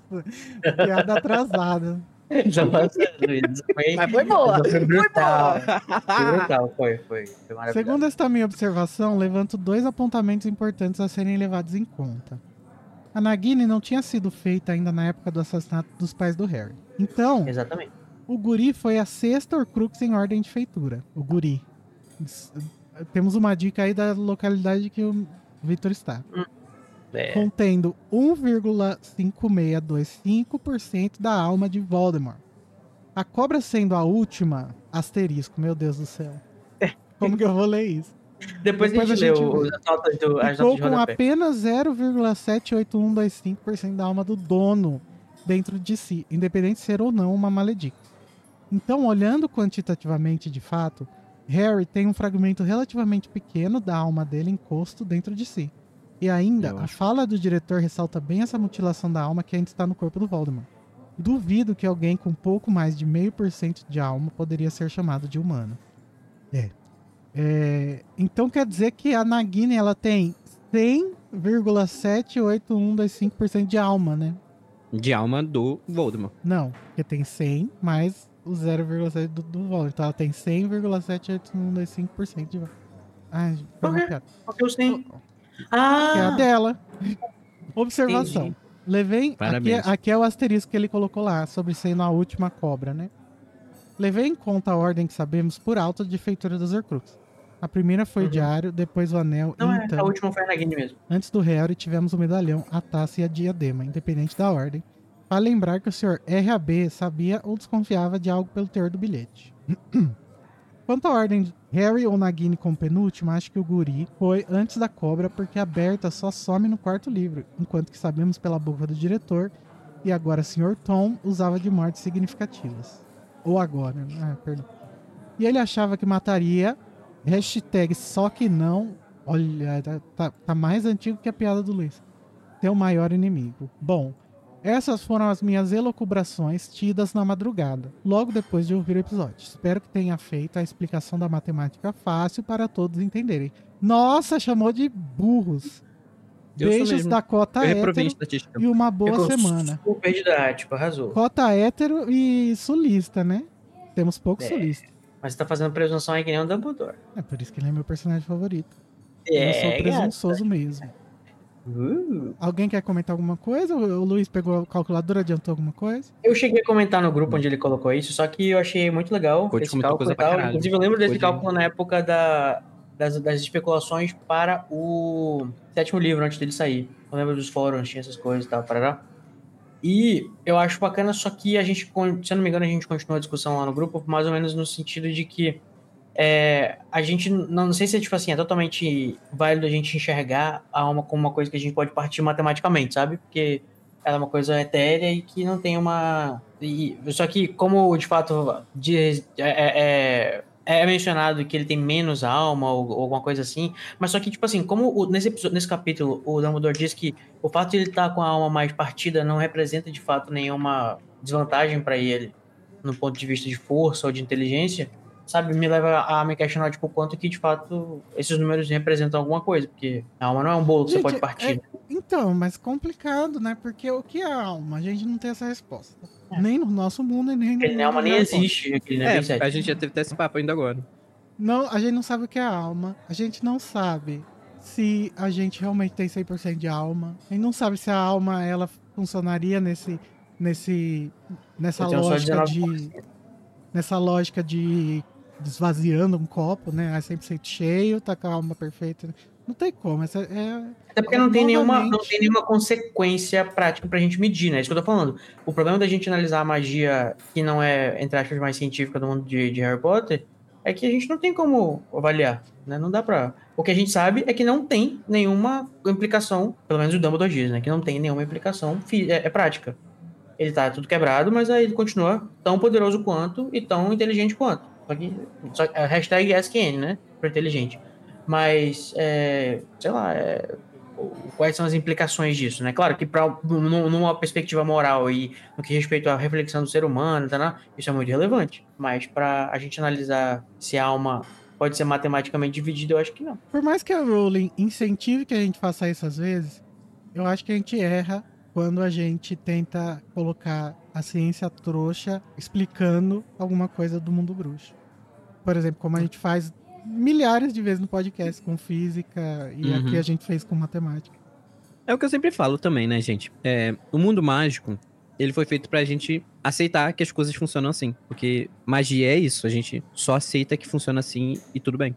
piada atrasada. Nossa, Luiz, foi, Mas foi boa. foi brutal. Foi brutal, foi, foi. Foi maravilhoso. Segundo esta minha observação, levanto dois apontamentos importantes a serem levados em conta. A Nagini não tinha sido feita ainda na época do assassinato dos pais do Harry. Então, Exatamente. o Guri foi a sexta Horcrux em ordem de feitura. O Guri. Temos uma dica aí da localidade que o Victor está. É. Contendo 1,5625% da alma de Voldemort. A cobra sendo a última, asterisco, meu Deus do céu. Como que eu vou ler isso? Depois, Depois a a gente lê gente vê. as notas, do, as notas com apenas 0,78125% da alma do dono dentro de si, independente de ser ou não uma maledicta. Então, olhando quantitativamente de fato, Harry tem um fragmento relativamente pequeno da alma dele encosto dentro de si. E ainda, Eu a acho. fala do diretor ressalta bem essa mutilação da alma que ainda está no corpo do Voldemort. Duvido que alguém com pouco mais de meio por cento de alma poderia ser chamado de humano. É. É, então quer dizer que a Nagini ela tem 100,78125% de alma, né? De alma do Voldemort. Não, porque tem 100 mais o 0,7 do, do Voldemort. Então ela tem 100,78125% de alma. Ai, foi Por uma quê? piada. Porque eu sei. Que é Ah! a dela. Observação. Entendi. Levei. Aqui, Parabéns. aqui é o asterisco que ele colocou lá, sobre sendo a última cobra, né? Levei em conta a ordem que sabemos por alto de feitura dos Horcrux. A primeira foi o Uhum. diário, depois o anel, Não, é, então, a última foi a Nagini mesmo. antes do Harry tivemos o medalhão, a taça e a diadema, independente da ordem. Para lembrar que o Sr. RAB sabia ou desconfiava de algo pelo teor do bilhete. Quanto à ordem de Harry ou Nagini como penúltima, acho que o Guri foi antes da cobra, porque a Berta só some no quarto livro, enquanto que sabemos pela boca do diretor, e agora Sr. Tom usava de mortes significativas. Ou agora, né? ah, perdão. E ele achava que mataria, hashtag só que não, olha, tá- tá, tá mais antigo que a piada do Luiz. teu maior inimigo. Bom, essas foram as minhas elocubrações tidas na madrugada, logo depois de ouvir o episódio. Espero que tenha feito a explicação da matemática fácil para todos entenderem. Nossa, chamou de burros. Eu Beijos da cota Eu hétero e uma boa Ficou semana. Super didático, arrasou. Cota hétero e sulista, né? Temos poucos É. sulistas. Mas você tá fazendo presunção aí que nem um Dumbledore. É por isso que ele é meu personagem favorito. É, eu sou presunçoso mesmo. Uh. Alguém quer comentar alguma coisa? O o Luiz pegou a calculadora, adiantou alguma coisa? Eu cheguei a comentar no grupo onde ele colocou isso, só que eu achei muito legal Code esse cálculo coisa e tal. Inclusive, eu lembro desse cálculo na época da, das, das especulações para o sétimo livro, antes dele sair. Eu lembro dos fóruns, tinha essas coisas e tal, parará. E eu acho bacana, só que a gente, se eu não me engano, a gente continuou a discussão lá no grupo, mais ou menos no sentido de que é, a gente, não, não sei se é tipo assim, é totalmente válido a gente enxergar a alma como uma coisa que a gente pode partir matematicamente, sabe? Porque ela é uma coisa etérea e que não tem uma. E, só que, como de fato diz- é, é, é- é mencionado que ele tem menos alma ou, ou alguma coisa assim, mas só que, tipo assim, como o- nesse, nesse capítulo o Dumbledore diz que o fato de ele estar com a alma mais partida não representa de fato nenhuma desvantagem para ele no ponto de vista de força ou de inteligência, sabe? Me leva a me questionar, tipo, quanto que de fato esses números representam alguma coisa, porque a alma não é um bolo que você Gente, pode partir. Então, mas complicado, né? Porque o que é alma? A gente não tem essa resposta. É. Nem no nosso mundo e nem no Aquele alma nem existe, aquele nem É, a gente já teve até esse papo ainda agora. Não, a gente não sabe o que é alma. A gente não sabe se a gente realmente tem 100% de alma. A gente não sabe se a alma ela funcionaria nesse nesse nessa lógica 19%. de nessa lógica de esvaziando um copo, né? É 100% cheio, tá com a alma perfeita. Não tem como, essa é Até porque não tem, nenhuma, não tem nenhuma consequência prática pra gente medir, né? Isso que eu tô falando. O problema da gente analisar a magia que não é, entre aspas, mais científica do mundo de, de Harry Potter é que a gente não tem como avaliar, né? Não dá pra... O que a gente sabe é que não tem nenhuma implicação, pelo menos o Dumbledore diz, né? Que não tem nenhuma implicação é, é prática. Ele tá tudo quebrado, mas aí ele continua tão poderoso quanto e tão inteligente quanto. Só que... Só, é, hashtag AskN, né? Pra inteligente. Mas, é, sei lá, é, quais são as implicações disso, né? Claro que pra, num- numa perspectiva moral e no que respeita à reflexão do ser humano, tá, né? isso é muito relevante. Mas para a gente analisar se a alma pode ser matematicamente dividida, eu acho que não. Por mais que a Rowling incentive que a gente faça isso às vezes, eu acho que a gente erra quando a gente tenta colocar a ciência trouxa explicando alguma coisa do mundo bruxo. Por exemplo, como a gente faz milhares de vezes no podcast com física e Uhum. aqui a gente fez com matemática. É o que eu sempre falo também, né, gente? É, o mundo mágico, ele foi feito pra gente aceitar que as coisas funcionam assim. Porque magia é isso, a gente só aceita que funciona assim e tudo bem.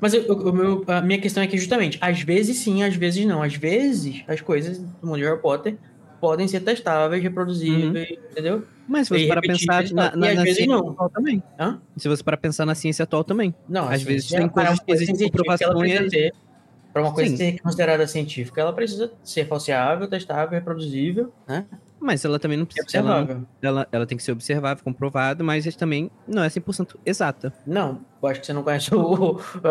Mas eu- eu- meu- a minha questão é que justamente, às vezes sim, às vezes não. Às vezes as coisas do mundo de Harry Potter podem ser testáveis, reproduzíveis, entendeu? Mas se você para pensar na, na, na ciência não. atual também. Hã? Se você para pensar na ciência atual também. Não, Às assim, vezes tem ela- coisas que existem ela comprovações- precisa ter- Para uma coisa Sim. ser considerada científica, ela precisa ser falseável, testável, reproduzível, né? Mas ela também não precisa. Ela, não- observável. ela, ela tem que ser observável, comprovada, mas ela também não é 100% exata. Não, eu acho que você não conhece o,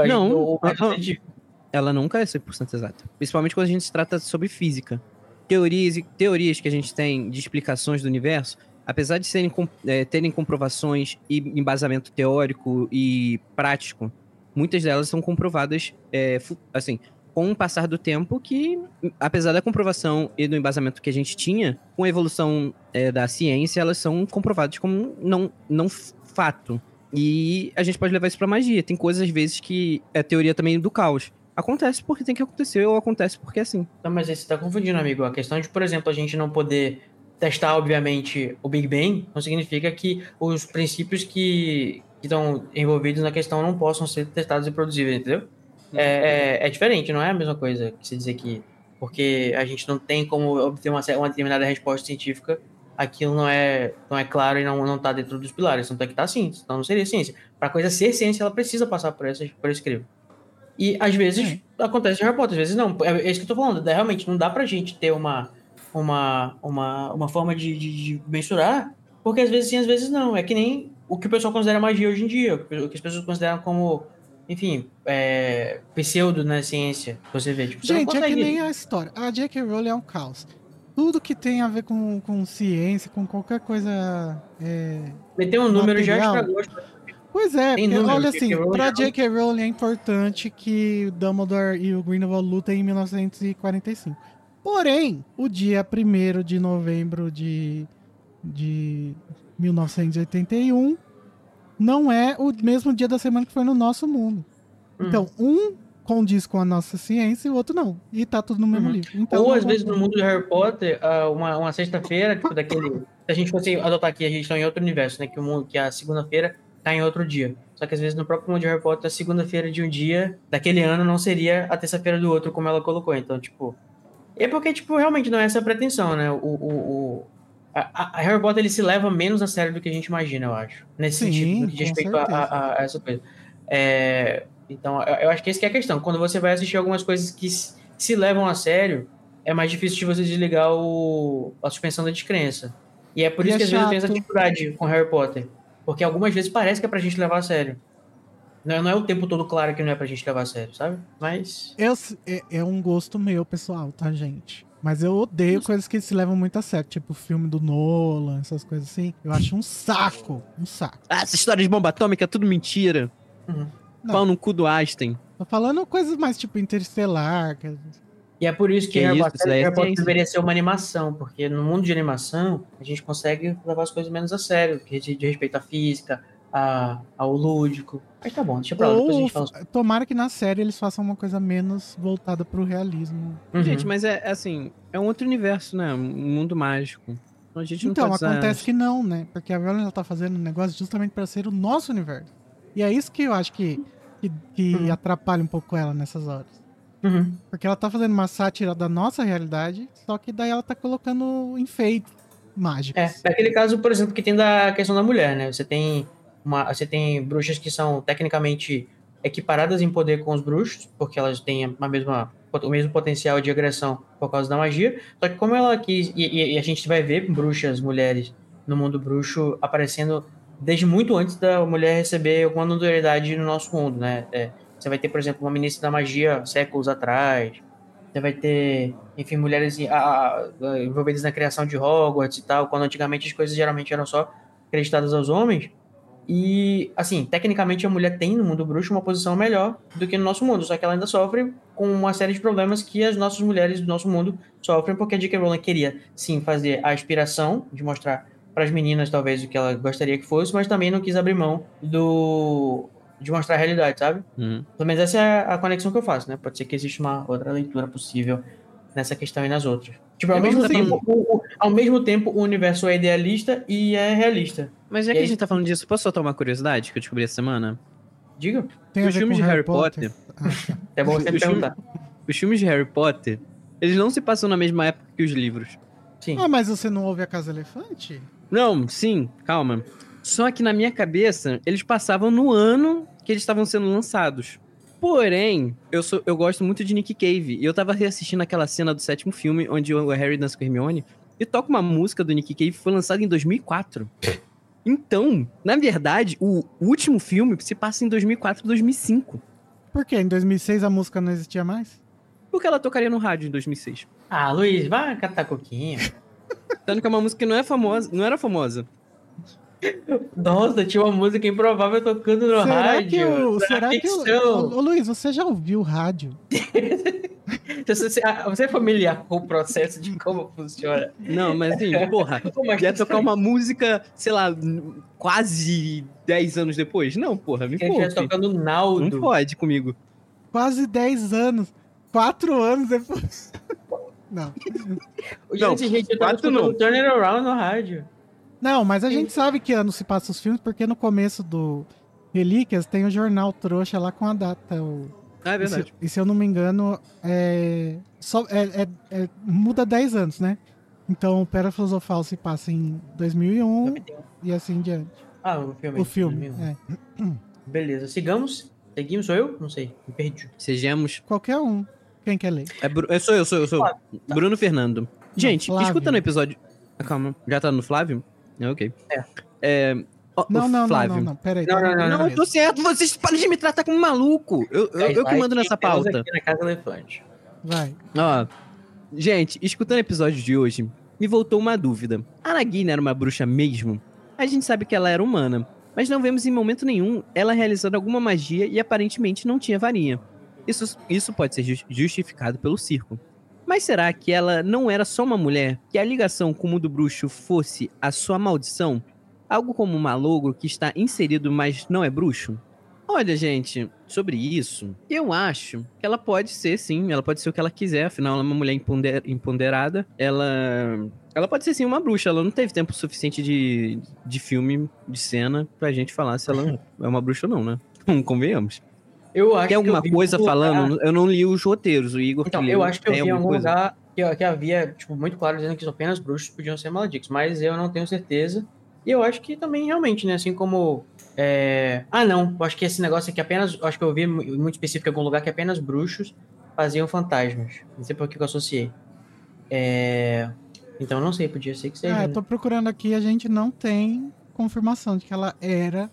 Não, que o aham. científico. Ela nunca é 100% exata. Principalmente quando a gente se trata sobre física. Teorias, teorias que a gente tem de explicações do universo, apesar de serem, é, terem comprovações e embasamento teórico e prático, muitas delas são comprovadas, é, assim, com o passar do tempo que, apesar da comprovação e do embasamento que a gente tinha, com a evolução é, da ciência, elas são comprovadas como não, não fato. E a gente pode levar isso pra magia. Tem coisas, às vezes, que é teoria também do caos. Acontece porque tem que acontecer, ou acontece porque é assim. Não, mas você tá confundindo, amigo. A questão de, por exemplo, a gente não poder testar, obviamente, o Big Bang, não significa que os princípios que estão envolvidos na questão não possam ser testados e produzidos, entendeu? É, é, é diferente, não é a mesma coisa que se dizer que porque a gente não tem como obter uma, uma determinada resposta científica, aquilo não é, não é claro e não, não tá dentro dos pilares. Tanto é que tá assim, senão não seria ciência. Para coisa ser ciência, ela precisa passar por, essas, por esse crivo. E às vezes acontece em Harry Potter, às vezes não. É, é isso que eu tô falando. dá- Realmente, não dá pra gente ter uma, uma, uma, uma forma de, de, de mensurar, porque às vezes sim, às vezes não. É que nem o que o pessoal considera magia hoje em dia, o que as pessoas consideram como enfim, é, pseudo na ciência. Você vê, tipo, Gente, é que nem a história. A J.K. Rowling é um caos. Tudo que tem a ver com, com ciência, com qualquer coisa. é, Meter um número já material. estragou. Pois é, Tem porque, olha assim, Rowling pra é J.K. Rowling é importante que Dumbledore e o Grindelwald lutem em 1945. Porém, o dia 1 de novembro de, de 1981 não é o mesmo dia da semana que foi no nosso mundo. Então, um condiz com a nossa ciência e o outro não. E tá tudo no mesmo Uhum. livro. Então, Ou às vou- vezes no mundo de Harry Potter, ah, uma, uma sexta-feira, tipo daquele. Se a gente fosse adotar aqui, a gente tá em outro universo, né? Que, o mundo, que a segunda-feira tá em outro dia. Só que às vezes no próprio mundo de Harry Potter, a segunda-feira de um dia daquele ano não seria a terça-feira do outro, como ela colocou. Então, tipo. É porque, tipo, realmente não é essa a pretensão, né? O, o, o- a, a Harry Potter ele se leva menos a sério do que a gente imagina, eu acho. Nesse Sim, sentido, no que diz com respeito a, a- a essa coisa. É, então, eu, eu acho que essa que é a questão. Quando você vai assistir algumas coisas que se, se levam a sério, é mais difícil de você desligar o, a suspensão da descrença. E é por E isso é que às vezes eu tenho essa chato. dificuldade com Harry Potter. Porque algumas vezes parece que é pra gente levar a sério. Não é, não é o tempo todo claro que não é pra gente levar a sério, sabe? Mas. Eu, é, é um gosto meu, pessoal, tá, gente? Mas eu odeio coisas que se levam muito a sério, tipo o filme do Nolan, essas coisas assim. Eu acho um saco, um saco. Ah, essa história de bomba atômica é tudo mentira. Uhum. Pau no cu do Einstein. Tô falando coisas mais tipo interestelar. que- E é por isso que, Que Harry isso, Potter, isso daí é Harry Potter ciência. deveria ser uma animação, porque no mundo de animação a gente consegue levar as coisas menos a sério, que de, de respeito à física, a, ao lúdico. Mas tá bom, deixa pra lá, depois a gente fala. tomara que na série eles façam uma coisa menos voltada pro realismo. Uhum. Gente, mas é é assim, é um outro universo, né? Um mundo mágico. Então a gente não Então, acontece que não, né? Porque a ela tá fazendo um negócio justamente pra ser o nosso universo. E é isso que eu acho que, que, que Uhum. atrapalha um pouco ela nessas horas. Uhum. Porque ela tá fazendo uma sátira da nossa realidade, só que daí ela tá colocando enfeites mágicos. É, é aquele caso, por exemplo, que tem da questão da mulher, né? Você tem, uma, você tem bruxas que são tecnicamente equiparadas em poder com os bruxos, porque elas têm a mesma, o mesmo potencial de agressão por causa da magia. Só que como ela quis, e, e- e a gente vai ver bruxas mulheres no mundo bruxo aparecendo desde muito antes da mulher receber alguma notoriedade no nosso mundo, né? É, você vai ter, por exemplo, uma ministra da magia séculos atrás. Você vai ter, enfim, mulheres ah, ah, envolvidas na criação de Hogwarts e tal, quando antigamente as coisas geralmente eram só acreditadas aos homens. E, assim, tecnicamente a mulher tem no mundo bruxo uma posição melhor do que no nosso mundo, só que ela ainda sofre com uma série de problemas que as nossas mulheres do nosso mundo sofrem, porque a J.K. Rowling queria, sim, fazer a aspiração de mostrar para as meninas, talvez, o que ela gostaria que fosse, mas também não quis abrir mão do de mostrar a realidade, sabe? Uhum. Pelo menos essa é a conexão que eu faço, né? Pode ser que exista uma outra leitura possível nessa questão e nas outras. Tipo, ao Eu mesmo, sei. tempo, o, o- ao mesmo tempo, o universo é idealista e é realista. Mas já E que a aí- gente tá falando disso, posso soltar uma curiosidade que eu descobri essa semana? Diga. Tem a Os filmes de Harry Potter, Ah, tá. É bom você Os perguntar. os filmes de Harry Potter, eles não se passam na mesma época que os livros. Sim. Ah, mas você não ouve a Casa Elefante? Não, sim, calma. Só que na minha cabeça, eles passavam no ano que eles estavam sendo lançados. Porém, eu, sou, eu gosto muito de Nick Cave. E eu tava reassistindo aquela cena do sétimo filme, onde o Harry dança com Hermione. E toca uma música do Nick Cave que foi lançada em 2004. Então, na verdade, o último filme se passa em 2004, 2005. Por quê? Em 2006 a música não existia mais? Porque ela tocaria no rádio em 2006. Ah, Luiz, vai catar coquinha. Tanto que é uma música que não é famosa, não era famosa. Nossa, tinha uma música improvável tocando no será rádio. que na Será que o. ficção. Ô, ô, Luiz, você já ouviu o rádio? Você, é familiar com o processo de como funciona? Não, mas assim, porra, Como é que ia tocar uma música, sei lá, quase 10 anos depois? Não, porra, me gente poupe. tocando Não Naldo. pode comigo. Quase 10 anos. 4 anos depois. Não. Não, Gente, gente, eu tava escutando não. Turn It Around no rádio. Não, mas a gente sabe que ano se passa os filmes, porque no começo do Relíquias tem o jornal trouxa lá com a data. O... Ah, é E, se, verdade. e se eu não me engano, é... Só, é, é- é- muda 10 anos, né? Então o Pera Filosofal se passa em 2001 e assim em diante. Ah, o filme. O filme, 2001. é. Beleza, sigamos. Seguimos, sou eu? Não sei, me perdi. Sejamos. Qualquer um. Quem quer ler? É. Eu sou eu, sou eu, sou eu. Bruno Fernando. Gente, escuta no episódio. Ah, Calma, já tá no Flávio? É, ok. É. É, Ó, Não, não, não, Flávio. não, não. Não, tá não, não, Não, eu mesmo. tô certo, vocês parem de me tratar como maluco. Eu, eu, eu que mando nessa pauta. aqui na Casa Elefante. Vai. Ó, gente, escutando o episódio de hoje, me voltou uma dúvida. A Nagini era uma bruxa mesmo? A gente sabe que ela era humana, mas não vemos em momento nenhum ela realizando alguma magia e aparentemente não tinha varinha. Isso, isso pode ser jus- justificado pelo circo. Mas será que ela não era só uma mulher? Que a ligação com o mundo bruxo fosse a sua maldição? Algo como um malogro que está inserido, mas não é bruxo? Olha, gente, sobre isso, eu acho que ela pode ser, sim, ela pode ser o que ela quiser, afinal ela é uma mulher imponder- empoderada, ela... Ela pode ser, sim, uma bruxa, ela não teve tempo suficiente de, de filme, de cena, pra gente falar se ela é uma bruxa ou não, né? Convenhamos. Eu acho Tem alguma coisa algum lugar- falando? Eu não li os roteiros, o Igor Então, que eu acho que eu vi em algum coisa? lugar que, que havia, tipo, muito claro dizendo que apenas bruxos podiam ser maledictos, mas eu não tenho certeza. E eu acho que também, realmente, né, assim como... é, Ah, não, eu acho que esse negócio aqui apenas... eu Acho que eu vi mu- muito específico em algum lugar que apenas bruxos faziam fantasmas. Não sei por que que eu associei. É... Então, não sei, podia ser que seja. Ah, eu né? tô procurando aqui, a gente não tem confirmação de que ela era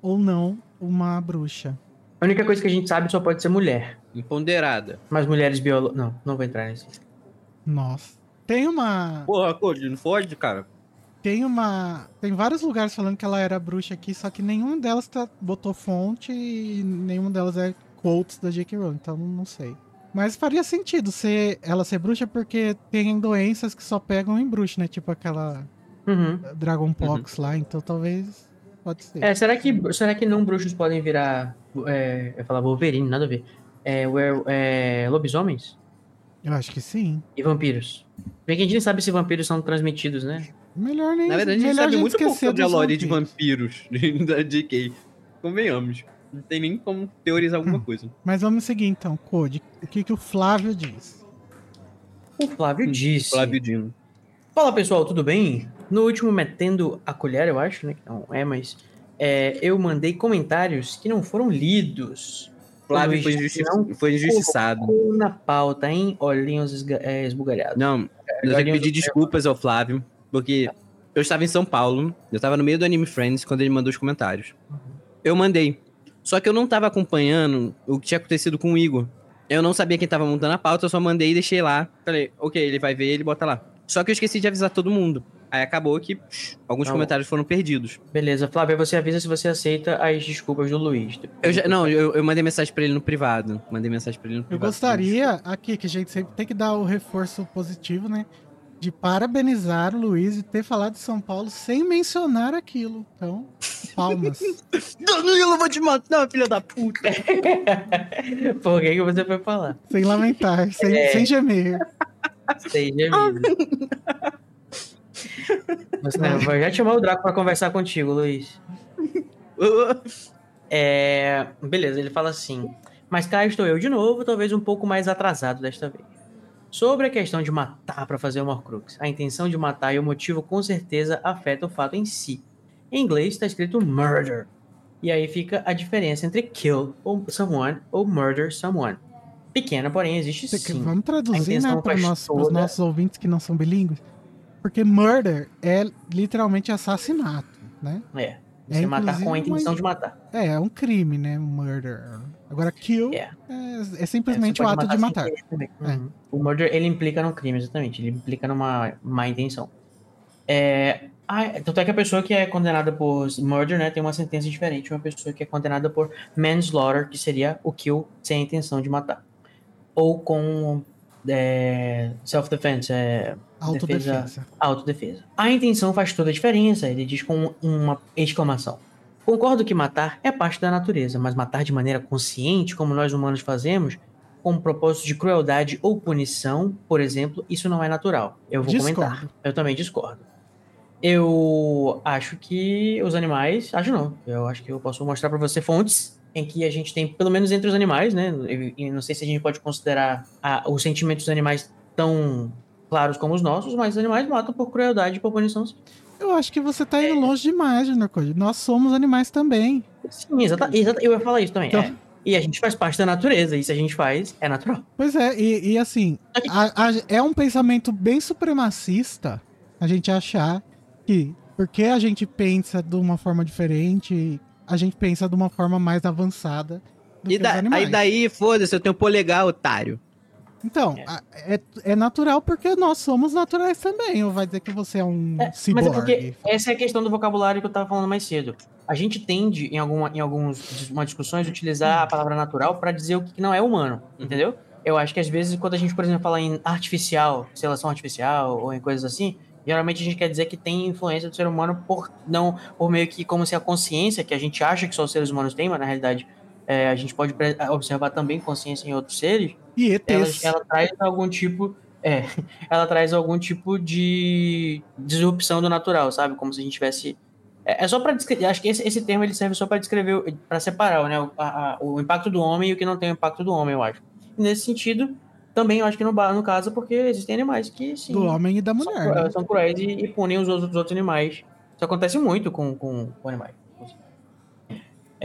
ou não uma bruxa. A única coisa que a gente sabe só pode ser mulher. Empoderada. Mas mulheres biolo... Não, não vou entrar nesse. Nossa. Tem uma. Porra, Cody, não fode, cara. Tem uma. Tem vários lugares falando que ela era bruxa aqui, só que nenhuma delas tá, botou fonte e nenhuma delas é quotes da J.K. Rowling, então não sei. Mas faria sentido ser ela ser bruxa porque tem doenças que só pegam em bruxa, né? Tipo aquela Uhum. Dragon Pox lá, então talvez pode ser. É, será que, será que não bruxos podem virar. É, eu falar Wolverine, nada a ver. É, were- é, lobisomens Eu acho que sim. e vampiros. Bem que a gente nem sabe se vampiros são transmitidos, né? Melhor nem Na verdade, a gente sabe muito pouco sobre a lore de vampiros. da JK. Convenhamos. Não tem nem como teorizar alguma coisa. Mas vamos seguir então, Code. O que, que o Flávio diz? O Flávio disse. Flávio Dino. Fala pessoal, tudo bem? No último Metendo a Colher, eu acho, né? Não é, mas. É, eu mandei comentários que não foram lidos. Flávio foi, injusti- foi injustiçado. na pauta, hein? Olhinhos é, esbugalhados. Não, eu tenho que pedir desculpas ao Flávio, porque eu estava em São Paulo, eu estava no meio do Anime Friends quando ele mandou os comentários. Eu mandei. Só que eu não estava acompanhando o que tinha acontecido com o Igor. Eu não sabia quem estava montando a pauta, eu só mandei e deixei lá. Falei, ok, ele vai ver, ele bota lá. Só que eu esqueci de avisar todo mundo. Aí acabou que psh, alguns Tá bom. comentários foram perdidos. Beleza, Flávio, você avisa se você aceita as desculpas do Luiz. Eu já, não, eu, eu mandei mensagem pra ele no privado. Mandei mensagem pra ele no Eu privado. gostaria aqui que a gente sempre tem que dar o reforço positivo, né? De parabenizar o Luiz e ter falado de São Paulo sem mencionar aquilo. Então, palmas. Danilo, eu vou te matar, filha da puta. Por que, que você foi falar? sem lamentar, sem, É. sem gemer. Seja vida. Não, vou já te chamar o Draco pra conversar contigo, Luiz. É, beleza, ele fala assim. Mas cá estou eu de novo, talvez um pouco mais atrasado desta vez. Sobre a questão de matar para fazer o Horcrux, a intenção de matar e o motivo com certeza afeta o fato em si. Em inglês está escrito murder. E aí fica a diferença entre kill someone ou murder someone. Pequena, porém existe sim. Vamos traduzir, né, para os nossos ouvintes que não são bilíngues. Porque murder é literalmente assassinato, né? É. Você É, matar com a intenção uma- de matar. É, é um crime, né? Murder. Agora, kill É. é, é simplesmente É, o ato de matar. É. Uhum. O murder, ele implica no crime, exatamente. Ele implica numa má intenção. É, ah, tanto é que a pessoa que é condenada por murder, né, tem uma sentença diferente. Uma pessoa que é condenada por manslaughter, que seria o kill sem a intenção de matar. Ou com é, self-defense, é, Autodefesa. autodefesa. A intenção faz toda a diferença, ele diz com uma exclamação. Concordo que matar é parte da natureza, mas matar de maneira consciente, como nós humanos fazemos, com um propósito de crueldade ou punição, por exemplo, isso não é natural. Eu vou Discordo. comentar. Eu também discordo. Eu acho que os animais. Acho não. Eu acho que eu posso mostrar pra você fontes em que a gente tem, pelo menos entre os animais, né? E não sei se a gente pode considerar a- os sentimentos dos animais tão claros como os nossos, mas os animais matam por crueldade e por punição. Eu acho que você tá É. indo longe demais, Junior Code. Nós somos animais também. Sim, exata, exata, eu ia falar isso também. Então- é. E a gente faz parte da natureza, e se a gente faz, é natural. Pois é, e, e assim, a- a- é um pensamento bem supremacista a gente achar que Porque a gente pensa de uma forma diferente, a gente pensa de uma forma mais avançada do E que da- os animais. aí daí, foda-se, eu tenho polegar, otário. Então, a- é, é natural porque nós somos naturais também. Ou vai dizer que você é um É, mas é porque essa é a questão do vocabulário que eu tava falando mais cedo. A gente tende, em, alguma, em algumas uma discussões, utilizar a palavra natural para dizer o que não é humano, Uhum. entendeu? Eu acho que às vezes, quando a gente, por exemplo, fala em artificial, seleção artificial, ou em coisas assim, geralmente a gente quer dizer que tem influência do ser humano por não, por meio que como se a consciência, que a gente acha que só os seres humanos têm, mas na realidade é, a gente pode observar também consciência em outros seres, E ela, ETs. ela traz algum tipo é, ela traz algum tipo de disrupção do natural, sabe? Como se a gente tivesse é, é só para descrever, acho que esse, esse termo ele serve só para descrever, para separar, né, o, a- o impacto do homem e o que não tem o impacto do homem, eu acho. E nesse sentido, também eu acho que no, no caso, porque existem animais que sim, Do homem e da são, mulher. cru- né? são cruéis e, e punem os outros, os outros animais. Isso acontece muito com, com, com animais.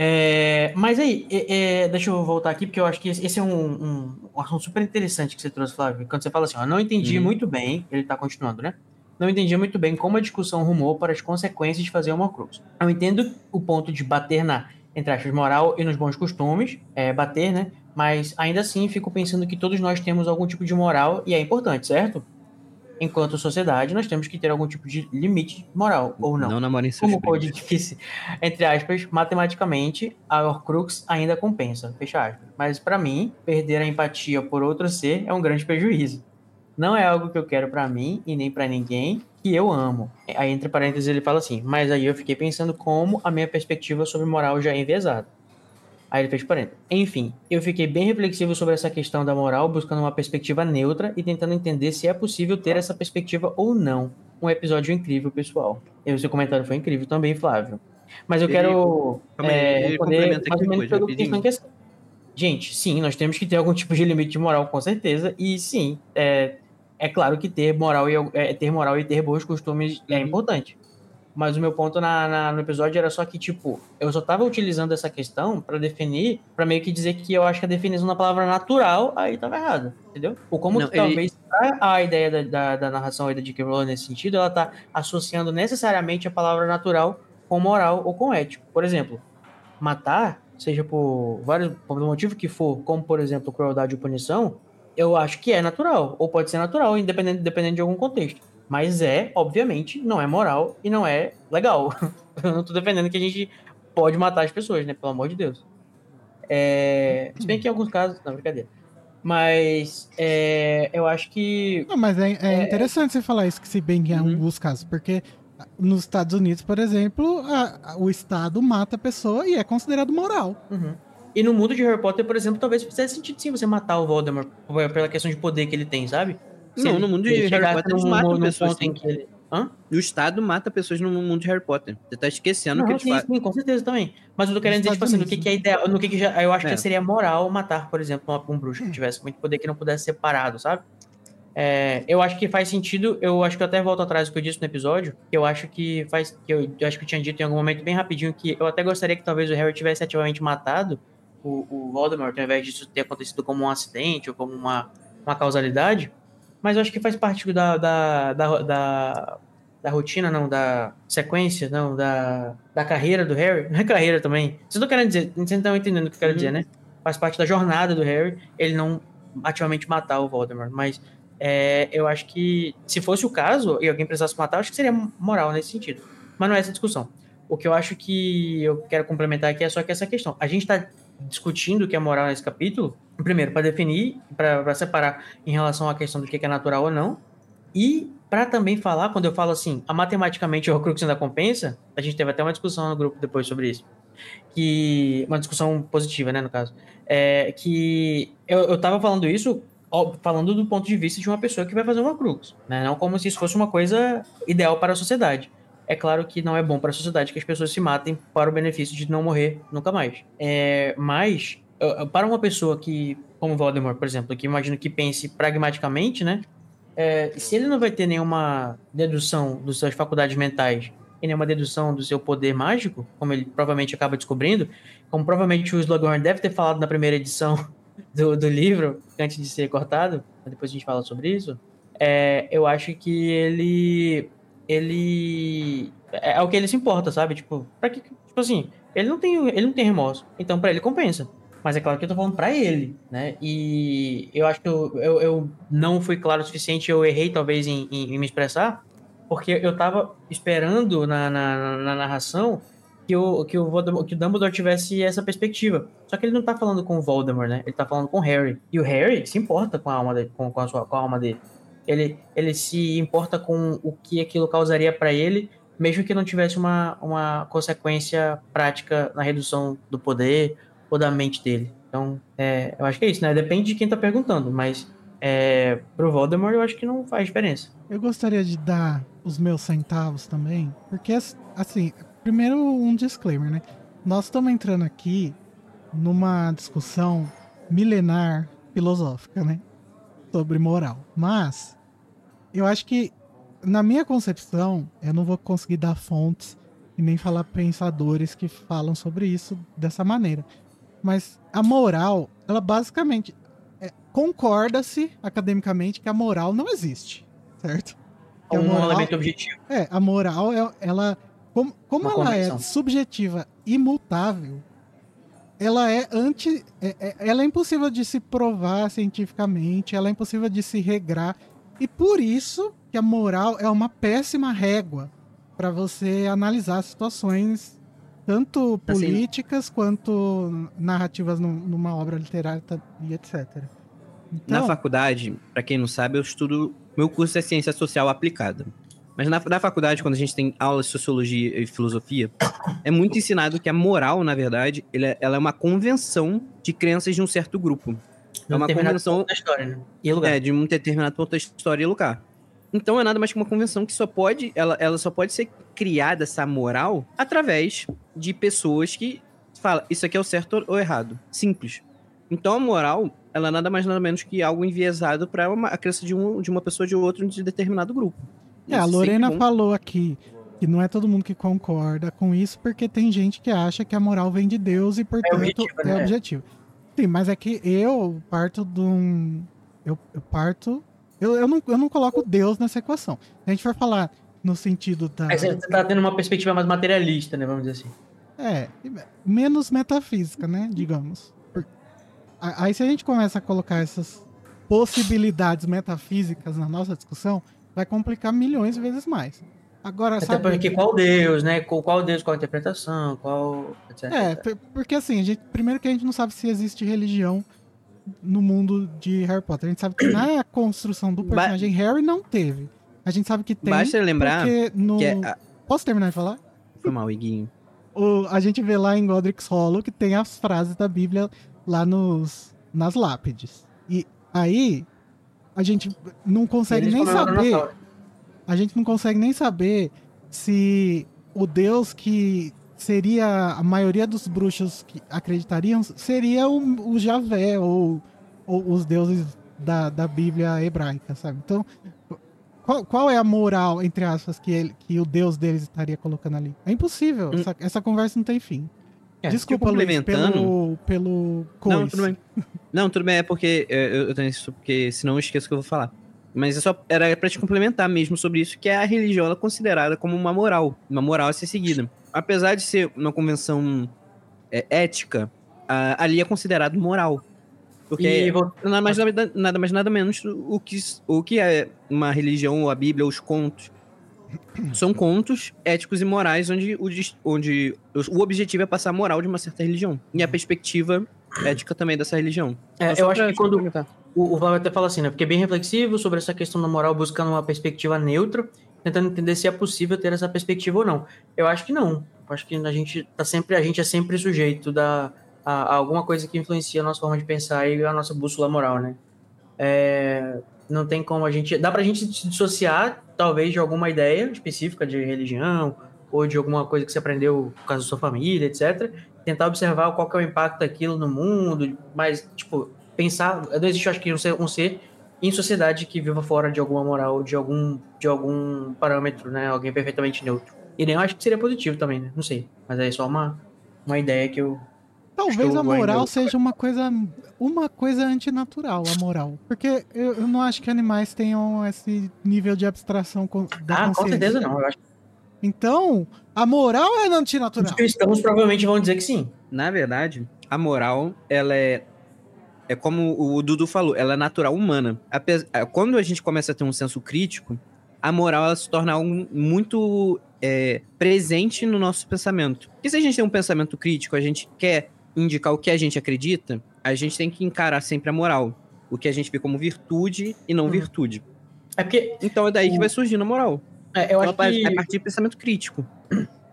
É, mas aí, é, é, deixa eu voltar aqui, porque eu acho que esse, esse é um, um, um assunto super interessante que você trouxe, Flávio. Quando você fala assim, ó, não entendi Uhum. muito bem, ele tá continuando, né? Não entendi muito bem como a discussão rumou para as consequências de fazer uma cruz. Eu entendo o ponto de bater na, entre aspas, moral e nos bons costumes, é, bater, né? Mas ainda assim fico pensando que todos nós temos algum tipo de moral e é importante, certo? Enquanto sociedade, nós temos que ter algum tipo de limite moral, ou não. Não namorem seus Como pode difícil, entre aspas, matematicamente, a Horcrux ainda compensa, fecha aspas. Mas pra mim, perder a empatia por outro ser é um grande prejuízo. Não é algo que eu quero pra mim e nem pra ninguém que eu amo. Aí, entre parênteses, ele fala assim: Mas aí eu fiquei pensando como a minha perspectiva sobre moral já é enviesada. Aí ele fez parênteses. Enfim, eu fiquei bem reflexivo sobre essa questão da moral, buscando uma perspectiva neutra e tentando entender se é possível ter essa perspectiva ou não. Um episódio incrível, pessoal. E o seu comentário foi incrível também, Flávio. Mas eu quero Calma é, responder mais ou menos pelo que em questão. Gente, sim, nós temos que ter algum tipo de limite de moral, com certeza. E sim, é, é claro que ter moral e é, ter moral e ter bons costumes é Uhum. importante. Mas o meu ponto na, na- no episódio era só que, tipo, eu só tava utilizando essa questão pra definir, pra meio que dizer que eu acho que a definição da palavra natural aí tava errada, entendeu? Ou como Não, que ele- talvez a, ideia da, da, da narração aí da J.K. Rowling nesse sentido, ela tá associando necessariamente a palavra natural com moral ou com ético. Por exemplo, matar, seja por vários por motivo que for, como por exemplo crueldade ou punição, eu acho que é natural, ou pode ser natural, independente, dependendo de algum contexto. Mas é, obviamente, não é moral e não é legal. Eu não tô defendendo que a gente pode matar as pessoas, né? Pelo amor de Deus. É... Se bem que em alguns casos. Não, brincadeira. Mas é, eu acho que. Não, mas é, é interessante você falar isso, que se bem que em Uhum. alguns casos, porque nos Estados Unidos, por exemplo, a- a- o Estado mata a pessoa e é considerado moral. Uhum. E no mundo de Harry Potter, por exemplo, talvez fizesse sentido sim você matar o Voldemort pela questão de poder que ele tem, sabe? Se Não, ele- no mundo de Harry Potter eles matam num pessoas, que ele- Hã? O Estado mata pessoas no mundo de Harry Potter. Você tá esquecendo Não, que eles sim, fazem. sim, com certeza também. Mas eu tô querendo dizer, tipo assim, no que, que é ideal, no que, que já. Eu acho É. que seria moral matar, por exemplo, um bruxo que tivesse muito poder que não pudesse ser parado, sabe? É, eu acho que faz sentido, eu acho que eu até volto atrás do que eu disse no episódio, que eu acho que faz. Que eu, eu acho que eu tinha dito em algum momento bem rapidinho que eu até gostaria que talvez o Harry tivesse ativamente matado o, o Voldemort, ao invés disso ter acontecido como um acidente ou como uma, uma causalidade. Mas eu acho que faz parte da, da, da, da, da rotina, não, da sequência, não, da, da carreira do Harry. Não é carreira também. Vocês estão querendo dizer, vocês estão entendendo o que eu quero Uhum. dizer, né? Faz parte da jornada do Harry ele não ativamente matar o Voldemort. Mas é, eu acho que se fosse o caso e alguém precisasse matar, eu acho que seria moral nesse sentido. Mas não é essa discussão. O que eu acho que eu quero complementar aqui é só que essa questão. A gente está discutindo o que é moral nesse capítulo, primeiro, para definir, para separar em relação à questão do que é natural ou não, e para também falar, quando eu falo assim, a matematicamente o Horcrux ainda compensa, a gente teve até uma discussão no grupo depois sobre isso, que uma discussão positiva, né, no caso, é que eu, eu tava falando isso falando do ponto de vista de uma pessoa que vai fazer uma crux, né, não como se isso fosse uma coisa ideal para a sociedade. É claro que não é bom para a sociedade que as pessoas se matem para o benefício de não morrer nunca mais. É, mas para uma pessoa que, como Voldemort, por exemplo, que imagino que pense pragmaticamente, né? é, se ele não vai ter nenhuma dedução das suas faculdades mentais e nenhuma dedução do seu poder mágico, como ele provavelmente acaba descobrindo, como provavelmente o Slughorn deve ter falado na primeira edição do, do livro, antes de ser cortado, depois a gente fala sobre isso, é, eu acho que ele ele é, é o que ele se importa, sabe? Tipo, pra que, tipo assim, ele não tem, ele não tem remorso. Então, pra ele compensa. Mas é claro que eu tô falando pra ele, né? E eu acho que eu, eu, eu não fui claro o suficiente, eu errei talvez em, em, em me expressar, porque eu tava esperando na, na, na narração que o, que, o que o Dumbledore tivesse essa perspectiva. Só que ele não tá falando com o Voldemort, né? Ele tá falando com o Harry. E o Harry se importa com a alma dele. Com, com a, sua, com a alma dele. Ele, ele se importa com o que aquilo causaria para ele, mesmo que não tivesse uma, uma consequência prática na redução do poder ou da mente dele. Então, é, eu acho que é isso, né? Depende de quem tá perguntando, mas é, pro Voldemort eu acho que não faz diferença. Eu gostaria de dar os meus centavos também, porque assim, primeiro um disclaimer, né? Nós estamos entrando aqui numa discussão milenar filosófica, né? Sobre moral. Mas eu acho que na minha concepção, eu não vou conseguir dar fontes e nem falar pensadores que falam sobre isso dessa maneira. Mas a moral, ela basicamente é, concorda-se academicamente que a moral não existe, certo? Que um moral, elemento objetivo. É, a moral, é, ela, como, como ela convenção. é subjetiva, imutável, ela é anti, é, é- ela é impossível de se provar cientificamente, ela é impossível de se regrar e por isso que a moral é uma péssima régua para você analisar situações tanto Assim- políticas quanto narrativas num- numa obra literária e etc. Na Então, faculdade, pra quem não sabe, eu estudo. Meu curso é ciência social aplicada. Mas na, na faculdade, quando a gente tem aulas de sociologia e filosofia, é muito ensinado que a moral, na verdade, é- ela é uma convenção de crenças de um certo grupo. É uma convenção ponto da história, né? E lugar. é, de um determinado ponto da história e lugar. Então é nada mais que uma convenção que só pode, ela, ela só pode ser criada essa moral através de pessoas que falam isso aqui é o certo ou errado. Simples. Então a moral, ela é nada mais nada menos que algo enviesado para a crença de, um, de uma pessoa ou de outra de determinado grupo. É, a Isso Lorena sempre bom. falou aqui que não é todo mundo que concorda com isso, porque tem gente que acha que a moral vem de Deus e, portanto, objetivo, é né? Sim, mas é que eu parto de um. Eu, eu parto. Eu, eu, não, eu não coloco Deus nessa equação. Se a gente for falar no sentido da. Aí você tá tendo uma perspectiva mais materialista, né? Vamos dizer assim. É, menos metafísica, né? Digamos. Aí se a gente começa a colocar essas possibilidades metafísicas na nossa discussão, vai complicar milhões de vezes mais. Agora, Até sabe... porque qual Deus, né? Qual qual Deus, qual interpretação, qual. Etc. É, por- porque assim, a gente, primeiro que a gente não sabe se existe religião no mundo de Harry Potter. A gente sabe que na construção do Ba- personagem Harry não teve. A gente sabe que tem. Basta lembrar no... que é, a- Posso terminar de falar? foi mal, Iguinho. O, a gente vê lá em Godric's Hollow que tem as frases da Bíblia lá nos, nas lápides. E aí a gente não consegue nem saber. A gente não consegue nem saber se o Deus que seria a maioria dos bruxos que acreditariam seria o, o Javé ou, ou os deuses da, da Bíblia hebraica, sabe? Então, qual, qual é a moral, entre aspas, que, ele, que o Deus deles estaria colocando ali? É impossível. Hum. Essa, essa conversa não tem fim. É, Desculpa, Luiz, complementando- pelo, pelo coice. Não, tudo bem. Não, tudo bem, é porque é, eu, eu tenho isso, porque senão eu esqueço o que eu vou falar. Mas é só era pra te complementar mesmo sobre isso, que é a religião é considerada como uma moral, uma moral a ser seguida. Apesar de ser uma convenção é, ética, a- ali é considerado moral. Porque E vou- nada mais nada, mais nada menos o que, o que é uma religião, ou a Bíblia, ou os contos. São contos éticos e morais onde, o, onde o objetivo é passar a moral de uma certa religião. E a perspectiva ética também dessa religião. É, Só eu acho que quando complementar. O, o Flávio até fala assim, né? Porque é bem reflexivo sobre essa questão da moral, buscando uma perspectiva neutra, tentando entender se é possível ter essa perspectiva ou não. Eu acho que não. Eu acho que a gente tá sempre, a gente é sempre sujeito da, a, a alguma coisa que influencia a nossa forma de pensar e a nossa bússola moral, né? É, não tem como a gente. Dá pra gente se dissociar, talvez, de alguma ideia específica de religião ou de alguma coisa que você aprendeu por causa da sua família, etc. Tentar observar qual que é o impacto daquilo no mundo, mas, tipo, pensar. Não existe, eu acho que, um ser, um ser em sociedade que viva fora de alguma moral, de algum, de algum parâmetro, né? Alguém perfeitamente neutro. E nem eu acho que seria positivo também, né? Não sei. Mas é só uma, uma ideia que eu. Talvez a moral ainda- seja uma coisa uma coisa antinatural, a moral. Porque eu, eu não acho que animais tenham esse nível de abstração da ah, com certeza não. Eu acho, Então, a moral é Os antinatural. cristãos provavelmente vão dizer que sim. Na verdade, a moral, ela é. É como o Dudu falou, ela é natural humana. Quando a gente começa a ter um senso crítico, a moral ela se torna algo muito é, presente no nosso pensamento. Porque se a gente tem um pensamento crítico, a gente quer indicar o que a gente acredita, a gente tem que encarar sempre a moral. O que a gente vê como virtude e não Uhum. virtude. É porque Então é daí que vai surgindo a moral. é, eu Ela acho que É a partir do pensamento crítico.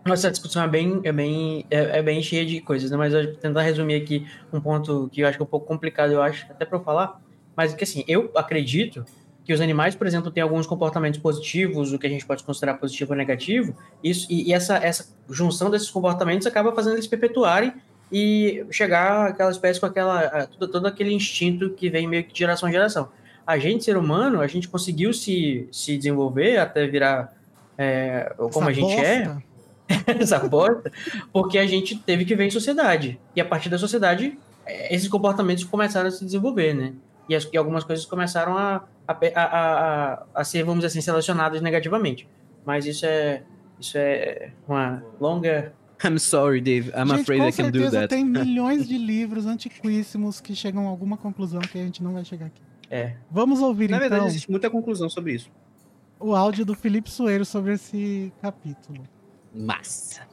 Nossa, a discussão é bem, é bem, é, é bem cheia de coisas, né? Mas eu vou tentar resumir aqui um ponto que eu acho que é um pouco complicado, eu acho, até para eu falar. Mas que assim, eu acredito que os animais, por exemplo, têm alguns comportamentos positivos, o que a gente pode considerar positivo ou negativo. Isso e, e essa, essa junção desses comportamentos acaba fazendo eles perpetuarem e chegar àquela espécie com aquela todo, todo aquele instinto que vem meio que de geração em geração. A gente, ser humano, a gente conseguiu se, se desenvolver até virar é, como Essa a gente é bosta. essa bosta, porque a gente teve que ver em sociedade. E a partir da sociedade, eh, esses comportamentos começaram a se desenvolver, né? E, as- e algumas coisas começaram a, a, a, a, a- ser, vamos dizer assim, selecionadas negativamente. Mas isso é, isso é uma longa. I'm sorry, Dave. I'm gente, afraid I can do certeza that. tem milhões de livros antiquíssimos que chegam a alguma conclusão que a gente não vai chegar aqui. É, Vamos ouvir Na então verdade, existe muita conclusão sobre isso. o áudio do Felipe Soeiro sobre esse capítulo. Massa.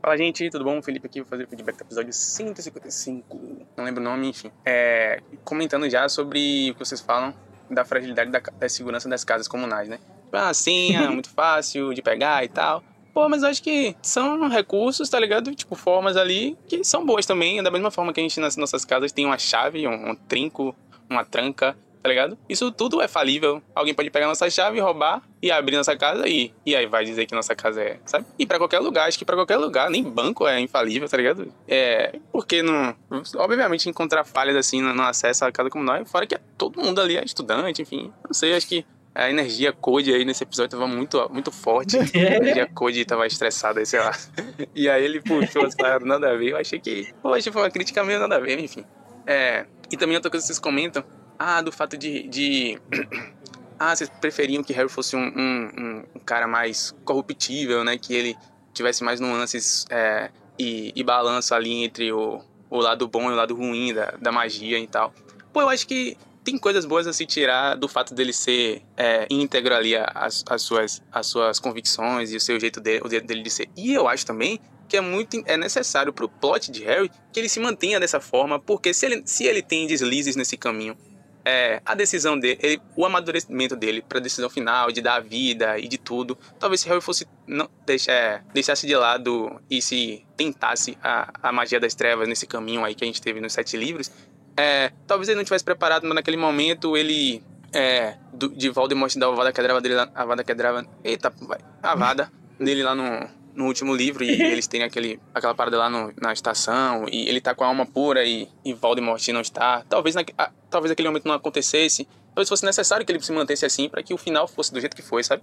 Fala, gente, tudo bom? Felipe aqui, vou fazer o feedback do episódio 155. Não lembro o nome, enfim. É, comentando já sobre o que vocês falam da fragilidade da, da segurança das casas comunais, né? Ah, senha, muito fácil de pegar e tal. Pô, mas eu acho que são recursos, tá ligado? Tipo, formas ali que são boas também. Da mesma forma que a gente nas nossas casas tem uma chave, um, um trinco, uma tranca, tá ligado? Isso tudo é falível. Alguém pode pegar nossa chave, roubar e abrir nossa casa e, e aí vai dizer que nossa casa é, sabe? E pra qualquer lugar, acho que pra qualquer lugar, nem banco é infalível, tá ligado? É, porque não. Obviamente encontrar falhas assim no, no acesso à casa comunal, fora que é todo mundo ali é estudante, enfim. Não sei, acho que a energia Code aí nesse episódio tava muito, muito forte. A energia Code tava estressada sei lá. E aí ele puxou as paradas nada a ver. Eu achei que. Pô, achei que foi uma crítica meio nada a ver, enfim. É, e também outra coisa que vocês comentam, ah, do fato de. de ah, vocês preferiam que Harry fosse um, um, um- cara mais corruptível, né? Que ele tivesse mais nuances é, e, e balanço ali entre o, o lado bom e o lado ruim da, da magia e tal. Pô, eu acho que tem coisas boas a se tirar do fato dele ser é, íntegro ali as, as, suas, as suas convicções e o seu jeito dele, o jeito dele de ser. E eu acho também que é muito é necessário pro plot de Harry que ele se mantenha dessa forma, porque se ele, se ele tem deslizes nesse caminho, é, a decisão dele, ele- o amadurecimento dele para a decisão final de dar a vida e de tudo, talvez se Harry fosse não deixa, é, deixasse de lado e se tentasse a, a magia das trevas nesse caminho aí que a gente teve nos sete livros, é, talvez ele não tivesse preparado, mas naquele momento ele é, do, de Voldemort dar a Vada Kedavra dele lá, a Vada Kedavra, eita, vai, a Vada dele lá no, no último livro e eles têm aquele, aquela parada lá no- na estação e ele tá com a alma pura e, e Voldemort não está. Talvez, naque- ah, talvez aquele momento não acontecesse, talvez fosse necessário que ele se mantesse assim para que o final fosse do jeito que foi, sabe?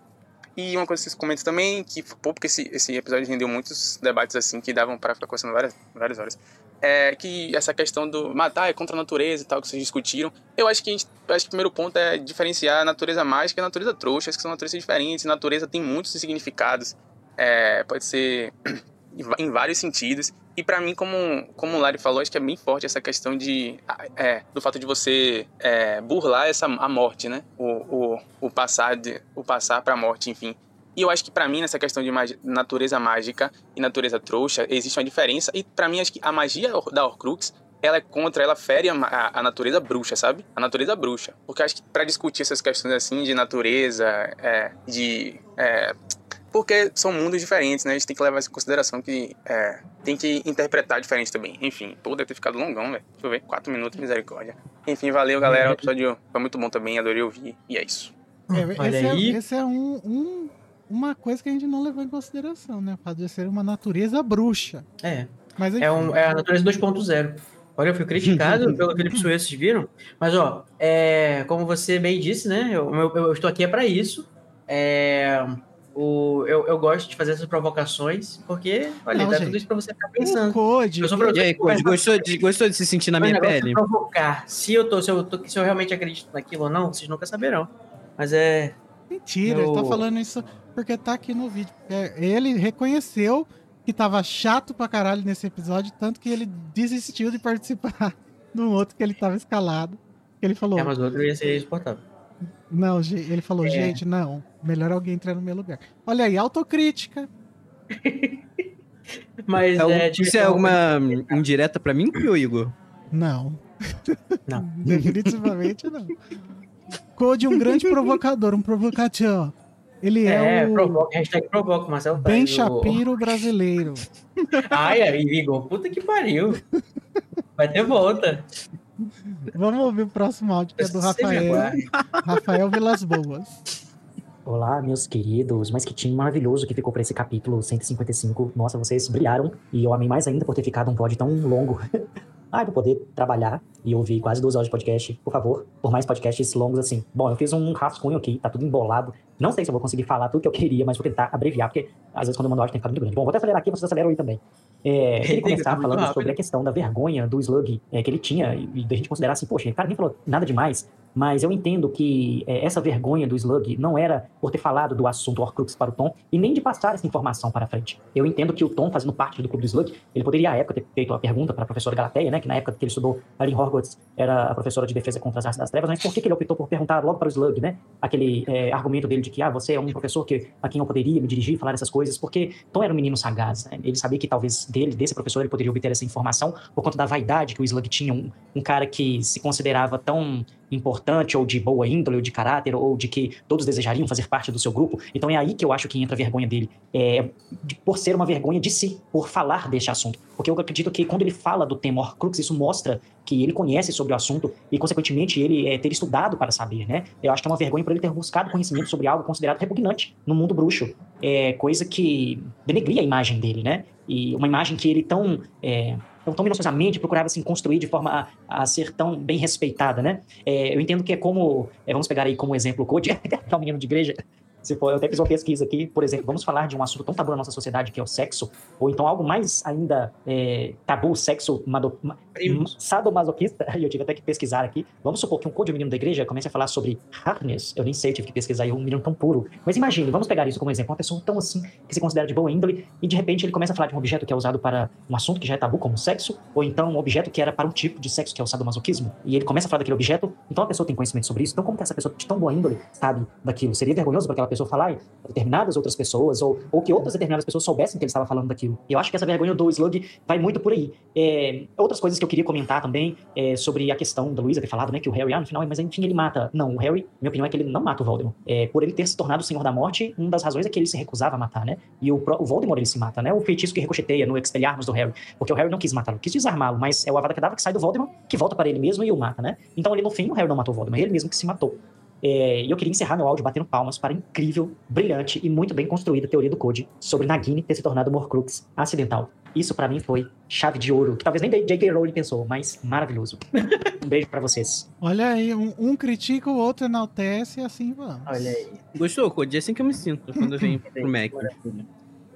E uma coisa que vocês comentam também, que, pô, porque esse, esse episódio rendeu muitos debates assim que davam para ficar conversando várias, várias horas. É que essa questão do matar é contra a natureza e tal, que vocês discutiram. Eu acho que, a gente, acho que o primeiro ponto é diferenciar a natureza mágica e a natureza trouxa, que são naturezas diferentes. Natureza tem muitos significados. É, pode ser em vários sentidos. E pra mim, como, como o Lari falou, acho que é bem forte essa questão de é, do fato de você é, burlar essa a morte, né? O, o, o passar de, o passar para a morte, enfim. E eu acho que pra mim nessa questão de magi- natureza mágica e natureza trouxa existe uma diferença. E pra mim acho que a magia da Horcrux ela é contra, ela fere a, a, natureza bruxa, sabe? A natureza bruxa. Porque acho que pra discutir essas questões assim de natureza, é, de é, porque são mundos diferentes, né? A gente tem que levar isso em consideração que é, tem que interpretar diferente também. Enfim, pô, deve ter ficado longão, velho. Deixa eu ver, quatro minutos, misericórdia. Enfim, valeu, galera. O episódio foi muito bom também, adorei ouvir. E é isso. É, Olha esse, é, aí. esse é um, um- uma coisa que a gente não levou em consideração, né? O fato de ser uma natureza bruxa. É. Mas É, um, é a natureza 2.0. Olha, eu fui criticado pelo Felipe Suez, vocês viram? Mas, ó, é, como você bem disse, né? Eu, eu- eu estou aqui é para isso. É, o, eu, eu gosto de fazer essas provocações, porque, olha, Não, dá gente. tudo isso para você ficar pensando. Code. Eu sou E aí, Code, gostou de, gostou de se sentir na minha negócio é pele? provocar. Se eu, tô, se, eu tô, se eu realmente acredito naquilo ou não, vocês nunca saberão. Mas é. Mentira, ele tá falando isso porque tá aqui no vídeo. É, ele reconheceu que tava chato pra caralho nesse episódio, tanto que ele desistiu de participar no outro que ele tava escalado. Ele falou, É, mas o outro ia ser exportável. Não, ele falou, É. gente, não, melhor alguém entrar no meu lugar. Olha aí, autocrítica. Mas É, é, isso é alguma indireta pra mim, ou Igor? Não. Não. Definitivamente não. Code um grande provocador, um provocador. Ele é, É, o provoca, hashtag provoca, Marcelo. Ben faz o- Shapiro brasileiro. Ai, aí, Igor, puta que pariu. Vai ter volta. Vamos ouvir o próximo áudio, que é do Rafael. Rafael Vilas Boas. Olá, meus queridos, mas que time maravilhoso que ficou pra esse capítulo 155. Nossa, vocês brilharam e eu amei mais ainda por ter ficado um pod tão longo. Ai, pra poder trabalhar e ouvir quase duas horas de podcast, por favor, por mais podcasts longos assim. Bom, eu fiz um rascunho aqui, tá tudo embolado. Não sei se eu vou conseguir falar tudo que eu queria, mas vou tentar abreviar, porque às vezes quando eu mando áudio tem ficado muito grande. Bom, vou até acelerar aqui, vocês aceleram aí também. É, eu queria começar Tá falando rápido. sobre a questão da vergonha do Slug é, que ele tinha, e e da gente considerar assim, poxa, o cara nem falou nada demais, mas eu entendo que é, essa vergonha do Slug não era por ter falado do assunto Horcrux para o Tom e nem de passar essa informação para frente. Eu entendo que o Tom, fazendo parte do clube do Slug, ele poderia à época ter feito a pergunta para a professora Galateia, né, que na época que ele estudou ali em Hogwarts era a professora de defesa contra as artes das trevas, mas por que, que ele optou por perguntar logo para o Slug, né? Aquele é, argumento dele de que, ah, você é um professor que, a quem eu poderia me dirigir e falar essas coisas, porque Tom era um menino sagaz, né? Ele sabia que talvez dele, desse professor, ele poderia obter essa informação por conta da vaidade que o Slug tinha, um, um cara que se considerava tão importante ou de boa índole ou de caráter ou de que todos desejariam fazer parte do seu grupo. Então é aí que eu acho que entra a vergonha dele, é, por ser uma vergonha de si, por falar deste assunto. Porque eu acredito que quando ele fala do tema Horcrux, isso mostra que ele conhece sobre o assunto e, consequentemente, ele é, ter estudado para saber, né? Eu acho que é uma vergonha por ele ter buscado conhecimento sobre algo considerado repugnante no mundo bruxo. É coisa que denegria a imagem dele, né? E uma imagem que ele tão... É, tão, tão minuciosamente procurava assim, construir de forma a, a ser tão bem respeitada, né? É, eu entendo que é como. é, vamos pegar aí como exemplo o Code, que é um menino de igreja. Se for, eu até fiz uma pesquisa aqui, por exemplo, vamos falar de um assunto tão tabu na nossa sociedade que é o sexo, ou então algo mais ainda é, tabu, sexo ma- Primos. sadomasoquista, e eu tive até que pesquisar aqui. Vamos supor que um Code, menino da igreja, comece a falar sobre hardness, eu nem sei, eu tive que pesquisar aí um menino tão puro. Mas imagine, vamos pegar isso como exemplo, uma pessoa tão assim, que se considera de boa índole, e de repente ele começa a falar de um objeto que é usado para um assunto que já é tabu, como sexo, ou então um objeto que era para um tipo de sexo, que é o sadomasoquismo, e ele começa a falar daquele objeto, então a pessoa tem conhecimento sobre isso, então como que essa pessoa de tão boa índole sabe daquilo? Seria vergonhoso para aquela pessoa falar e determinadas outras pessoas, ou, ou que outras determinadas pessoas soubessem que ele estava falando daquilo. Eu acho que essa vergonha do Slug vai muito por aí. É, outras coisas que eu queria comentar também é, sobre a questão da Luísa ter falado, né, que o Harry, ah, no final, mas enfim, ele mata. Não, o Harry, minha opinião é que ele não mata o Voldemort. É, por ele ter se tornado o Senhor da Morte, uma das razões é que ele se recusava a matar, né? E o, o Voldemort ele se mata, né? O feitiço que ricocheteia no Expelliarmus do Harry. Porque o Harry não quis matá-lo, quis desarmá-lo, mas é o Avada Kedavra que sai do Voldemort, que volta para ele mesmo e o mata, né? Então, ali no fim, o Harry não matou o Voldemort, ele mesmo que se matou. É, eu queria encerrar meu áudio batendo palmas para a incrível, brilhante e muito bem construída teoria do Code sobre Nagini ter se tornado Horcrux acidental. Isso pra mim foi chave de ouro, que talvez nem J.K. Rowling pensou, mas maravilhoso. um beijo pra vocês. Olha aí, um, um critica, o outro enaltece e assim vamos. Olha aí. Gostou, Code? É assim que eu me sinto quando eu venho pro Mac.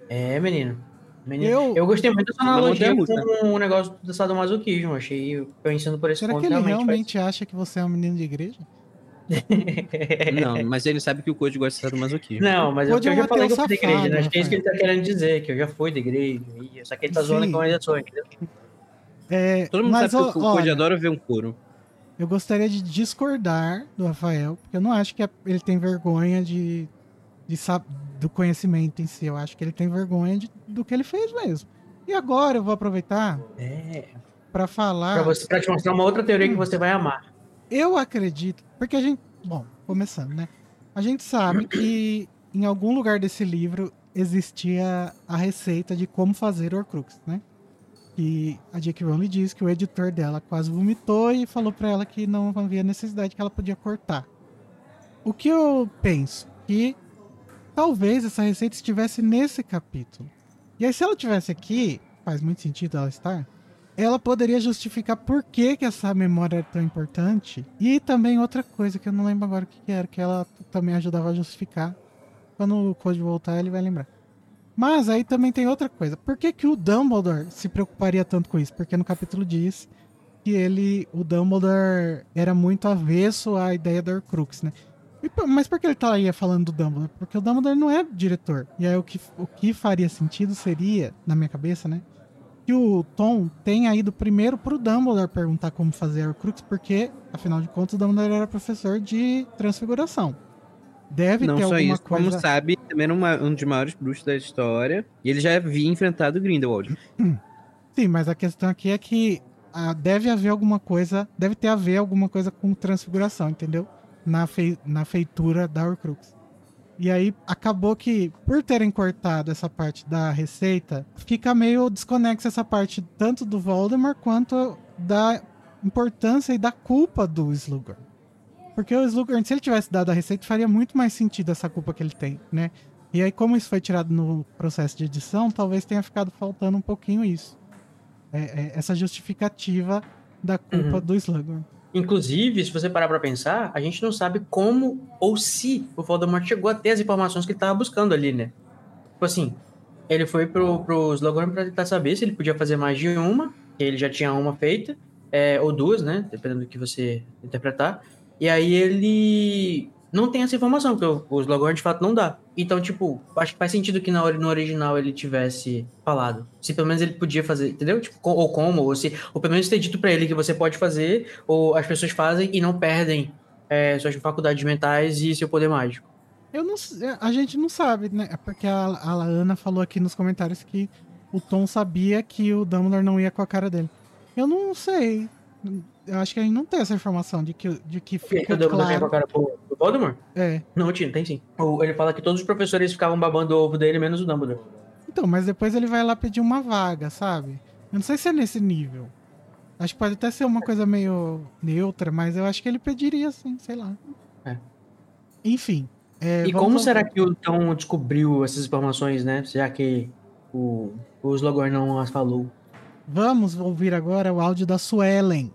É, menino. Menino. Eu- Eu, gostei muito dessa analogia com o negócio do sadomasoquismo. Achei, pensando por esse Será ponto, que ele realmente, realmente acha que você é um menino de igreja? Não, mas ele sabe que o Code gosta do masoquismo. Não, mas eu, Pode eu é um já falei que eu fui da igreja, né? Acho que é isso que ele tá querendo dizer, que eu já fui da igreja. e- Só que ele tá zoando com ainda sou, entendeu? É, Todo mundo mas, sabe ó, que o Code olha, adora ver um couro. eu gostaria de discordar do Rafael, porque eu não acho que ele tem vergonha de, de do conhecimento em si. Eu acho que ele tem vergonha de- do que ele fez mesmo. E agora eu vou aproveitar É. pra falar. Pra te mostrar uma outra teoria que você vai amar. Eu acredito, porque a gente. Bom, começando, né? A gente sabe que em algum lugar desse livro existia a receita de como fazer Horcrux, né? E a J.K. Rowling diz que o editor dela quase vomitou e falou pra ela que não havia necessidade, que ela podia cortar. O que eu penso? Que talvez essa receita estivesse nesse capítulo. E aí, se ela tivesse aqui, faz muito sentido ela estar, ela poderia justificar por que, que essa memória é tão importante. E também outra coisa que eu não lembro agora o que, que era, que ela também ajudava a justificar. Quando o Code voltar, ele vai lembrar. Mas aí também tem outra coisa. Por que, que o Dumbledore se preocuparia tanto com isso? Porque no capítulo diz que ele, o Dumbledore, era muito avesso à ideia do Horcrux, né? E Mas por que ele estaria falando do Dumbledore? Porque o Dumbledore não é diretor. E aí o que, o que faria sentido seria, na minha cabeça, né? Que o Tom tenha ido primeiro pro Dumbledore perguntar como fazer a Horcrux, porque, afinal de contas, o Dumbledore era professor de transfiguração. Deve Não ter só alguma isso, coisa. como sabe, também era uma- um dos maiores bruxos da história. E ele já havia enfrentado o Grindelwald. Sim, mas a questão aqui é que ah, deve haver alguma coisa, deve ter a ver alguma coisa com transfiguração, entendeu? Na, fei- na feitura da Horcrux. E aí acabou que, por terem cortado essa parte da receita, fica meio desconexa essa parte tanto do Voldemort quanto da importância e da culpa do Slughorn. Porque o Slughorn, se ele tivesse dado a receita, faria muito mais sentido essa culpa que ele tem, né? E aí, como isso foi tirado no processo de edição, talvez tenha ficado faltando um pouquinho isso. É- é essa justificativa da culpa Uhum. do Slughorn. Inclusive, se você parar pra pensar, a gente não sabe como ou se o Voldemort chegou a ter as informações que ele tava buscando ali, né? Tipo assim, ele foi pro, pro Slughorn pra tentar saber se ele podia fazer mais de uma, que ele já tinha uma feita, é, ou duas, né? Dependendo do que você interpretar. E aí ele não tem essa informação, porque o, o Slughorn de fato não dá. Então, tipo, acho que faz sentido que na, ori- no original ele tivesse falado. Se pelo menos ele podia fazer, entendeu? Tipo, ou como, ou se, ou pelo menos ter dito pra ele que você pode fazer, ou as pessoas fazem e não perdem é, suas faculdades mentais e seu poder mágico. Eu não, s- a gente não sabe, né? É Porque a, a Ana falou aqui nos comentários que o Tom sabia que o Dumbledore não ia com a cara dele. Eu não sei. Eu acho que a gente não tem essa informação de que, de que que fica a claro. Voldemort? É. Não, tinha, tem sim. Ele fala que todos os professores ficavam babando o ovo dele, menos o Dumbledore. Então, mas depois ele vai lá pedir uma vaga, sabe? Eu não sei se é nesse nível. Acho que pode até ser uma coisa meio neutra, mas eu acho que ele pediria sim, sei lá. É. Enfim. é, E como ao- será que o Tom descobriu essas informações, né? Já que o, o Slughorn não as falou. Vamos ouvir agora o áudio da Suelen.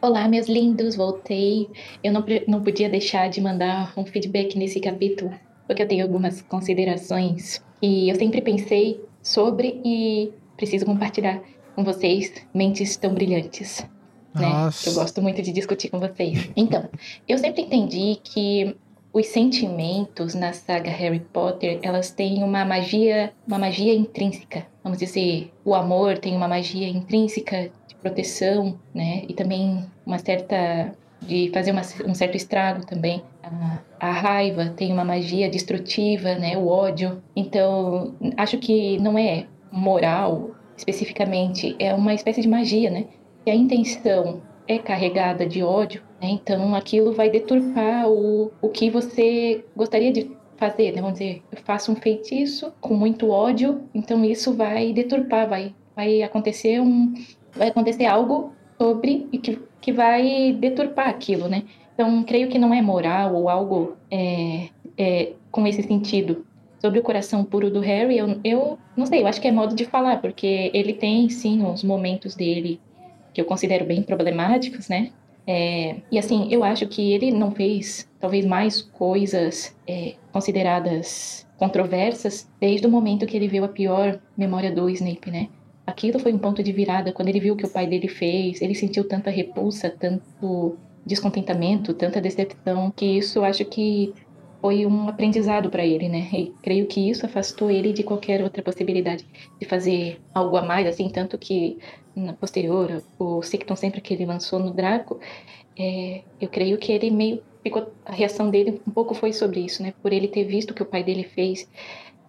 Olá, meus lindos, voltei. Eu não, não podia deixar de mandar um feedback nesse capítulo, porque eu tenho algumas considerações que eu sempre pensei sobre e preciso compartilhar com vocês, mentes tão brilhantes. Né? Eu gosto muito de discutir com vocês. Então, eu sempre entendi que os sentimentos na saga Harry Potter, elas têm uma magia, uma magia intrínseca. Vamos dizer, o amor tem uma magia intrínseca de proteção, né? E também uma certa de fazer uma- um certo estrago também. A, a raiva tem uma magia destrutiva, né? O ódio. Então, acho que não é moral especificamente, é uma espécie de magia, né? Se a intenção é carregada de ódio, né? Então aquilo vai deturpar o, o que você gostaria de fazer, né? Vamos dizer, eu faço um feitiço com muito ódio, então isso vai deturpar, vai, vai acontecer um, vai acontecer algo sobre e que, que vai deturpar aquilo, né? Então creio que não é moral ou algo é, é, com esse sentido. Sobre o coração puro do Harry, eu, eu não sei, eu acho que é modo de falar, porque ele tem sim uns momentos dele que eu considero bem problemáticos, né? É, e assim, eu acho que ele não fez talvez mais coisas é, consideradas controversas desde o momento que ele viu a pior memória do Snape, né? Aquilo foi um ponto de virada quando ele viu o que o pai dele fez, ele sentiu tanta repulsa, tanto descontentamento, tanta decepção, que isso acho que foi um aprendizado para ele, né? E creio que isso afastou ele de qualquer outra possibilidade de fazer algo a mais, assim, tanto que posterior, o Sicton sempre que ele lançou no Draco, é, eu creio que ele meio ficou a reação dele um pouco foi sobre isso, né? Por ele ter visto o que o pai dele fez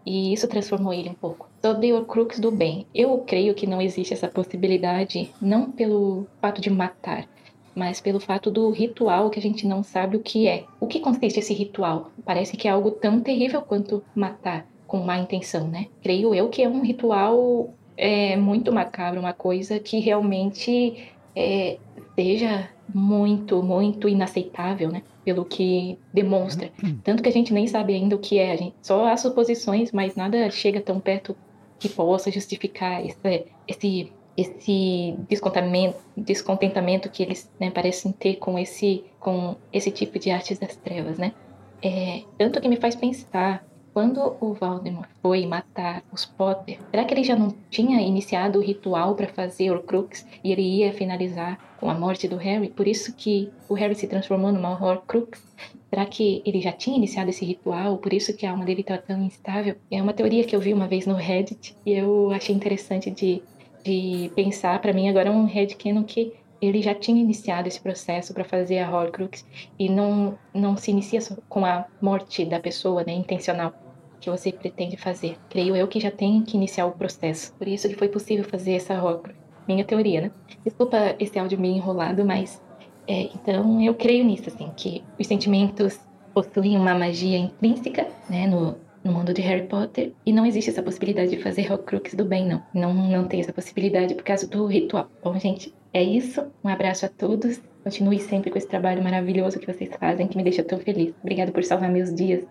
e isso transformou ele um pouco. Sobre o crux do bem, eu creio que não existe essa possibilidade, não pelo fato de matar, mas pelo fato do ritual que a gente não sabe o que é. O que consiste esse ritual? Parece que é algo tão terrível quanto matar com má intenção, né? Creio eu que é um ritual é, muito macabro, uma coisa que realmente é, seja muito, muito inaceitável, né? Pelo que demonstra. Tanto que a gente nem sabe ainda o que é, a gente só há suposições, mas nada chega tão perto que possa justificar esse, esse, esse descontentamento, descontentamento que eles né, parecem ter com esse, com esse tipo de artes das trevas, né? É, tanto que me faz pensar quando o Voldemort foi matar os Potter, será que ele já não tinha iniciado o ritual para fazer Horcrux e ele ia finalizar com a morte do Harry? Por isso que o Harry se transformou numa Horcrux? Será que ele já tinha iniciado esse ritual, por isso que a alma dele está tão instável? É uma teoria que eu vi uma vez no Reddit e eu achei interessante de, de pensar. Para mim, agora é um headcanon que ele já tinha iniciado esse processo para fazer a Horcrux e não, não se inicia com a morte da pessoa, né, intencional, que você pretende fazer. Creio eu que já tem que iniciar o processo. Por isso que foi possível fazer essa Horcrux. Minha teoria, né? Desculpa esse áudio meio enrolado, mas é, então eu creio nisso, assim, que os sentimentos possuem uma magia intrínseca, né, no, no mundo de Harry Potter e não existe essa possibilidade de fazer Horcrux do bem, não. Não, não tem essa possibilidade por causa do ritual. Bom, gente, é isso. Um abraço a todos. Continue sempre com esse trabalho maravilhoso que vocês fazem, que me deixa tão feliz. Obrigada por salvar meus dias.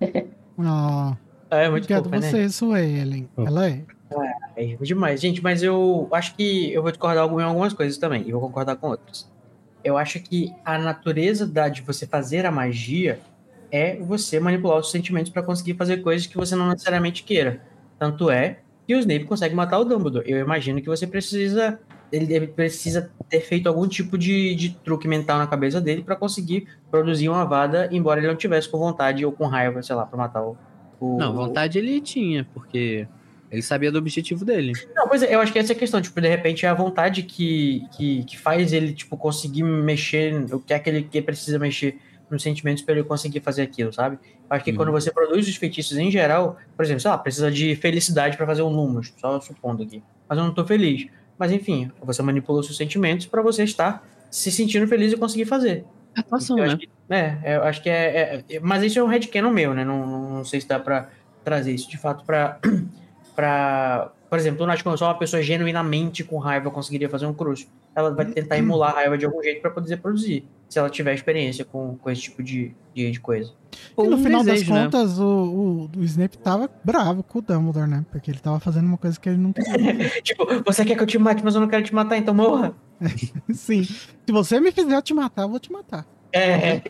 Ah, É muito obrigado fofa, né? você, Suelen. Ela é. É demais. Gente, mas eu acho que eu vou discordar em algumas coisas também, e vou concordar com outras. Eu acho que a natureza da, de você fazer a magia é você manipular os sentimentos para conseguir fazer coisas que você não necessariamente queira. Tanto é que o Snape consegue matar o Dumbledore. Eu imagino que você precisa. Ele precisa ter feito algum tipo de, de truque mental na cabeça dele para conseguir produzir uma vada, embora ele não tivesse com vontade ou com raiva, sei lá, para matar o. o- Não, vontade ele tinha, porque ele sabia do objetivo dele. Não, pois é, eu acho que essa é a questão, tipo, de repente é a vontade que, que, que faz ele, tipo, conseguir mexer, o que é que ele que precisa mexer nos sentimentos para ele conseguir fazer aquilo, sabe? Acho que Uhum. quando você produz os feitiços em geral, por exemplo, sei lá, precisa de felicidade para fazer um número, só supondo aqui. Mas eu não tô feliz. Mas enfim, você manipula os seus sentimentos para você estar se sentindo feliz e conseguir fazer. Atuação, Eu né? acho que, é, eu acho que é, é- é- Mas isso é um headcanon meu, né? Não, não, não sei se dá pra trazer isso de fato pra. pra por exemplo, eu acho que só uma pessoa genuinamente com raiva conseguiria fazer um crush. Ela vai tentar emular a raiva de algum jeito pra poder produzir. Se ela tiver experiência com, com esse tipo de, de, de coisa. Ou E no um final desejo, das né? contas, o, o, o Snape tava bravo com o Dumbledore, né? Porque ele tava fazendo uma coisa que ele não queria. tipo, você quer que eu te mate, mas eu não quero te matar, então morra. Sim. Se você me fizer eu te matar, eu vou te matar. É,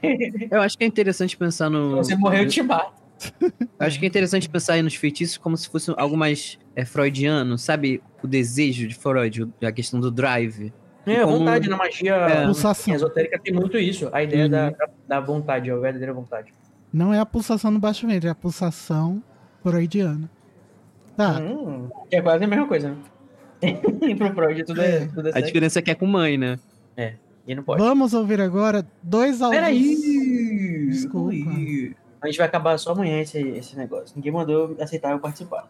Eu acho que é interessante pensar no. você morreu, eu te mato. Eu acho que é interessante pensar aí nos feitiços como se fosse algo mais é, freudiano, sabe? O desejo de Freud, a questão do drive. É, a como- vontade na magia É. Pulsação. esotérica tem muito isso. A ideia Uhum. da, da, vontade, a verdadeira vontade. Não é a pulsação no baixo ventre, é a pulsação freudiana. Tá. Hum, é quase a mesma coisa, né? Pro Freud tudo é, tudo é A diferença é que é com mãe, né? E não pode. Vamos ouvir agora dois áudios. Peraí! Desculpa. Ui. A gente vai acabar só amanhã esse, esse negócio. Ninguém mandou aceitar eu participar.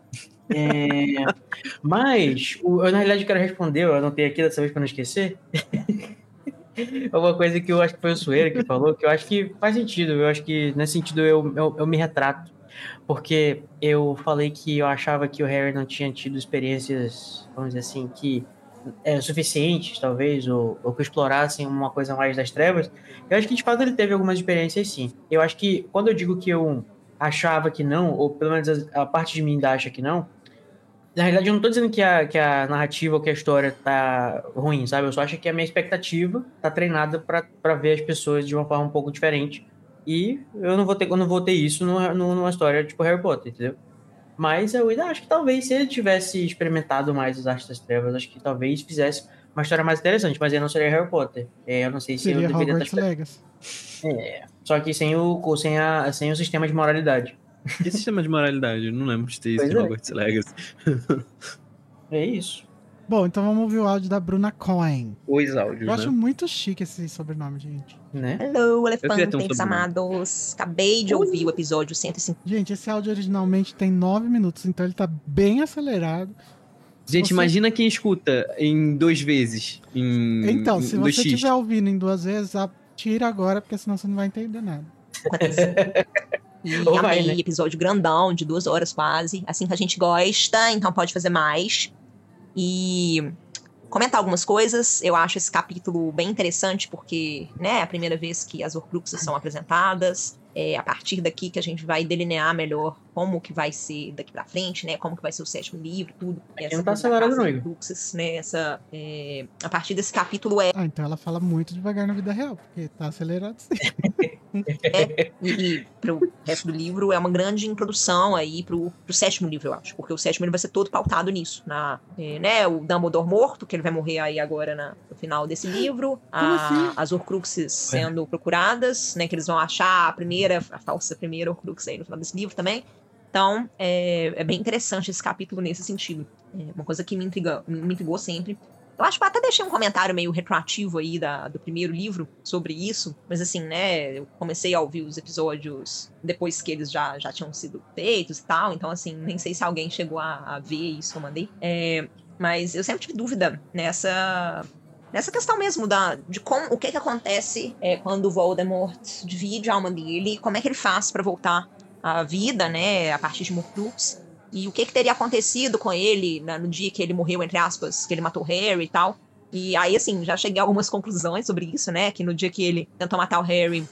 É, mas, o- eu, na realidade, quero responder, eu anotei aqui dessa vez pra não esquecer. É Uma coisa que eu acho que foi o Sueira que falou, que eu acho que faz sentido. Eu acho que, nesse sentido, eu, eu, eu me retrato. Porque eu falei que eu achava que o Harry não tinha tido experiências, vamos dizer assim, que é, suficientes, talvez, ou, ou que explorassem uma coisa mais das trevas. Eu acho que de fato ele teve algumas experiências sim. Eu acho que quando eu digo que eu achava que não, ou pelo menos a, a parte de mim ainda acha que não, na realidade eu não tô dizendo que a, que a narrativa ou que a história tá ruim, sabe? Eu só acho que a minha expectativa tá treinada pra ver as pessoas de uma forma um pouco diferente. E eu não vou ter, eu não vou ter isso numa, numa história tipo Harry Potter, entendeu? Mas eu ainda acho que talvez se ele tivesse experimentado mais os Artes das Trevas, acho que talvez fizesse uma história mais interessante, mas aí não seria Harry Potter. É, eu não sei se Seria eu deveria Hogwarts estar Legacy. é, só que sem o, sem, a, sem o sistema de moralidade. Que sistema de moralidade? Eu não lembro de ter isso Pois em é. Hogwarts Legacy. É isso. Bom, então vamos ouvir o áudio da Bruna Cohen. Os áudios, Eu né? acho muito chique esse sobrenome, gente. Né? Hello, um elefantes sobrenome. amados. Acabei de ouvir o episódio 150. Gente, esse áudio originalmente tem 9 minutos, então ele tá bem acelerado. Gente, você- imagina quem escuta em duas vezes. Em, Então, em se 2x. você estiver ouvindo em duas vezes, tira agora, porque senão você não vai entender nada. E Ou vai, amei, né? episódio grandão, de duas horas quase. Assim que a gente gosta, então pode fazer mais. E comentar algumas coisas. Eu acho esse capítulo bem interessante, porque né, é a primeira vez que as Horcruxes são apresentadas. É a partir daqui que a gente vai delinear melhor como que vai ser daqui pra frente, né? Como que vai ser o sétimo livro, tudo. Aqui não tá acelerado não, né? Essa, é, a partir desse capítulo é Ah, então ela fala muito devagar na vida real, porque tá acelerado sim. É, e, e pro resto do livro é uma grande introdução aí pro, pro sétimo livro, eu acho. Porque o sétimo livro vai ser todo pautado nisso. Na, é, né, o Dumbledore morto, que ele vai morrer aí agora na, no final desse livro. A, assim? As Horcruxes sendo procuradas, né? Que eles vão achar a primeira, a falsa primeira Horcrux aí no final desse livro também. Então, é, é bem interessante esse capítulo nesse sentido. É uma coisa que me, intriga, me intrigou sempre. Eu acho que até deixei um comentário meio retroativo aí da, do primeiro livro sobre isso, mas assim, né, eu comecei a ouvir os episódios depois que eles já, já tinham sido feitos e tal, então assim, nem sei se alguém chegou a, a ver isso que eu mandei. É, mas eu sempre tive dúvida nessa nessa questão mesmo da, de como, o que que acontece é, quando o Voldemort divide a alma dele, como é que ele faz para voltar à vida, né, a partir de Morcrux, e o que, que teria acontecido com ele né, no dia que ele morreu, entre aspas, que ele matou Harry e tal. E aí, assim, já cheguei a algumas conclusões sobre isso, né, que no dia que ele tentou matar o Harry,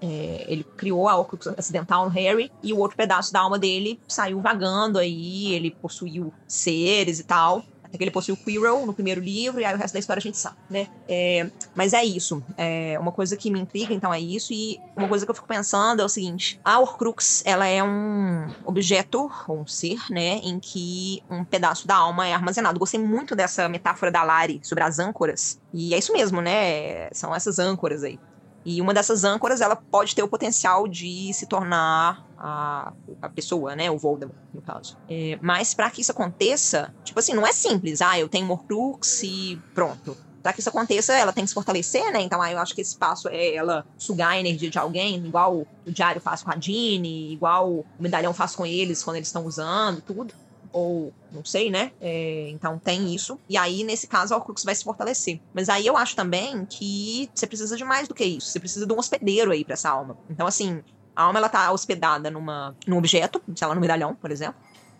é, ele criou a Horcrux acidental no Harry, e o outro pedaço da alma dele saiu vagando aí, ele possuiu seres e tal. Até que ele possuiu Quirrell no primeiro livro, e aí o resto da história a gente sabe, né? É, mas é isso. É uma coisa que me intriga, então, é isso. E uma coisa que eu fico pensando é o seguinte: a Horcrux, ela é um objeto, ou um ser, né? Em que um pedaço da alma é armazenado. Gostei muito dessa metáfora da Lari sobre as âncoras. E é isso mesmo, né? São essas âncoras aí. E uma dessas âncoras, ela pode ter o potencial de se tornar a, a pessoa, né? O Voldemort, no caso. É, mas para que isso aconteça, tipo assim, não é simples. Ah, eu tenho Morcrux e pronto. Para que isso aconteça, ela tem que se fortalecer, né? Então, aí eu acho que esse passo é ela sugar a energia de alguém, igual o Diário faz com a Jeanne, igual o Medalhão faz com eles quando eles estão usando, tudo ou não sei, né? É, então tem isso. E aí, nesse caso, a Horcrux vai se fortalecer. Mas aí eu acho também que você precisa de mais do que isso. Você precisa de um hospedeiro aí para essa alma. Então, assim, a alma ela tá hospedada numa, num objeto, sei lá, no medalhão, por exemplo.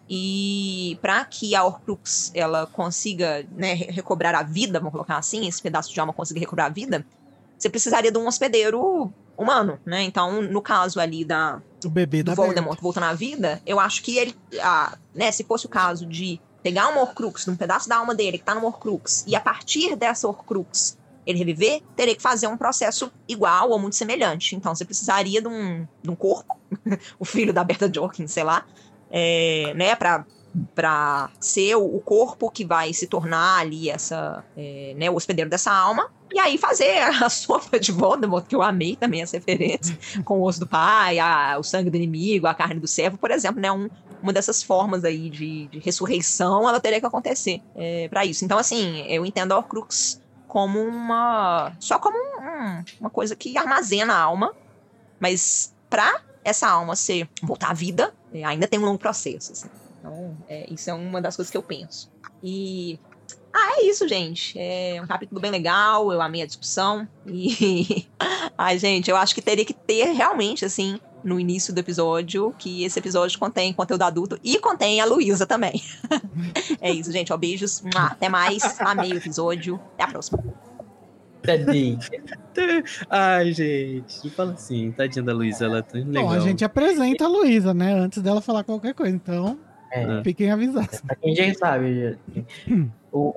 E para que a Horcrux ela consiga né, recobrar a vida, vamos colocar assim, esse pedaço de alma consiga recobrar a vida, você precisaria de um hospedeiro humano, né? Então, no caso ali da O bebê do da Voldemort voltando à vida, eu acho que ele, ah, né, se fosse o caso de pegar uma Horcrux, num pedaço da alma dele que tá numa Horcrux, e a partir dessa Horcrux ele reviver, teria que fazer um processo igual ou muito semelhante. Então, você precisaria de um, de um corpo, o filho da Berta Jorkins, sei lá, é, né, pra, pra ser o, o corpo que vai se tornar ali essa, é, né, o hospedeiro dessa alma, e aí fazer a sopa de Voldemort, que eu amei também essa referência, com o osso do pai, a- o sangue do inimigo, a carne do servo, por exemplo, né, um, uma dessas formas aí de, de ressurreição, ela teria que acontecer é, para isso. Então, assim, eu entendo a Horcrux como uma. só como um- um- uma coisa que armazena a alma, mas pra essa alma ser voltar à vida, é, ainda tem um longo processo. assim. Então, é, isso é uma das coisas que eu penso. E. Ah, é isso, gente. É um capítulo bem legal, eu amei a discussão. E. Ai, gente, eu acho que teria que ter realmente, assim, no início do episódio, que esse episódio contém conteúdo adulto e contém a Luísa também. é isso, gente. Ó, beijos. Até mais. Amei o episódio. Até a próxima. Tadinho. Ai, gente. Não fala assim. Tadinha da Luísa, ela é tão legal. Bom, a gente apresenta a Luísa, né? Antes dela falar qualquer coisa. Então, É, fiquem avisados. pra quem já sabe. já- O,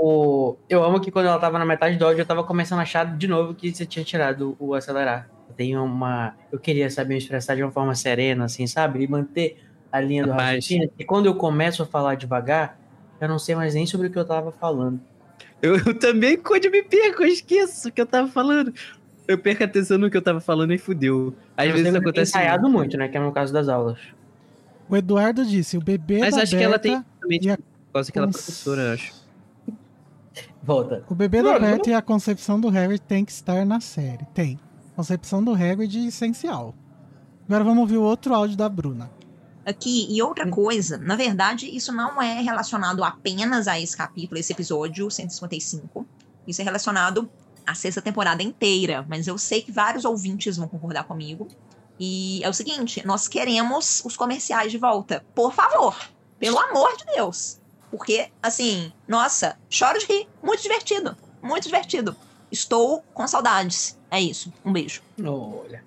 o- eu amo que quando ela tava na metade do áudio, eu tava começando a achar de novo que você tinha tirado o acelerar. Tem uma. Eu queria saber me expressar de uma forma serena, assim, sabe? E manter a linha do Rapaz. raciocínio. E quando eu começo a falar devagar, eu não sei mais nem sobre o que eu tava falando. Eu, eu também, quando eu me perco, eu esqueço o que eu tava falando. Eu perco a atenção no que eu tava falando e fudeu. Às Você vezes ter acontece. ensaiado muito, né? Que é no caso das aulas. O Eduardo disse: o bebê Mas da acho que ela Berta. tem também, a- por causa que ela é cons- professora, eu acho. Volta. O bebê da Mano, Berta e a concepção do Harry tem que estar na série. Tem. Concepção do Hagrid essencial. Agora vamos ouvir o outro áudio da Bruna. Aqui, e outra coisa, na verdade, isso não é relacionado apenas a esse capítulo, esse episódio 155. Isso é relacionado à sexta temporada inteira. Mas eu sei que vários ouvintes vão concordar comigo. E é o seguinte: nós queremos os comerciais de volta. Por favor, pelo amor de Deus. Porque, assim, nossa, choro de rir. Muito divertido. Muito divertido. Estou com saudades. É isso. Um beijo. Olha.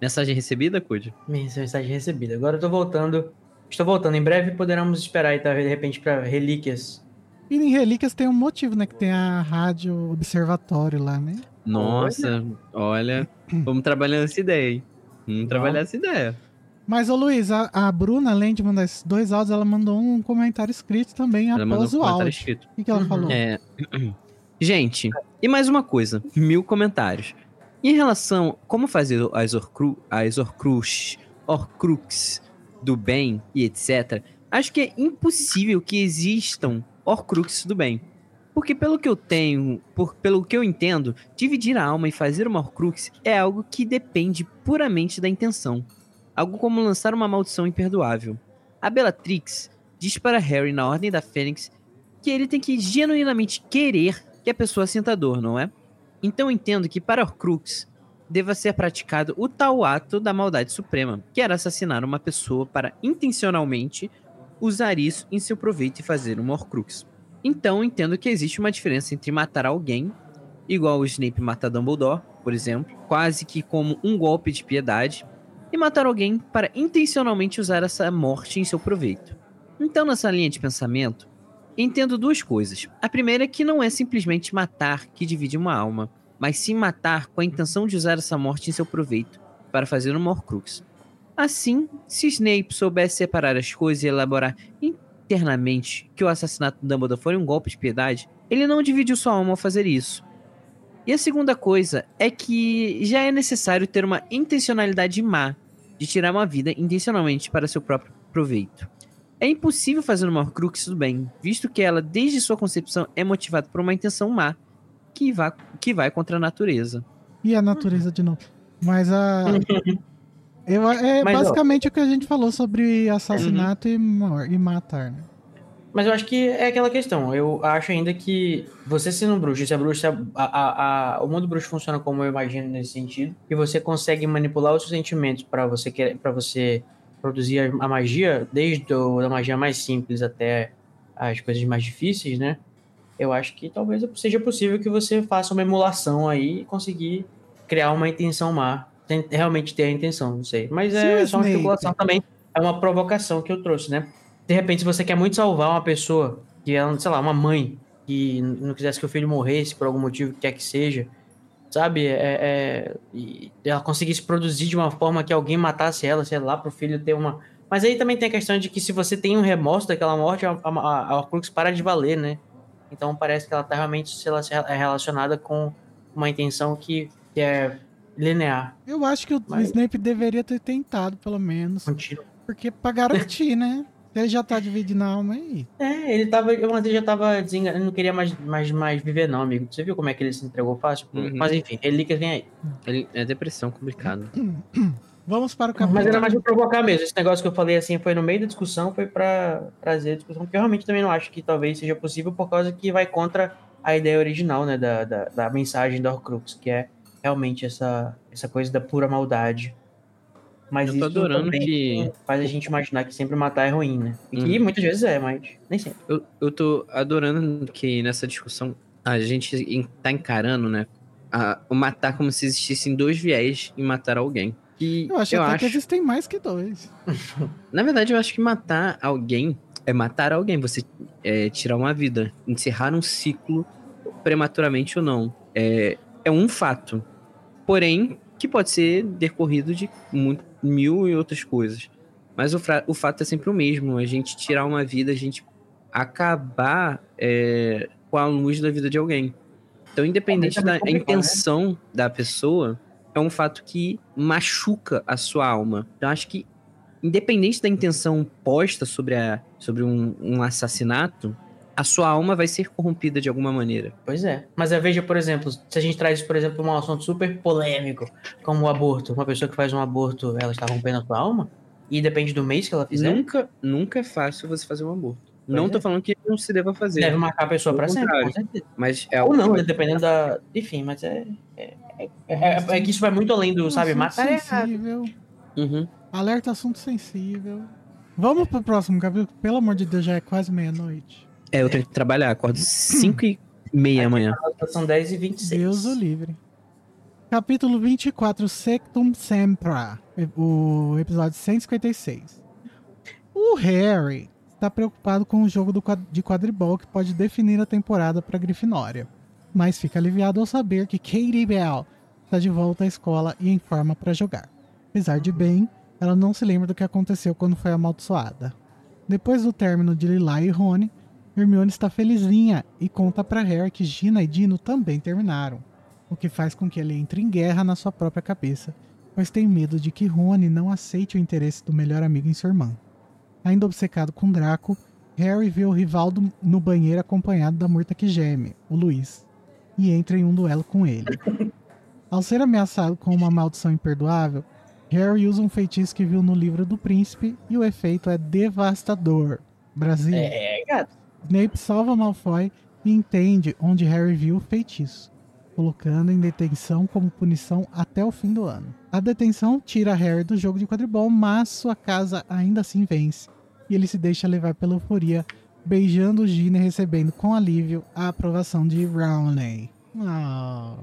Mensagem recebida, Cud? Minha mensagem recebida. Agora eu tô voltando. Estou voltando. Em breve poderemos esperar aí, tá? De repente, pra relíquias. E em Relíquias tem um motivo, né? Que tem a Rádio Observatório lá, né? Nossa, olha. Vamos trabalhando essa ideia aí. Não trabalhar essa ideia. Mas, ô Luiz, a, a Bruna, além de mandar esses dois áudios, ela mandou um comentário escrito também Ela mandou após um o áudio. escrito. O que, que ela Uhum. falou? É. Gente, e mais uma coisa, mil comentários. Em relação como fazer as, Horcru as Horcrux, Horcrux do bem e etc., acho que é impossível que existam Horcrux do bem. Porque pelo que eu tenho, por, pelo que eu entendo, dividir a alma e fazer uma Horcrux é algo que depende puramente da intenção. Algo como lançar uma maldição imperdoável. A Bellatrix diz para Harry na Ordem da Fênix que ele tem que genuinamente querer que a pessoa sinta dor, não é? Então entendo que para Horcrux deva ser praticado o tal ato da maldade suprema, que era assassinar uma pessoa para intencionalmente usar isso em seu proveito e fazer uma Horcrux. Então entendo que existe uma diferença entre matar alguém, igual o Snape mata Dumbledore, por exemplo, quase que como um golpe de piedade, e matar alguém para intencionalmente usar essa morte em seu proveito. Então nessa linha de pensamento, Entendo duas coisas. A primeira é que não é simplesmente matar que divide uma alma, mas sim matar com a intenção de usar essa morte em seu proveito, para fazer uma Horcrux. Assim, se Snape soubesse separar as coisas e elaborar internamente que o assassinato de Dumbledore foi um golpe de piedade, ele não dividiu sua alma ao fazer isso. E a segunda coisa é que já é necessário ter uma intencionalidade má de tirar uma vida intencionalmente para seu próprio proveito. É impossível fazer uma Horcrux do bem, visto que ela, desde sua concepção, é motivada por uma intenção má, que, vá, que vai contra a natureza. E a natureza de novo. Mas a. Eu, é Mas, ó. basicamente o que a gente falou sobre assassinato e, mor- e matar, né? Mas eu acho que é aquela questão. Eu acho ainda que você sendo um bruxo, se a bruxa. A, a, a- o mundo bruxo funciona como eu imagino nesse sentido. E você consegue manipular os seus sentimentos para você querer, para você produzir a, a magia, desde da magia mais simples até as coisas mais difíceis, né? Eu acho que talvez seja possível que você faça uma emulação aí e conseguir criar uma intenção má. Tem- realmente ter a intenção, não sei. Mas é o só uma especulação também. É uma provocação que eu trouxe, né? de repente, se você quer muito salvar uma pessoa, que é, sei lá, uma mãe, que não quisesse que o filho morresse por algum motivo que quer que seja, sabe? É, é- ela conseguisse produzir de uma forma que alguém matasse ela, sei lá, pro filho ter uma. Mas aí também tem a questão de que se você tem um remorso daquela morte, a, a, a Horcrux para de valer, né? Então parece que ela tá realmente sei lá, é relacionada com uma intenção que, que é linear, Eu acho que o Mas- Snape deveria ter tentado, pelo menos. contínua. Porque pra garantir, né? Ele já tá dividindo a alma aí. É, ele tava. Uma vez já tava desenganado, ele não queria mais, mais, mais viver, não, amigo. Você viu como é que ele se entregou fácil? Uhum. Mas enfim, relíquias vem aí. Ele- É depressão complicado. Vamos para o capítulo. Mas era mais pra provocar mesmo. Esse negócio que eu falei assim foi no meio da discussão, foi pra trazer a discussão, porque eu realmente também não acho que talvez seja possível, por causa que vai contra a ideia original, né, da, da, da mensagem da Horcrux, que é realmente essa, essa coisa da pura maldade. Mas Eu tô isso adorando que- faz a gente imaginar que sempre matar é ruim, né? E que Uhum. muitas vezes é, mas nem sempre. Eu, eu tô adorando que nessa discussão a gente en- tá encarando, né? a- o matar como se existissem dois viés em matar alguém. Que Eu acho eu até acho, que existem mais que dois. Na verdade, eu acho que matar alguém é matar alguém. Você é, tirar uma vida, encerrar um ciclo prematuramente ou não. É, é um fato. Porém, que pode ser decorrido de mu- mil e outras coisas. Mas o, o fato é sempre o mesmo. A gente tirar uma vida, a gente acabar é, com a luz da vida de alguém. Então, independente É, é da muito né? intenção da pessoa, é um fato que machuca a sua alma. Então, acho que, independente da intenção posta sobre, a, sobre um, um assassinato, a sua alma vai ser corrompida de alguma maneira. Pois é. Mas é, veja, por exemplo, se a gente traz, por exemplo, um assunto super polêmico, como o aborto. Uma pessoa que faz um aborto, ela está rompendo a sua alma? E depende do mês que ela fizer. Nunca, nunca é fácil você fazer um aborto. Pois não é. tô falando que não se deva fazer, Deve marcar a pessoa pra sempre, com certeza. mas é Ou algo não, que né, dependendo da. Enfim, mas é. É, é, é- é que isso vai muito além do, sabe, matar é errado. sensível. Uhum. Alerta assunto sensível. Vamos pro próximo capítulo? Pelo amor de Deus, já é quase meia-noite. É, eu tenho que trabalhar, acordo 5 e meia amanhã. São 10 e 26. Deus o livre. Capítulo 24, Sectum Sempra. O episódio 156. O Harry está preocupado com o jogo do quad- de quadribol que pode definir a temporada para Grifinória. Mas fica aliviado ao saber que Katie Bell está de volta à escola e em forma para jogar. Apesar de bem, ela não se lembra do que aconteceu quando foi amaldiçoada. Depois do término de Lila e Rony, Hermione está felizinha e conta para Harry que Gina e Dino também terminaram, o que faz com que ele entre em guerra na sua própria cabeça, pois tem medo de que Rony não aceite o interesse do melhor amigo em sua irmã. Ainda obcecado com Draco, Harry vê o rival do- no banheiro acompanhado da morta que geme, o Luiz, e entra em um duelo com ele. Ao ser ameaçado com uma maldição imperdoável, Harry usa um feitiço que viu no livro do príncipe e o efeito é devastador. Brasil. É, gato. Snape salva Malfoy e entende onde Harry viu o feitiço, colocando em detenção como punição até o fim do ano. A detenção tira Harry do jogo de quadribol, mas sua casa ainda assim vence, e ele se deixa levar pela euforia, beijando Gina e recebendo com alívio a aprovação de Rowley. Ah.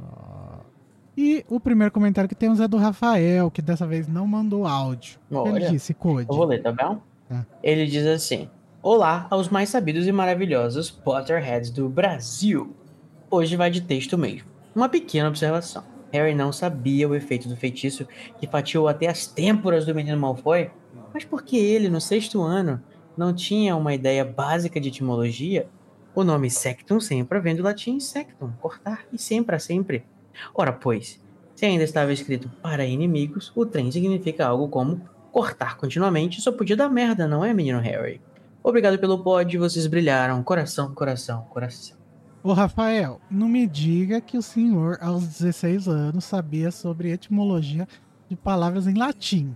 E o primeiro comentário que temos é do Rafael, que dessa vez não mandou áudio. Ele Olha, disse, Code. eu vou ler, tá bom? Tá. Ele diz assim: Olá aos mais sabidos e maravilhosos Potterheads do Brasil. Hoje vai de texto mesmo. Uma pequena observação. Harry não sabia o efeito do feitiço que fatiou até as têmporas do menino Malfoy, mas porque ele, no sexto ano, não tinha uma ideia básica de etimologia, o nome sectum sempre vem do latim sectum, cortar, e sempre a sempre. Ora, pois, se ainda estava escrito para inimigos, o trem significa algo como cortar continuamente só podia dar merda, não é, menino Harry? Obrigado pelo pod, vocês brilharam. Coração, coração, coração. Ô Rafael, não me diga que o senhor, aos 16 anos, sabia sobre etimologia de palavras em latim.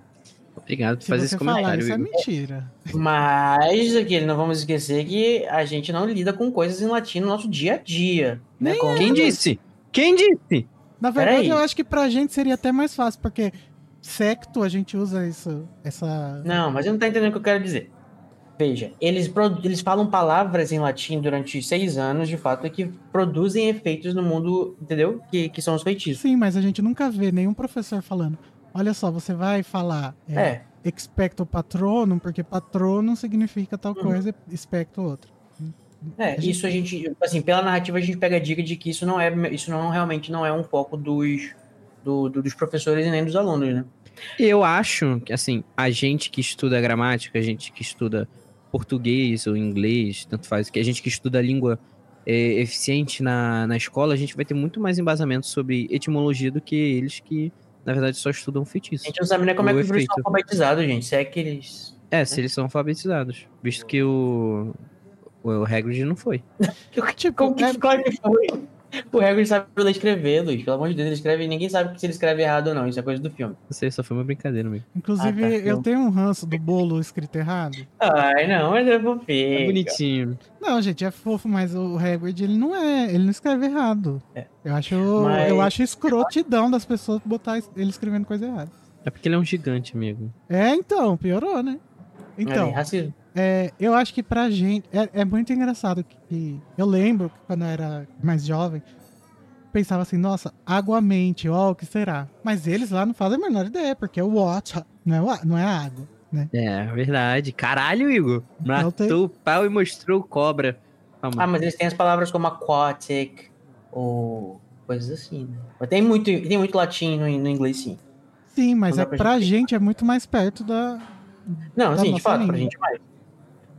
Obrigado por Se fazer você esse falar comentário. isso é mentira. Mas aqui não vamos esquecer que a gente não lida com coisas em latim no nosso dia a dia. Né? Nem Como- Quem disse? Quem disse? Na verdade, Peraí. eu acho que pra gente seria até mais fácil, porque secto a gente usa isso, essa. Não, mas eu não tá entendendo o que eu quero dizer. Veja, eles, eles falam palavras em latim durante seis anos, de fato, que produzem efeitos no mundo, entendeu? Que, que são os feitiços. Sim, mas a gente nunca vê nenhum professor falando. Olha só, você vai falar é, É, expecto patronum, porque patronum significa tal Uhum. coisa, expecto outra. é, A gente- isso a gente, assim, pela narrativa a gente pega a dica de que isso não é, isso não realmente não é um foco dos, do- do- dos professores e nem dos alunos, né? Eu acho que, assim, a gente que estuda gramática, a gente que estuda português ou inglês, tanto faz, que a gente que estuda a língua é, eficiente na, na escola, a gente vai ter muito mais embasamento sobre etimologia do que eles que, na verdade, só estudam A feitiço. gente não sabe nem como é O que os livros efeito. são alfabetizados, gente. Se é que eles. É, se eles são alfabetizados. Visto que o, o Hagrid não foi. Tipo, Como que, é- claro que foi? O Hagrid sabe ler escrever, Luiz. Pelo amor de Deus, ele escreve e ninguém sabe se ele escreve errado ou não. Isso é coisa do filme. Não sei, só foi uma brincadeira mesmo. inclusive, Ah, tá, eu eu- tenho um ranço do bolo escrito errado. Ai, não, mas é fofinho. É bonitinho. Não, gente, é fofo, mas o Hagrid, ele não é, ele não escreve errado. É. Eu acho, Mas- eu acho escrotidão das pessoas botar ele escrevendo coisa errada. É porque ele é um gigante, amigo. É, então, piorou, né? Então, É, racismo. É, eu acho que pra gente. É, é muito engraçado que, que Eu lembro que quando eu era mais jovem, pensava assim, nossa, água-mente, ó, o que será? Mas eles lá não fazem a menor ideia, porque é o water, não é, não é água, né? É, verdade. Caralho, Igor. Não tem- Matou o pau e mostrou cobra. Calma. Ah, mas eles têm as palavras como aquatic ou coisas assim, né? Mas tem muito, tem muito latim no, no inglês, sim. Sim, mas Não é pra pra gente- gente é muito mais perto da. Não, Da sim, de fato, pra língua. gente mais.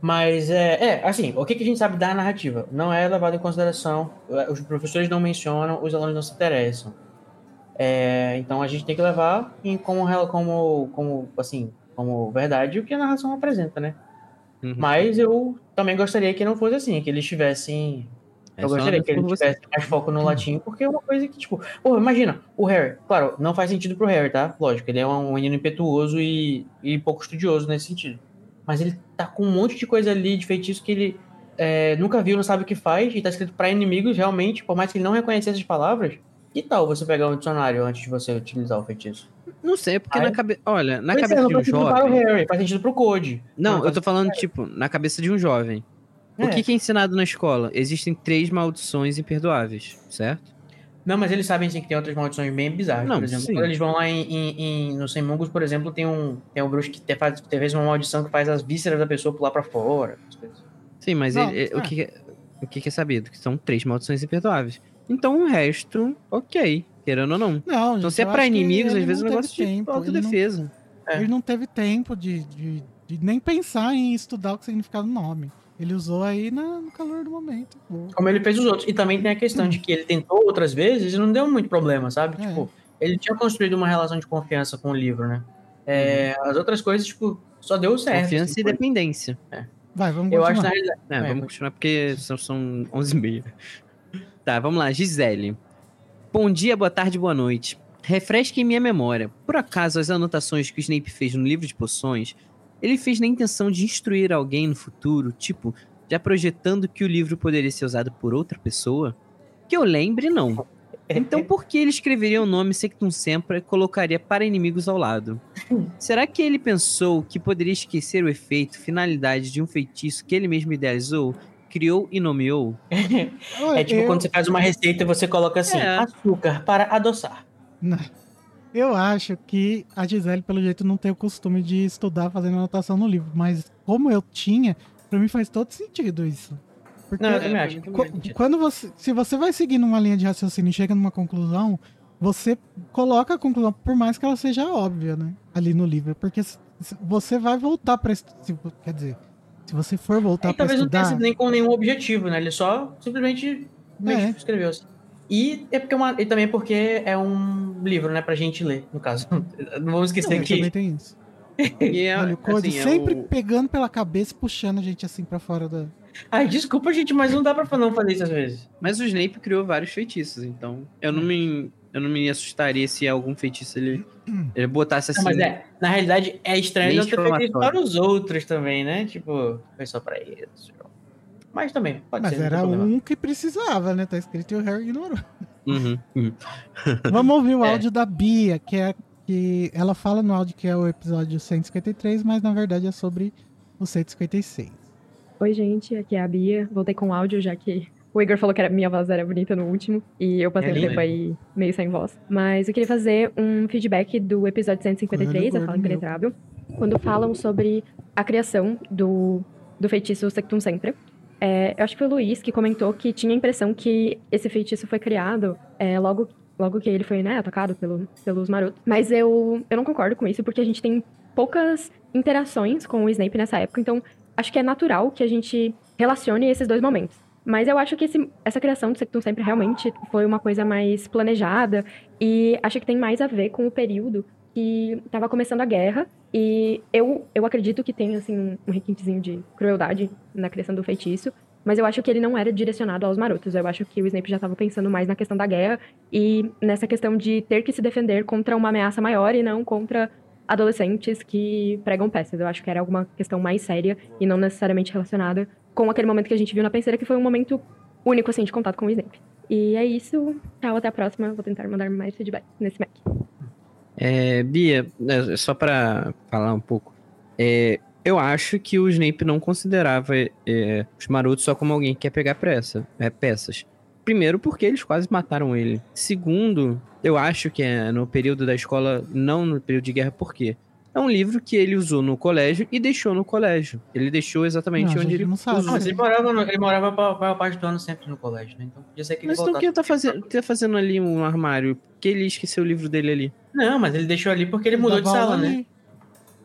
Mas é, é, assim, o que, que a gente sabe da narrativa? Não é levado em consideração, eh, os professores não mencionam, os alunos não se interessam. É, então a gente tem que levar em como, como, como, assim, como verdade o que a narração apresenta, né? Uhum. Mas eu também gostaria que não fosse assim, que eles tivessem. É eu gostaria que eles tivessem mais foco no latim, porque é uma coisa que, tipo, pô, imagina, o Harry, claro, não faz sentido pro Harry, tá? Lógico, ele é um menino impetuoso e, e pouco estudioso nesse sentido. Mas ele tá com um monte de coisa ali de feitiço que ele é, nunca viu, não sabe o que faz, e tá escrito pra inimigos, realmente, por mais que ele não reconhecesse as palavras. Que tal você pegar um dicionário antes de você utilizar o feitiço? Não sei, porque Ai. na cabeça. Olha, na é, cabeça de um sentido para o jovem. Harry, faz sentido pro Code. Não, eu tô falando, tipo, na cabeça de um jovem. É. O que, que é ensinado na escola? Existem três maldições imperdoáveis, certo? Não, mas eles sabem sim que tem outras maldições bem bizarras. Não, por exemplo, sim. quando eles vão lá em, em, em- no Sem Mungos, por exemplo, tem um, tem um bruxo que te faz, te fez uma maldição que faz as vísceras da pessoa pular pra fora. Sim, mas Não, ele- é. o, que, o que é sabido? Que são três maldições imperdoáveis. Então o resto, ok. querendo ou não. Não, Então, se é pra inimigos, às vezes é não um teve negócio de tempo, ele não- autodefesa. É. Ele não teve tempo de, de, de nem pensar em estudar o que significava o nome. Ele usou aí na- no calor do momento. Como ele fez os outros. E também tem a questão de que ele tentou outras vezes e não deu muito problema, sabe? É. Tipo, ele tinha construído uma relação de confiança com o livro, né? É, As outras coisas, tipo, só deu certo. Confiança assim, e dependência. Vai, vamos Eu acho continuar. na realidade. É, É, vamos continuar porque são, são 11h30. Tá, vamos lá. Gisele. Bom dia, boa tarde, boa noite. Refresque minha memória. Por acaso, as anotações que o Snape fez no livro de poções, ele fez na intenção de instruir alguém no futuro, tipo, já projetando que o livro poderia ser usado por outra pessoa? Que eu lembre, não. Então por que ele escreveria o nome Sectum Sempra e colocaria para inimigos ao lado? Será que ele pensou que poderia esquecer o efeito, finalidade de um feitiço que ele mesmo idealizou, criou e nomeou? É tipo eu, quando você faz uma receita e você coloca assim, É. açúcar para adoçar. Eu acho que a Gisele, pelo jeito, não tem o costume de estudar fazendo anotação no livro. Mas como eu tinha, pra mim faz todo sentido isso. Porque Não, eu também é, acho. pra mim Qu- também faz sentido. Quando você, se você vai seguindo uma linha de raciocínio e chega numa conclusão, você coloca a conclusão, por mais que ela seja óbvia, né? Ali no livro, porque você vai voltar para quer dizer, se você for voltar E para talvez não tenha estudar, sido nem com nenhum objetivo, né? Ele só simplesmente É. escreveu assim. E, é porque é uma- e também porque é um livro, né, pra gente ler, no caso. Não vamos esquecer também, também que. tem isso. E é, Olha, o Code assim, é sempre o- pegando pela cabeça e puxando a gente assim pra fora da. Ai, desculpa, gente, mas não dá pra não fazer isso às vezes. Mas o Snape criou vários feitiços, então eu não me, eu não me assustaria se algum feitiço ele, ele botasse assim. Não, mas é, na realidade, é estranho não ter feito isso para os outros também, né? Tipo, foi só pra eles. Mas também, pode Mas ser. tem era um que precisava, né? Tá escrito e o Harry ignorou. Uhum, uhum. Vamos ouvir o É. áudio da Bia, que é que ela fala no áudio que é o episódio 153, mas na verdade é sobre o 156. Oi, gente, aqui é a Bia. Voltei com áudio, já que o Igor falou que era, minha voz era bonita no último, e eu passei É um tempo aí meio sem voz. Mas eu queria fazer um feedback do episódio 153, Olha, A Fala. Impenetrável, quando falam sobre a criação do, do feitiço Sectum Sempre. É, eu acho que foi o Luiz que comentou que tinha a impressão que esse feitiço foi criado é, logo, logo que ele foi né, atacado pelo, pelos marotos. Mas eu, eu não concordo com isso, porque a gente tem poucas interações com o Snape nessa época, então acho que é natural que a gente relacione esses dois momentos. Mas eu acho que esse- essa criação do Sectum Sempre realmente foi uma coisa mais planejada e acho que tem mais a ver com o período que estava começando a guerra e eu, eu acredito que tem assim um, requintezinho de crueldade na criação do feitiço, mas eu acho que ele não era direcionado aos marotos. Eu acho que o Snape já estava pensando mais na questão da guerra e nessa questão de ter que se defender contra uma ameaça maior e não contra adolescentes que pregam peças. Eu acho que era alguma questão mais séria e não necessariamente relacionada com aquele momento que a gente viu na penseira, que foi um momento único, assim, de contato com o Snape. E é isso. Tchau, até a próxima. Vou tentar mandar mais feedback nesse Mac. É, Bia, é, só pra falar um pouco, é, eu acho que o Snape não considerava é, os marotos só como alguém que quer pegar pressa, é, peças. Primeiro, porque eles quase mataram ele. Segundo, eu acho que é no período da escola, não no período de guerra, por quê? É um livro que ele usou no colégio e deixou no colégio. Ele deixou exatamente Não, onde ele não sabe. Não, mas ele morava, no- ele morava pra, pra parte do ano sempre no colégio, né? Então podia ser que ele Mas então o que tá fazendo, tá fazendo ali um armário? Que ele esqueceu o livro dele ali. Não, mas ele deixou ali porque ele mudou de sala, né?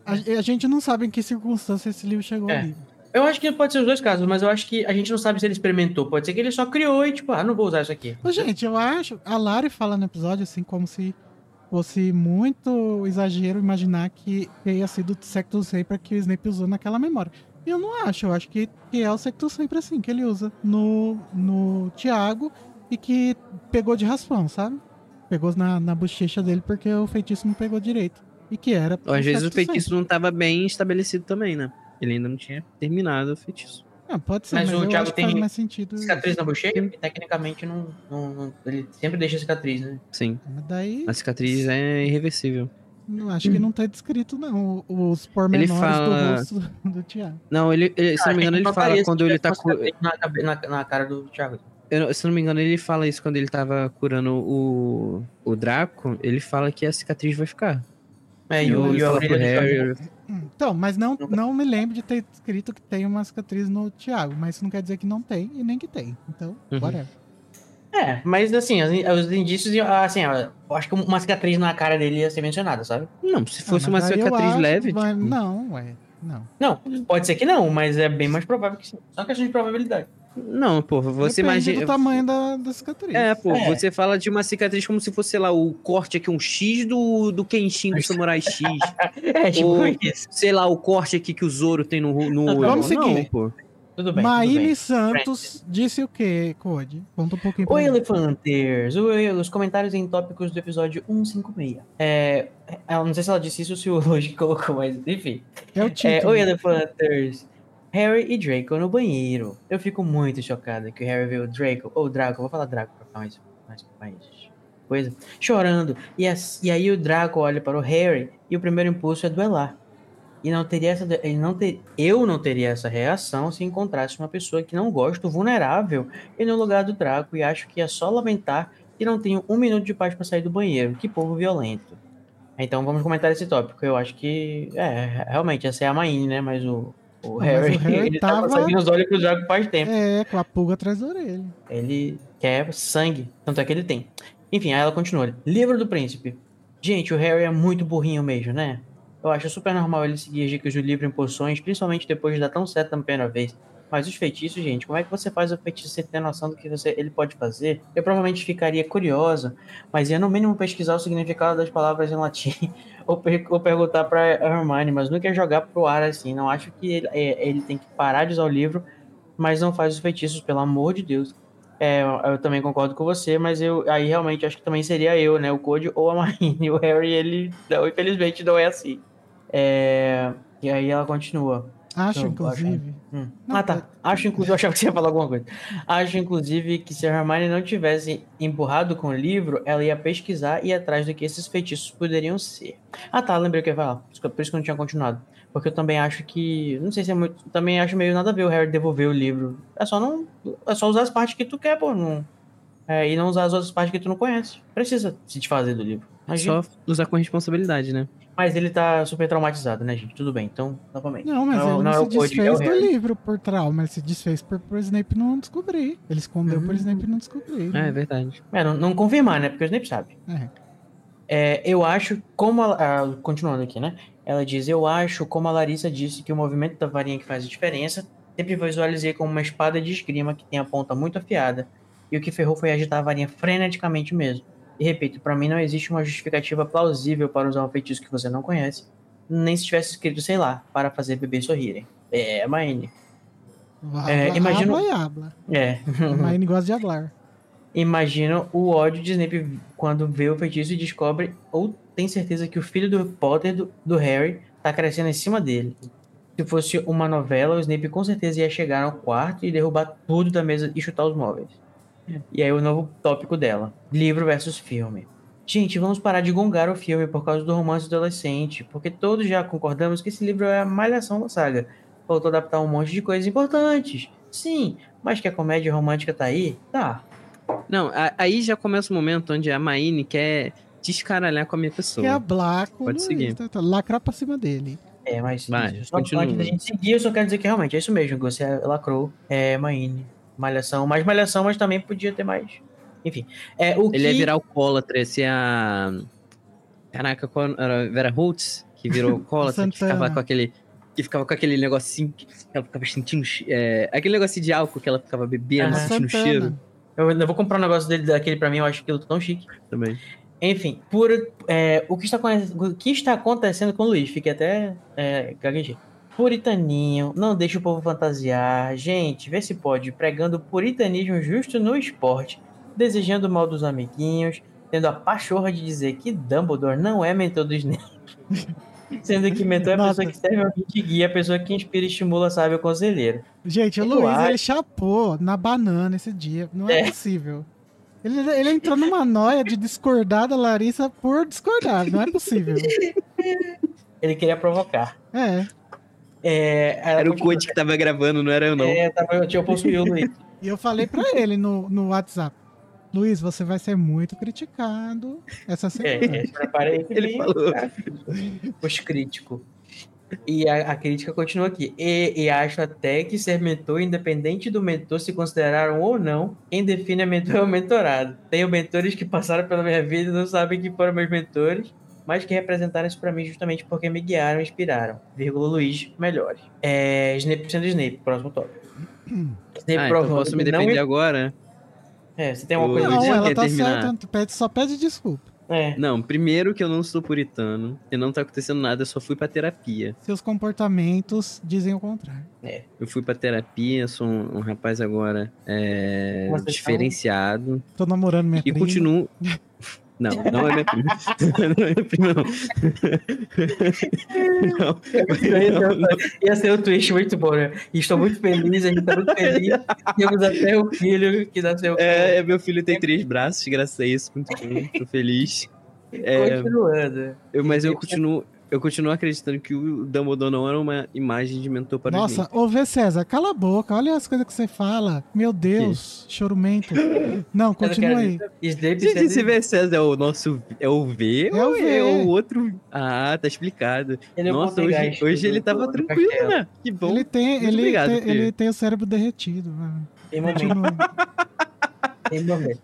ali. A, a gente não sabe em que circunstância esse livro chegou É. ali. Eu acho que pode ser os dois casos, mas eu acho que a gente não sabe se ele experimentou. Pode ser que ele só criou e, tipo, ah, não vou usar isso aqui. Gente, eu acho. A Lari fala no episódio assim, como se fosse muito exagero imaginar que tenha sido o Sectum Sempre que o Snape usou naquela memória. Eu não acho, eu acho que, que é o Sectum Sempre assim, que ele usa no, no Tiago e que pegou de raspão, sabe? Pegou na, na bochecha dele porque o feitiço não pegou direito. E que era. Às vezes o feitiço Sempre. não tava bem estabelecido também, né? Ele ainda não tinha terminado o feitiço. Ah, pode ser, Mas mas, o eu Thiago acho que faz tem mais sentido. Cicatriz na bochecha, porque tecnicamente não, não- não- Ele sempre deixa cicatriz, né? Sim. Mas daí, A cicatriz é irreversível. não, acho que não tá descrito, não, os pormenores fala- do rosto do Thiago. Não, ele, ele- se não me engano, ele fala quando ele tá cu... Na, na, na cara do Thiago. eu- Se não me engano, ele fala isso quando ele tava curando o, o Draco. Ele fala que a cicatriz vai ficar. É, E e o, ele e o Harry. Então, mas não, não me lembro de ter escrito que tem uma cicatriz no Thiago, mas isso não quer dizer que não tem e nem que tem. Então, Uhum. whatever. É, mas assim, os, os indícios, assim, eu acho que uma cicatriz na cara dele ia ser mencionada, sabe? Não, se fosse Ah, uma cicatriz acho leve, tipo, Não, ué. Não. Não, pode ser que não, mas é bem mais provável que sim. Só questão de probabilidade. Não, pô, você Depende imagina. do tamanho da, da cicatriz. É, pô, É. você fala de uma cicatriz como se fosse, sei lá, o corte aqui, um X do, do Kenshin do Samurai X. É, tipo Ou- isso. sei lá, o corte aqui que o Zoro tem no, no olho. Vamos Não, seguir. pô. Tudo bem. bem. Santos disse o quê, Code? Conta um pouquinho pra Oi. Elefanters! Oi, os comentários em tópicos do episódio 156. É, eu não sei se ela disse isso ou se o Logi colocou, mas enfim. É o É, título. Oi, Elefanters! Harry e Draco no banheiro. Eu fico muito chocada que o Harry viu o Draco, ou Draco, vou falar Draco pra ficar mais, mais, mais coisa, chorando. E, as- e aí o Draco olha para o Harry e o primeiro impulso é duelar. E não teria essa, ele não ter, eu não teria essa reação se encontrasse uma pessoa que não gosto, vulnerável, e no lugar do Draco, e acho que é só lamentar que não tenho um minuto de paz para sair do banheiro. Que povo violento. Então vamos comentar esse tópico. Eu acho que, é, realmente, essa é a Maine, né? Mas o, o Harry, o Harry ele tava- tá conseguindo os olhos pro Draco faz tempo. É, com a pulga atrás da orelha. Ele quer sangue, tanto é que ele tem. Enfim, aí ela continua. Livro do Príncipe. Gente, o Harry é muito burrinho mesmo, né? Eu acho super normal ele seguir as dicas do livro em poções, principalmente depois de dar tão certo na primeira vez. Mas os feitiços, gente, como é que você faz o feitiço sem ter noção do que você, ele pode fazer? Eu provavelmente ficaria curiosa, mas ia no mínimo pesquisar o significado das palavras em latim ou, per- perguntar pra Hermione, mas nunca ia jogar pro ar assim. Não acho que ele, é, ele tem que parar de usar o livro, mas não faz os feitiços, pelo amor de Deus. É, eu- eu também concordo com você, mas eu aí realmente acho que também seria eu, né? O Code ou a Marine. O Harry, ele, não, infelizmente, não é assim. É, e aí ela continua. Acho, Eu inclusive. Hum. Não, ah, tá. Acho, inclusive, eu achava que você ia falar alguma coisa. Acho, inclusive, que se a Hermione não tivesse empurrado com o livro, ela ia pesquisar e ir atrás do que esses feitiços poderiam ser. Ah, tá, lembrei o que eu ia falar. Por isso que- Por isso que eu não tinha continuado. Porque eu também acho que. Não sei se é muito. Também acho meio nada a ver o Harry devolver o livro. É só não. É só usar as partes que tu quer, pô. Não, é, e não usar as outras partes que tu não conhece. Precisa se desfazer do livro. Imagina. Só usar com responsabilidade, né? Mas ele tá super traumatizado, né, gente? Tudo bem. Então, novamente. Não, mas ele não, é se o Code, é desfez o do livro por trauma, ele se desfez por, por Snape não descobrir. Ele escondeu por Snape não descobrir. É, né? é verdade. É, não, não confirmar, né? Porque o Snape sabe. É. É, eu acho, como a, ah, continuando aqui, né? Ela diz, eu acho, como a Larissa disse, que o movimento da varinha que faz a diferença, sempre visualizei como uma espada de esgrima que tem a ponta muito afiada, e o que ferrou foi agitar a varinha freneticamente mesmo. E repito, pra mim não existe uma justificativa plausível para usar um feitiço que você não conhece, nem se tivesse escrito, sei lá, para fazer bebês sorrirem. É, Maine. É, imagino- habla e. É. Mas ele gosta de hablar. Imagina o ódio de Snape quando vê o feitiço e descobre ou tem certeza que o filho do Potter, do, do Harry, tá crescendo em cima dele. Se fosse uma novela, o Snape com certeza ia chegar ao quarto e derrubar tudo da mesa e chutar os móveis. E aí o novo tópico dela, livro versus filme. Gente, vamos parar de gongar o filme por causa do romance adolescente, porque todos já concordamos que esse livro é a malhação da saga. Faltou adaptar um monte de coisas importantes. Sim, mas que a comédia romântica tá aí? Tá. Não, a- aí já começa o momento onde a Maine quer descaralhar com a minha pessoa. Quer hablar com Pode seguir. tá? Tá, Lacrar pra cima dele. É, mas Vai, só continua. antes da gente seguir, eu só quero dizer que realmente é isso mesmo, que você lacrou, é Maine. Malhação, mais malhação, mas também podia ter mais. Enfim. É, o Ele que... ia virar alcoólatra, esse é a. Caraca, era? Vera Holtz, que virou alcoólatra, que ficava com aquele. Que ficava com aquele negocinho. Que ela ficava sentindo. É, aquele negocinho de álcool que ela ficava bebendo, Ah, sentindo Santana. cheiro Eu ainda vou comprar um negócio dele, daquele pra mim, eu acho aquilo tão chique. também. Enfim, por, é, o, que está, o que está acontecendo com o Luiz? Fiquei até é, gaguejei. Puritaninho, não deixa o povo fantasiar. Gente, vê se pode. Pregando puritanismo justo no esporte. Desejando o mal dos amiguinhos. Tendo a pachorra de dizer que Dumbledore não é mentor do Snape. Sendo que mentor é a Nossa. pessoa que serve alguém de guia, a pessoa que inspira e estimula, sabe, o conselheiro. Gente, o Eu Luiz, ele chapou na banana esse dia. Não é, É. possível. Ele, ele entrou numa noia de discordar da Larissa por discordar. Não é possível. Ele queria provocar. É. É, ela Era o continua. Code que tava gravando, não era eu, não. É, tava, eu tinha possuído o Luiz. E eu falei pra ele no, no WhatsApp. Luiz, você vai ser muito criticado essa semana. É, é, preparei que Ele falou. cara, Os críticos. E a, a crítica continua aqui. E, e acho até que ser mentor, independente do mentor se consideraram ou não, quem define a mentor é o mentorado. Tenho mentores que passaram pela minha vida e não sabem que foram meus mentores, mas que representaram isso pra mim justamente porque me guiaram e inspiraram. Vírgula Luiz, melhores. É, Snape sendo Snape, próximo tópico. Snape Ah, então posso me não defender im- agora? É, você tem uma coisa? Não, ela tá terminar? certa. Pede, só pede desculpa. É. Não, primeiro que eu não sou puritano e não tá acontecendo nada, eu só fui pra terapia. Seus comportamentos dizem o contrário. Eu fui pra terapia, sou um, um rapaz agora é, diferenciado Tô namorando minha e prima. continuo. Não, não é minha prima. não é minha prima, não. não. Ia ser, ia ser um twist muito bom, né? E estou muito feliz, a gente tá muito feliz. Temos até o filho que nasceu. É, meu filho tem três braços, graças a isso, muito bom, tô feliz. É, Continuando. eu- mas eu continuo, eu continuo acreditando que o Dumbledore não era uma imagem de mentor para Nossa, Snape. ô Vê César, cala a boca, olha as coisas que você fala. Meu Deus, chorumento. Não, continua aí. Snape Gente, esse V César é o nosso. É o V É o ou é V. o outro? Ah, tá explicado. Ele Nossa, hoje, hoje ele tava do tranquilo, castelo. né? Que bom. Ele tem, Muito ele, obrigado, tem, ele tem o cérebro derretido. mano. Tem momento. Tem momento.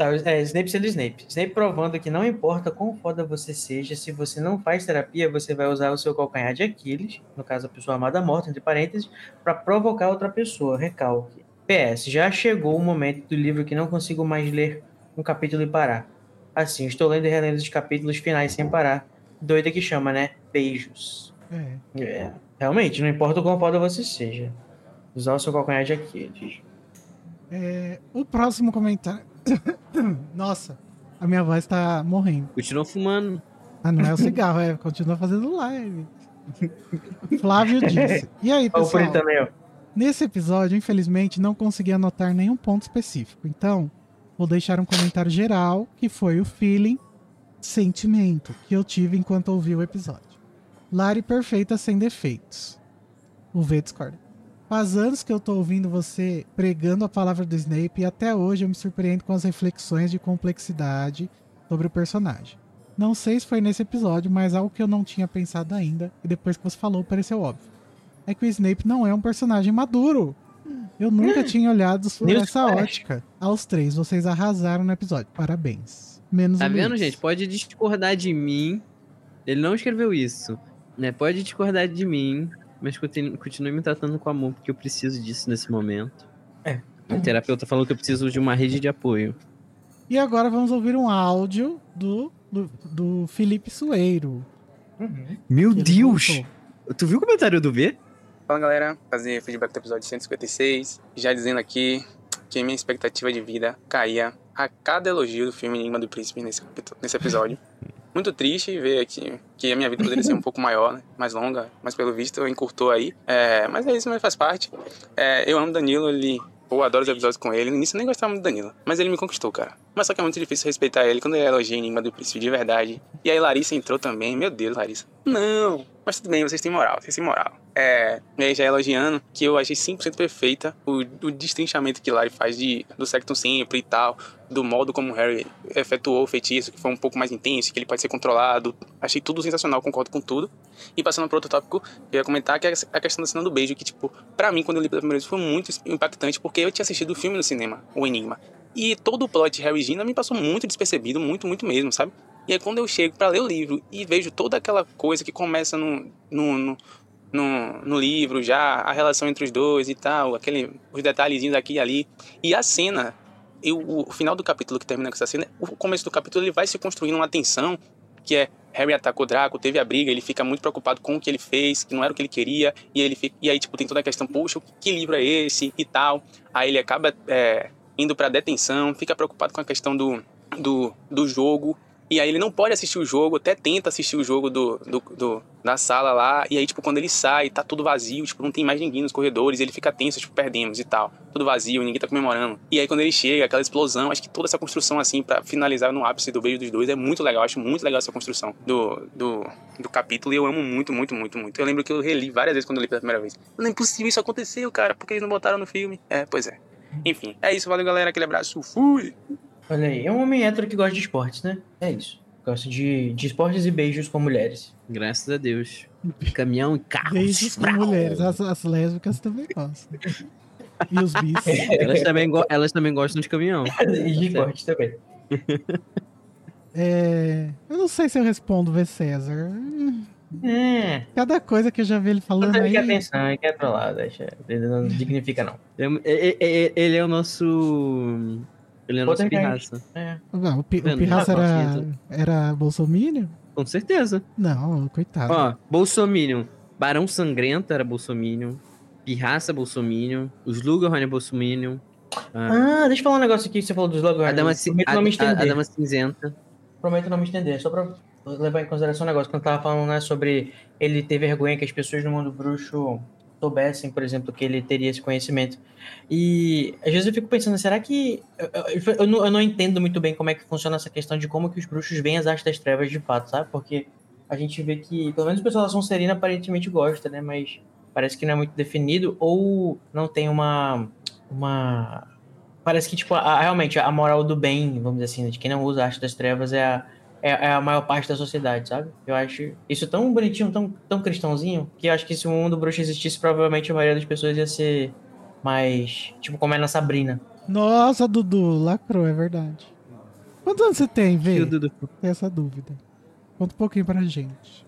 Tá, é, Snape sendo Snape. Snape provando que não importa quão foda você seja, se você não faz terapia, você vai usar o seu calcanhar de Aquiles, no caso a pessoa amada morta, entre parênteses, pra provocar outra pessoa. Recalque. PS, já chegou o momento do livro que não consigo mais ler um capítulo e parar. Assim, estou lendo e relendo os capítulos finais sem parar. Doida que chama, né? Beijos. É. É, realmente, não importa o quão foda você seja. Usar o seu calcanhar de Aquiles. É, o próximo comentário. Nossa, a minha voz tá morrendo. Continua fumando. Ah, não é o cigarro, é, continua fazendo live. Flávio disse. E aí, pessoal? Nesse episódio, infelizmente, não consegui anotar nenhum ponto específico. Então, vou deixar um comentário geral, que foi o feeling, sentimento, que eu tive enquanto ouvi o episódio. Lari perfeita sem defeitos. O V discorda. Faz anos que eu tô ouvindo você pregando a palavra do Snape e até hoje eu me surpreendo com as reflexões de complexidade sobre o personagem. Não sei se foi nesse episódio, mas algo que eu não tinha pensado ainda e depois que você falou pareceu óbvio. É que o Snape não é um personagem maduro. Eu nunca tinha olhado por essa flash. ótica. Aos três, vocês arrasaram no episódio. Parabéns. Menos Tá vendo, gente? Pode discordar de mim. Ele não escreveu isso. Né? Pode discordar de mim, mas continue, continue me tratando com amor, porque eu preciso disso nesse momento. É. A terapeuta falou que eu preciso de uma rede de apoio. E agora vamos ouvir um áudio do, do, do Felipe Sueiro. Uhum. Meu Ele Deus! Tu viu o comentário do V? Fala galera, fazer feedback do episódio 156. Já dizendo aqui que minha expectativa de vida caía a cada elogio do filme Enigma do Príncipe nesse, nesse episódio. Muito triste ver aqui que a minha vida poderia ser um pouco maior, né? mais longa, mas pelo visto encurtou aí. É, mas é isso, mas faz parte. É, eu amo Danilo, ele. Eu adoro os episódios com ele. No início eu nem gostava muito do Danilo, mas ele me conquistou, cara. Mas só que é muito difícil respeitar ele quando ele elogia Enigma do Príncipe de verdade. E aí Larissa entrou também. Meu Deus, Larissa. Não! Mas tudo bem, vocês têm moral, vocês têm moral. É, e aí já elogiando que eu achei 100% perfeita o, o destrinchamento que Lari faz de, do Sectum sempre e tal, do modo como Harry efetuou o feitiço, que foi um pouco mais intenso, que ele pode ser controlado. Achei tudo sensacional, concordo com tudo. E passando para outro tópico, eu ia comentar que é a questão da cena do beijo, que, tipo, pra mim, quando eu li pela primeira vez, foi muito impactante, porque eu tinha assistido o filme no cinema, O Enigma. E todo o plot de Harry e Gina me passou muito despercebido, muito, muito mesmo, sabe? E aí quando eu chego para ler o livro e vejo toda aquela coisa que começa no, no, no, no, no livro já, a relação entre os dois e tal, aquele, os detalhezinhos aqui e ali, e a cena, o, final do capítulo que termina com essa cena, o começo do capítulo ele vai se construindo uma tensão, que é Harry atacou Draco, teve a briga, ele fica muito preocupado com o que ele fez, que não era o que ele queria, e, ele fica, e aí tipo tem toda a questão, poxa, que livro é esse? e tal, aí ele acaba é, indo para detenção, fica preocupado com a questão do, do, do jogo, e aí ele não pode assistir o jogo, até tenta assistir o jogo do, do, do, da sala lá, e aí, tipo, quando ele sai, tá tudo vazio, tipo, não tem mais ninguém nos corredores, ele fica tenso, tipo, perdemos e tal. Tudo vazio, ninguém tá comemorando. E aí, quando ele chega, aquela explosão, acho que toda essa construção, assim, para finalizar no ápice do beijo dos dois, é muito legal, acho muito legal essa construção do, do, do capítulo, e eu amo muito, muito, muito, muito. Eu lembro que eu reli várias vezes quando eu li pela primeira vez. Não é impossível isso aconteceu, cara, porque eles não botaram no filme. É, pois é. Enfim, é isso, valeu, galera, aquele abraço, fui! Olha aí, é um homem hétero que gosta de esportes, né? É isso. Gosto de, de esportes e beijos com mulheres. Graças a Deus. Caminhão e carro. Beijos com mulheres. As, as lésbicas também gostam. E os bis. Elas também, elas também gostam de caminhão. e de esporte também. É, eu não sei se eu respondo V. César. É. Cada coisa que eu já vi ele falando Ele aí. quer atenção, ele quer trollar, deixa. Ele não dignifica, não. É- Ele é o nosso. Ele é o nosso pirraça. É. Ah, o, Pi, o Vendo? Pirraça era, consciência. era bolsominion? Com certeza. Não, coitado. Ó, Bolsominion. Barão Sangrento era Bolsominion. Pirraça Bolsominion. Os Lugerhorn é Bolsominion. Ah, Ah, deixa eu falar um negócio aqui que você falou dos logo. a, dama, Prometo a, não me a- estender. a Dama Cinzenta. Prometo não me estender. Só pra levar em consideração um negócio. Quando eu tava falando né, sobre ele ter vergonha que as pessoas no mundo bruxo soubessem, por exemplo, que ele teria esse conhecimento. E às vezes eu fico pensando, será que. Eu, eu- eu não, eu não entendo muito bem como é que funciona essa questão de como que os bruxos veem as artes das trevas de fato, sabe? Porque a gente vê que, pelo menos o pessoal da Sonserina aparentemente gosta, né? Mas parece que não é muito definido, ou não tem uma. uma parece que, tipo, a- realmente a moral do bem, vamos dizer assim, né, de quem não usa a arte das trevas é a, é, é a maior parte da sociedade, sabe? Eu acho isso tão bonitinho, tão, tão cristãozinho, que eu acho que se o mundo bruxo existisse, provavelmente a maioria das pessoas ia ser mais, tipo, como é na Sabrina. Nossa, Dudu, lacrou, é verdade. Quantos anos você tem, Vê? Dudu. Tem essa dúvida. Conta um pouquinho pra gente.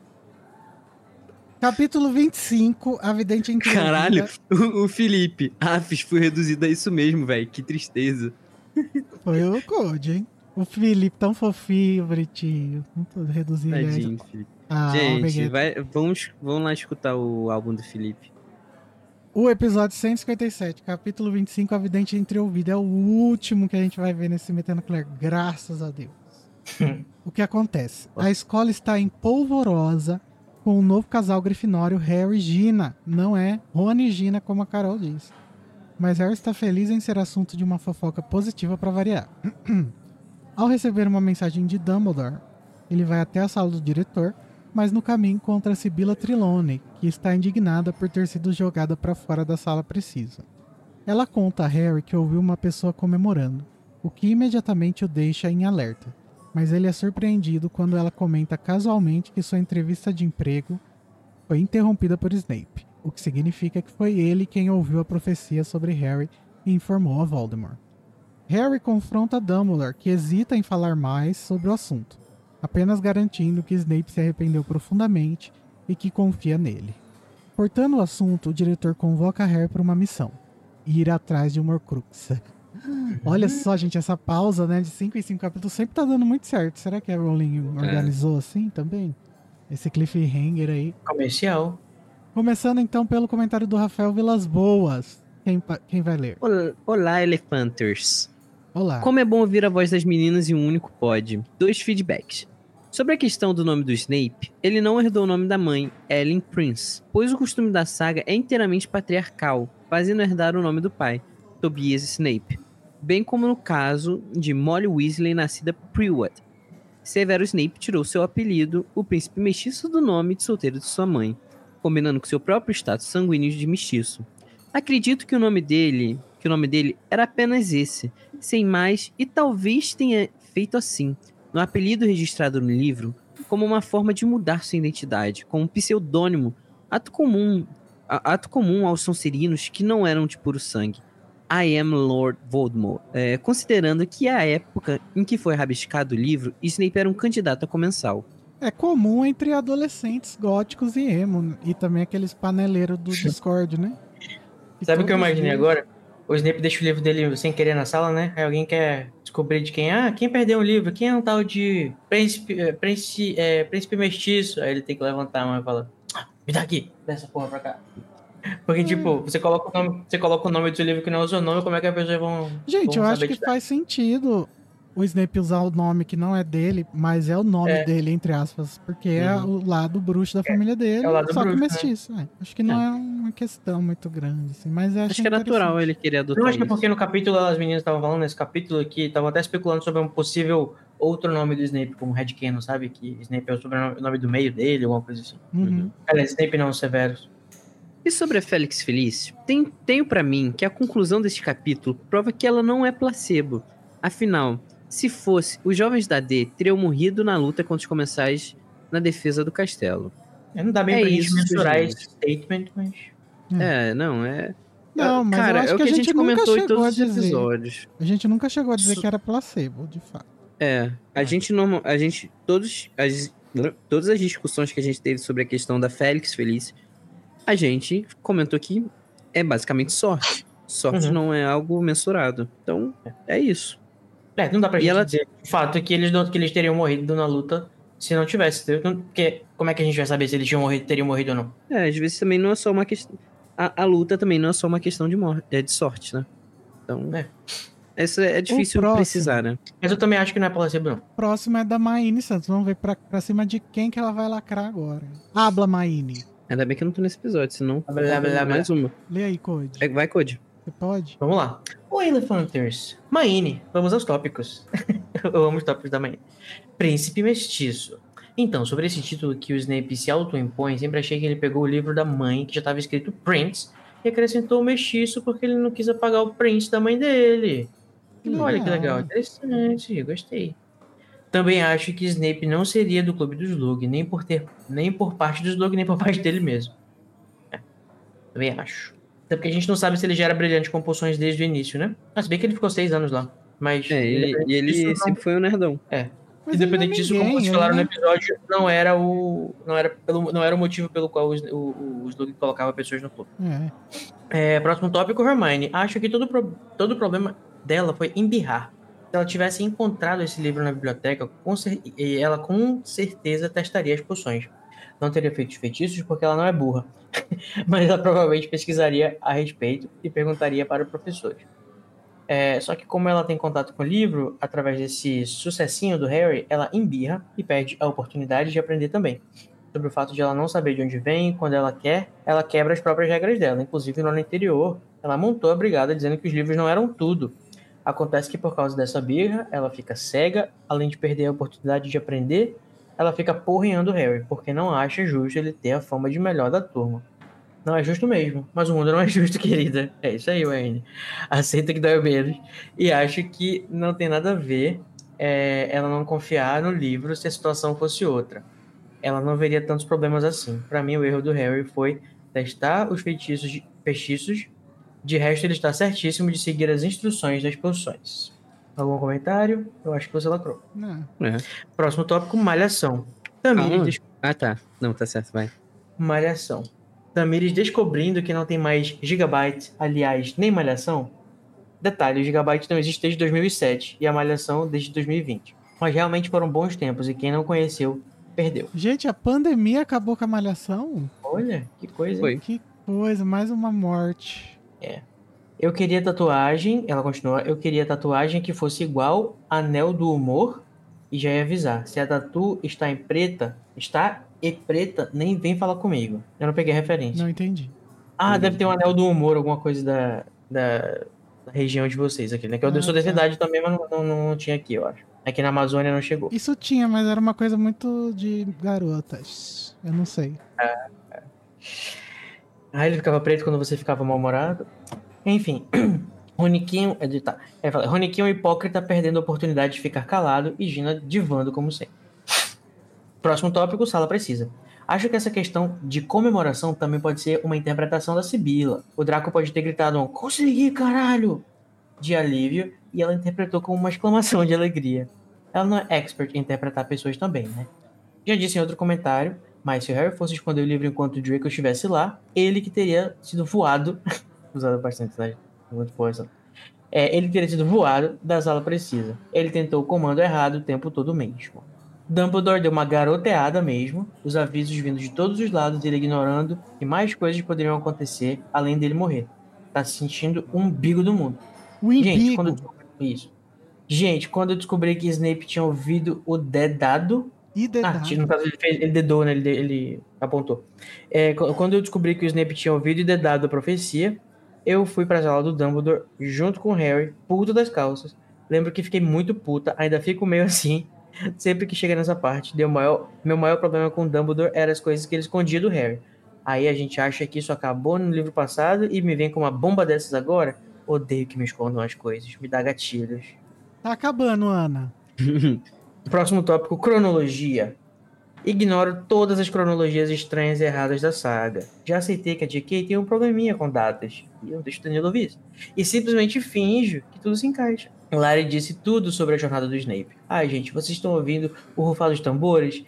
Capítulo 25, a vidente interrompida. Caralho, o, o Felipe. Afis, fui reduzido a isso mesmo, velho. Que tristeza. Foi o Code, hein? O Felipe, tão fofinho, bonitinho. Ele. Tadinho, Felipe. Ah, Gente, Gente, vai, vamos, vamos lá escutar o álbum do Felipe. O episódio 157, capítulo 25, a vidente entreouvida. É o último que a gente vai ver nesse Metanuclear, graças a Deus. o que acontece? A escola está em polvorosa com o novo casal grifinório Harry e Gina. Não é Rony e Gina, como a Carol diz. Mas Harry está feliz em ser assunto de uma fofoca positiva para variar. Ao receber uma mensagem de Dumbledore, ele vai até a sala do diretor, mas no caminho encontra Sibila Trelawney, que está indignada por ter sido jogada para fora da sala precisa. Ela conta a Harry que ouviu uma pessoa comemorando, o que imediatamente o deixa em alerta, mas ele é surpreendido quando ela comenta casualmente que sua entrevista de emprego foi interrompida por Snape, o que significa que foi ele quem ouviu a profecia sobre Harry e informou a Voldemort. Harry confronta Dumbledore, que hesita em falar mais sobre o assunto, apenas garantindo que Snape se arrependeu profundamente e que confia nele. Cortando o assunto, o diretor convoca Harry para uma missão: ir atrás de um Horcrux. Olha só, gente, essa pausa, né, de 5 em 5 capítulos sempre tá dando muito certo. Será que a Rowling organizou assim também? Esse cliffhanger aí. Comercial. Começando então pelo comentário do Rafael Vilas Boas. Quem, quem vai ler? Olá, olá, Elefanters. Olá. Como é bom ouvir a voz das meninas em um único pod. Dois feedbacks. Sobre a questão do nome do Snape, ele não herdou o nome da mãe, Ellen Prince, pois o costume da saga é inteiramente patriarcal, fazendo herdar o nome do pai, Tobias Snape, bem como no caso de Molly Weasley, nascida Prewood. Severo Snape tirou seu apelido, o príncipe mestiço do nome de solteiro de sua mãe, combinando com seu próprio status sanguíneo de mestiço. Acredito que o nome dele, que o nome dele era apenas esse, sem mais, e talvez tenha feito assim, no apelido registrado no livro, como uma forma de mudar sua identidade, como um pseudônimo, ato comum, ato comum aos Sonserinos que não eram de puro sangue. I am Lord Voldemort, é, considerando que a época em que foi rabiscado o livro, Snape era um candidato a comensal. É comum entre adolescentes góticos e emo, e também aqueles paneleiros do Discord, né? Que Sabe o que eu imaginei eles- agora? O Snape deixa o livro dele sem querer na sala, né? Aí alguém quer descobrir de quem. Ah, quem perdeu o livro? Quem é um tal de príncipe, eh, príncipe, eh, príncipe mestiço? Aí ele tem que levantar a mão e falar: "Ah, Me dá aqui, dá essa porra pra cá. Porque, tipo, você coloca, o nome, você coloca o nome do livro que não é o seu nome, como é que as pessoas vão. Gente, vão eu acho que faz sentido o Snape usar o nome que não é dele, mas é o nome É. dele, entre aspas, porque é Uhum. o lado bruxo da família dele, é o lado só que bruxo, né? mestiço. é. Acho que não é. uma questão muito grande, assim, mas eu Acho que é natural ele querer adotar Eu acho que é porque no capítulo as meninas estavam falando, nesse capítulo aqui, estavam até especulando sobre um possível outro nome do Snape, como Red Canon, sabe? Que Snape é o sobrenome do meio dele, alguma coisa assim. Uhum. Aliás, Snape não, Severus. E sobre a Félix Felício, tem, tenho pra mim que a conclusão deste capítulo prova que ela não é placebo. Afinal, Se fosse, os jovens da D teriam morrido na luta contra os comensais na defesa do castelo. É, não dá bem É pra gente isso, mensurar gente. esse statement, mas. É, não, é. Não, mas Cara, eu acho é o que, a gente, nunca comentou em chegou todos a os dizer. episódios. A gente nunca chegou a dizer que era placebo, de fato. É, a gente não, a gente todos as todas as discussões que a gente teve sobre a questão da Félix Feliz, a gente comentou que é basicamente sorte. Sorte Uhum. não é algo mensurado. Então, é isso. É, não dá pra E gente ela- dizer o fato é que eles, que eles teriam morrido na luta se não tivesse. Não- Porque como é que a gente vai saber se eles tinham morrido, teriam morrido ou não? É, às vezes também não é só uma questão a, a luta também não é só uma questão de morte, é de sorte, né? Então, É. essa é difícil precisar, né? Mas eu também acho que não é placebo, não. Próximo é da Maine Santos. Vamos ver pra, pra cima de quem que ela vai lacrar agora. Habla, Maine. Ainda bem que eu não tô nesse episódio, senão Blá, blá, blá, blá. mais uma. Lê aí, Code. É, Vai, Code. Você pode? Vamos lá. O Elephanters. Maine. Vamos aos tópicos. eu amo os tópicos da Maine. Príncipe Mestiço. Então, sobre esse título que o Snape se auto-impõe, sempre achei que ele pegou o livro da mãe, que já estava escrito Prince, e acrescentou o mestiço porque ele não quis apagar o Prince da mãe dele. Que Olha que legal, legal. interessante, gostei. Também acho que Snape não seria do clube do Slug, nem por ter, nem por parte do Slug, nem por parte dele mesmo. É, também acho. Até porque a gente não sabe se ele já era brilhante com poções desde o início, né? Mas bem que ele ficou seis anos lá. Mas É, ele, e ele não- sempre foi um nerdão. Mas ele Independente é disso, ninguém, como vocês falaram não no é- episódio, não era o. Não era, pelo, não era o motivo pelo qual o, o, o Slug colocava pessoas no clube. É. É, próximo tópico, Hermione. Acho que todo, pro- todo o problema dela foi embirrar. Se ela tivesse encontrado esse livro na biblioteca, com cer- ela com certeza testaria as poções. Não teria feito os feitiços porque ela não é burra. Mas ela provavelmente pesquisaria a respeito e perguntaria para o professor. É, só que como ela tem contato com o livro, através desse sucessinho do Harry, ela embirra e perde a oportunidade de aprender também. Sobre o fato de ela não saber de onde vem, quando ela quer, ela quebra as próprias regras dela. Inclusive, no ano anterior, ela montou a brigada dizendo que os livros não eram tudo. Acontece que por causa dessa birra, ela fica cega, além de perder a oportunidade de aprender, ela fica porreando Harry, porque não acha justo ele ter a fama de melhor da turma. Não é justo mesmo, mas o mundo não é justo, querida. É isso aí, Wayne. Aceita que dói menos. E acho que não tem nada a ver é, ela não confiar no livro se a situação fosse outra. Ela não veria tantos problemas assim. Pra mim, o erro do Harry foi testar os feitiços, de, feitiços. De resto, ele está certíssimo de seguir as instruções das poções. Algum comentário? Eu acho que você lacrou. Não. É. Próximo tópico, malhação. Tamires, Ah, des- Ah, tá. Não, tá certo, vai. malhação. Tamires descobrindo que não tem mais Gigabyte, aliás, nem malhação. Detalhe, o Gigabyte não existe desde 2007 e a malhação desde 2020. Mas realmente foram bons tempos e quem não conheceu, perdeu. Gente, a pandemia acabou com a malhação? Olha, que coisa. Foi. Que coisa, mais uma morte. Eu queria tatuagem, ela continua, eu queria tatuagem que fosse igual Anel do Humor e já ia avisar. Se a tatu está em preta, está e preta, nem vem falar comigo. Eu não peguei a referência. Não entendi. Ah, deve ter um Anel do Humor, alguma coisa da, da, da região de vocês aqui, né? Que eu Ah, sou dessa tá. idade também, mas não, não, não tinha aqui, eu acho. Aqui na Amazônia não chegou. Isso tinha, mas era uma coisa muito de garotas. Eu não sei. Ah, ele ficava preto quando você ficava mal-humorado. Enfim, Roniquinho. É, tá. É, fala, Roniquinho hipócrita perdendo a oportunidade de ficar calado e Gina divando como sempre. Próximo tópico, sala precisa. Acho que essa questão de comemoração também pode ser uma interpretação da Sibila. O Draco pode ter gritado um consegui, caralho! De alívio, e ela interpretou como uma exclamação de alegria. Ela não é expert em interpretar pessoas também, né? Já disse em outro comentário, mas se o Harry fosse esconder o livro enquanto o Draco estivesse lá, ele que teria sido voado. usado bastante, tá? Muito boa essa. É, ele teria sido voado da sala precisa. Ele tentou o comando errado o tempo todo mesmo. Dumbledore deu uma garoteada mesmo, os avisos vindo de todos os lados, ele ignorando que mais coisas poderiam acontecer além dele morrer. Tá se sentindo um umbigo do mundo. O Gente, imbigo. quando eu descobri isso. Gente, quando eu descobri que Snape tinha ouvido o dedado, E ah, dedado. no caso ele, fez, ele dedou, né? Ele, ele apontou. É, qu- quando eu descobri que o Snape tinha ouvido e dedado a profecia, eu fui pra sala do Dumbledore junto com o Harry, puto das calças. Lembro que fiquei muito puta, ainda fico meio assim. Sempre que chega nessa parte, deu maior, meu maior problema com o Dumbledore era as coisas que ele escondia do Harry. Aí a gente acha que isso acabou no livro passado e me vem com uma bomba dessas agora. Odeio que me escondam as coisas, me dá gatilhos. Tá acabando, Ana. Próximo tópico: cronologia. Ignoro todas as cronologias estranhas e erradas da saga. Já aceitei que a JK tem um probleminha com datas, e eu deixo o Danilo ouvir isso. E simplesmente finjo que tudo se encaixa. Larry disse tudo sobre a jornada do Snape. Ai, gente, vocês estão ouvindo o rufar dos tambores?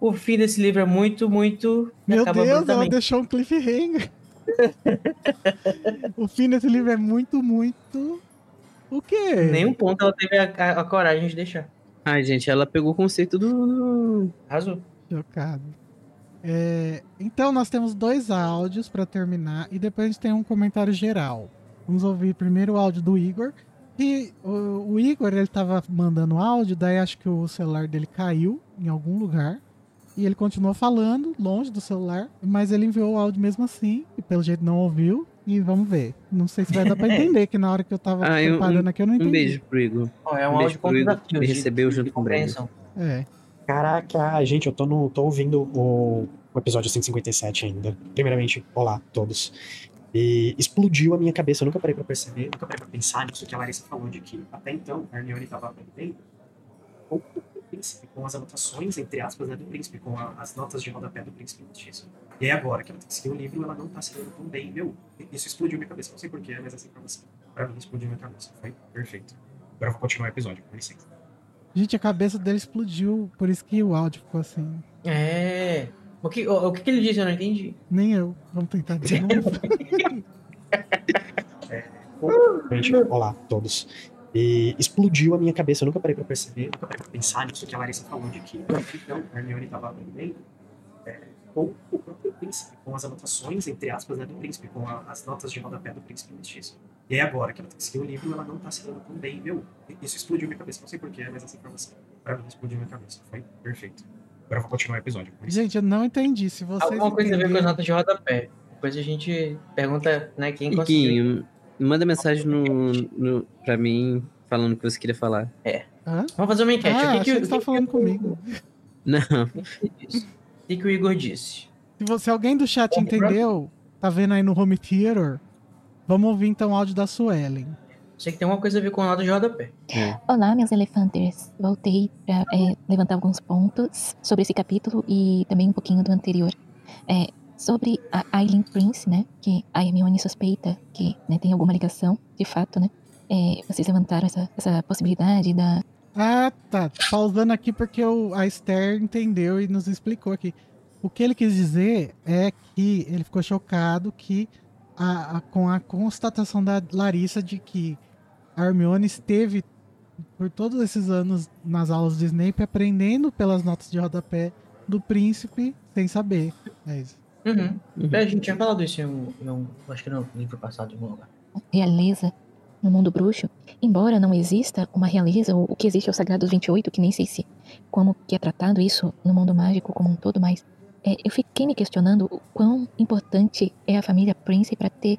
O fim desse livro é muito, muito. Meu acaba Deus, ela deixou um cliffhanger. o fim desse livro é muito, muito. O quê? Em nenhum ponto ela teve a, a- a coragem de deixar. Ai, gente, ela pegou o conceito do. do- Arrasou. Chocado. É, então, nós temos dois áudios pra terminar e depois a gente tem um comentário geral. Vamos ouvir primeiro o áudio do Igor. E o, o Igor, ele tava mandando áudio, daí acho que o celular dele caiu em algum lugar. E ele continuou falando, longe do celular, mas ele enviou o áudio mesmo assim, e pelo jeito não ouviu. E vamos ver. Não sei se vai dar pra entender, que na hora que eu tava Ah, um- preparando aqui eu não entendi. Um beijo pro Igor. Ó, é um, Um áudio me de- recebeu junto com o compreensão. É. Caraca, gente, eu tô, no, tô ouvindo o, o episódio 157 ainda. Primeiramente, olá a todos. E explodiu a minha cabeça, eu nunca parei pra perceber, nunca parei pra pensar nisso que a Larissa falou, de que até então a Hermione tava aprendendo com o príncipe, com as anotações, entre aspas, né, do príncipe, com a- as notas de rodapé do príncipe mestiço. E aí agora que ela tem que seguir o livro, ela não tá seguindo tão bem, meu. Isso explodiu minha cabeça, não sei porquê, mas essa informação, pra mim, explodiu minha cabeça. Foi perfeito. Agora eu vou continuar o episódio, com licença. Gente, a cabeça dele explodiu, por isso que o áudio ficou assim. É. O que, o, o que que ele disse? Eu não entendi. Nem eu. Vamos tentar de novo. Gente, olá a todos. E explodiu a minha cabeça, eu nunca parei pra perceber, nunca parei pra pensar nisso que a Larissa falou, de que então, a Hermione tava aprendendo é, com o próprio príncipe, com as anotações, entre aspas, né, do príncipe, com a- as notas de rodapé do príncipe mestiço. E aí agora que ela tem que seguir o livro, ela não tá seguindo tão bem, meu. Isso explodiu minha cabeça, não sei porquê, mas essa informação, pra mim, explodiu minha cabeça. Foi perfeito. Agora eu vou continuar o episódio. Gente, eu não entendi. Se vocês Alguma coisa a ver com as notas de rodapé. Depois a gente pergunta né, quem conseguiu. Manda mensagem no, no, pra mim falando o que você queria falar. Hã? Vamos fazer uma enquete. Ah, o que, que, que você tava falando comigo. Não. O que, que o Igor disse? Se, você, alguém do chat entendeu, tá vendo aí no Home Theater, vamos ouvir então o áudio da Suelen. Sei que tem alguma coisa a ver com a nota de rodapé. Olá, meus elefanters. Voltei para levantar alguns pontos sobre esse capítulo e também um pouquinho do anterior. É, sobre a Aileen Prince, né? Que a Hermione suspeita que né, tem alguma ligação, de fato, né? É, vocês levantaram essa, essa possibilidade da. Ah, tá. Pausando aqui porque o, a Esther entendeu e nos explicou aqui. O que ele quis dizer é que ele ficou chocado que a- a- com a constatação da Larissa de que a Hermione esteve por todos esses anos nas aulas de Snape aprendendo pelas notas de rodapé do príncipe sem saber. É isso. Uhum. Uhum. A gente tinha falado isso em um, em um- Acho que no livro passado, em algum lugar. realeza no mundo bruxo, embora não exista uma realeza, o que existe é o Sagrado 28, que nem sei se como que é tratado isso no mundo mágico como um todo, mas é, eu fiquei me questionando o quão importante é a família Prince para ter,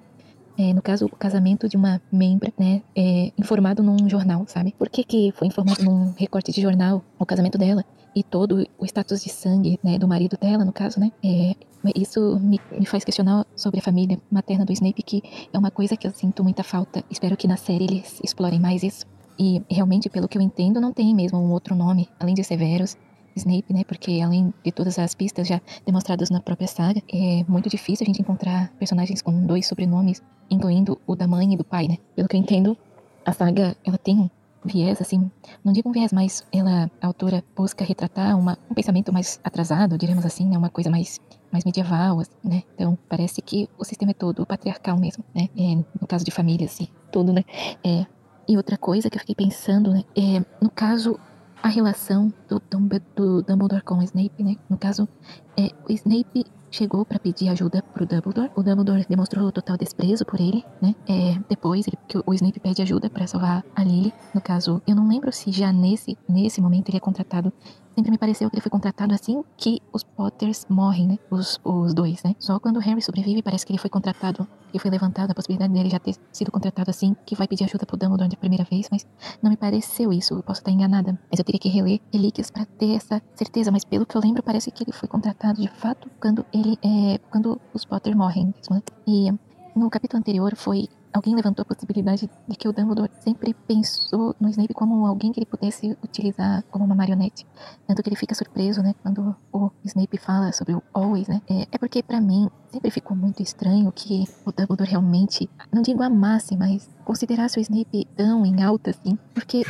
é, no caso, o casamento de uma membra, né, é, informado num jornal, sabe? Por que que foi informado num recorte de jornal o casamento dela e todo o status de sangue, né, do marido dela, no caso, né? É, isso me, me faz questionar sobre a família materna do Snape, que é uma coisa que eu sinto muita falta. Espero que na série eles explorem mais isso. E realmente, pelo que eu entendo, não tem mesmo um outro nome, além de Severus Snape, né? Porque além de todas as pistas já demonstradas na própria saga, é muito difícil a gente encontrar personagens com dois sobrenomes, incluindo o da mãe e do pai, né? Pelo que eu entendo, a saga, ela tem viés, assim, não digo um viés, mas ela, a autora, busca retratar uma, um pensamento mais atrasado, diremos assim, né? Uma coisa mais mais medieval, assim, né? Então, parece que o sistema é todo patriarcal mesmo, né? É, no caso de famílias e tudo, né? É, e outra coisa que eu fiquei pensando, né? É, no caso, a relação do, Dumb- do Dumbledore com o Snape, né? No caso, é, o Snape chegou para pedir ajuda pro Dumbledore. O Dumbledore demonstrou total desprezo por ele, né? É, depois ele, que o Snape pede ajuda para salvar a Lily. No caso, eu não lembro se já nesse nesse momento ele é contratado. Sempre me pareceu que ele foi contratado assim que os Potters morrem, né? Os, os dois, né? Só quando o Harry sobrevive parece que ele foi contratado e foi levantada a possibilidade dele já ter sido contratado assim, que vai pedir ajuda pro Dumbledore de primeira vez, mas não me pareceu isso. Eu posso estar enganada, mas eu teria que reler Relíquias para ter essa certeza. Mas pelo que eu lembro, parece que ele foi contratado de fato quando ele é quando os Potter morrem mesmo, né? E no capítulo anterior foi alguém levantou a possibilidade de que o Dumbledore sempre pensou no Snape como alguém que ele pudesse utilizar como uma marionete. Tanto que ele fica surpreso, né, quando o Snape fala sobre o always, né? É, é porque para mim sempre ficou muito estranho que o Dumbledore realmente, não digo amasse, mas considerasse o Snape tão em alta assim, porque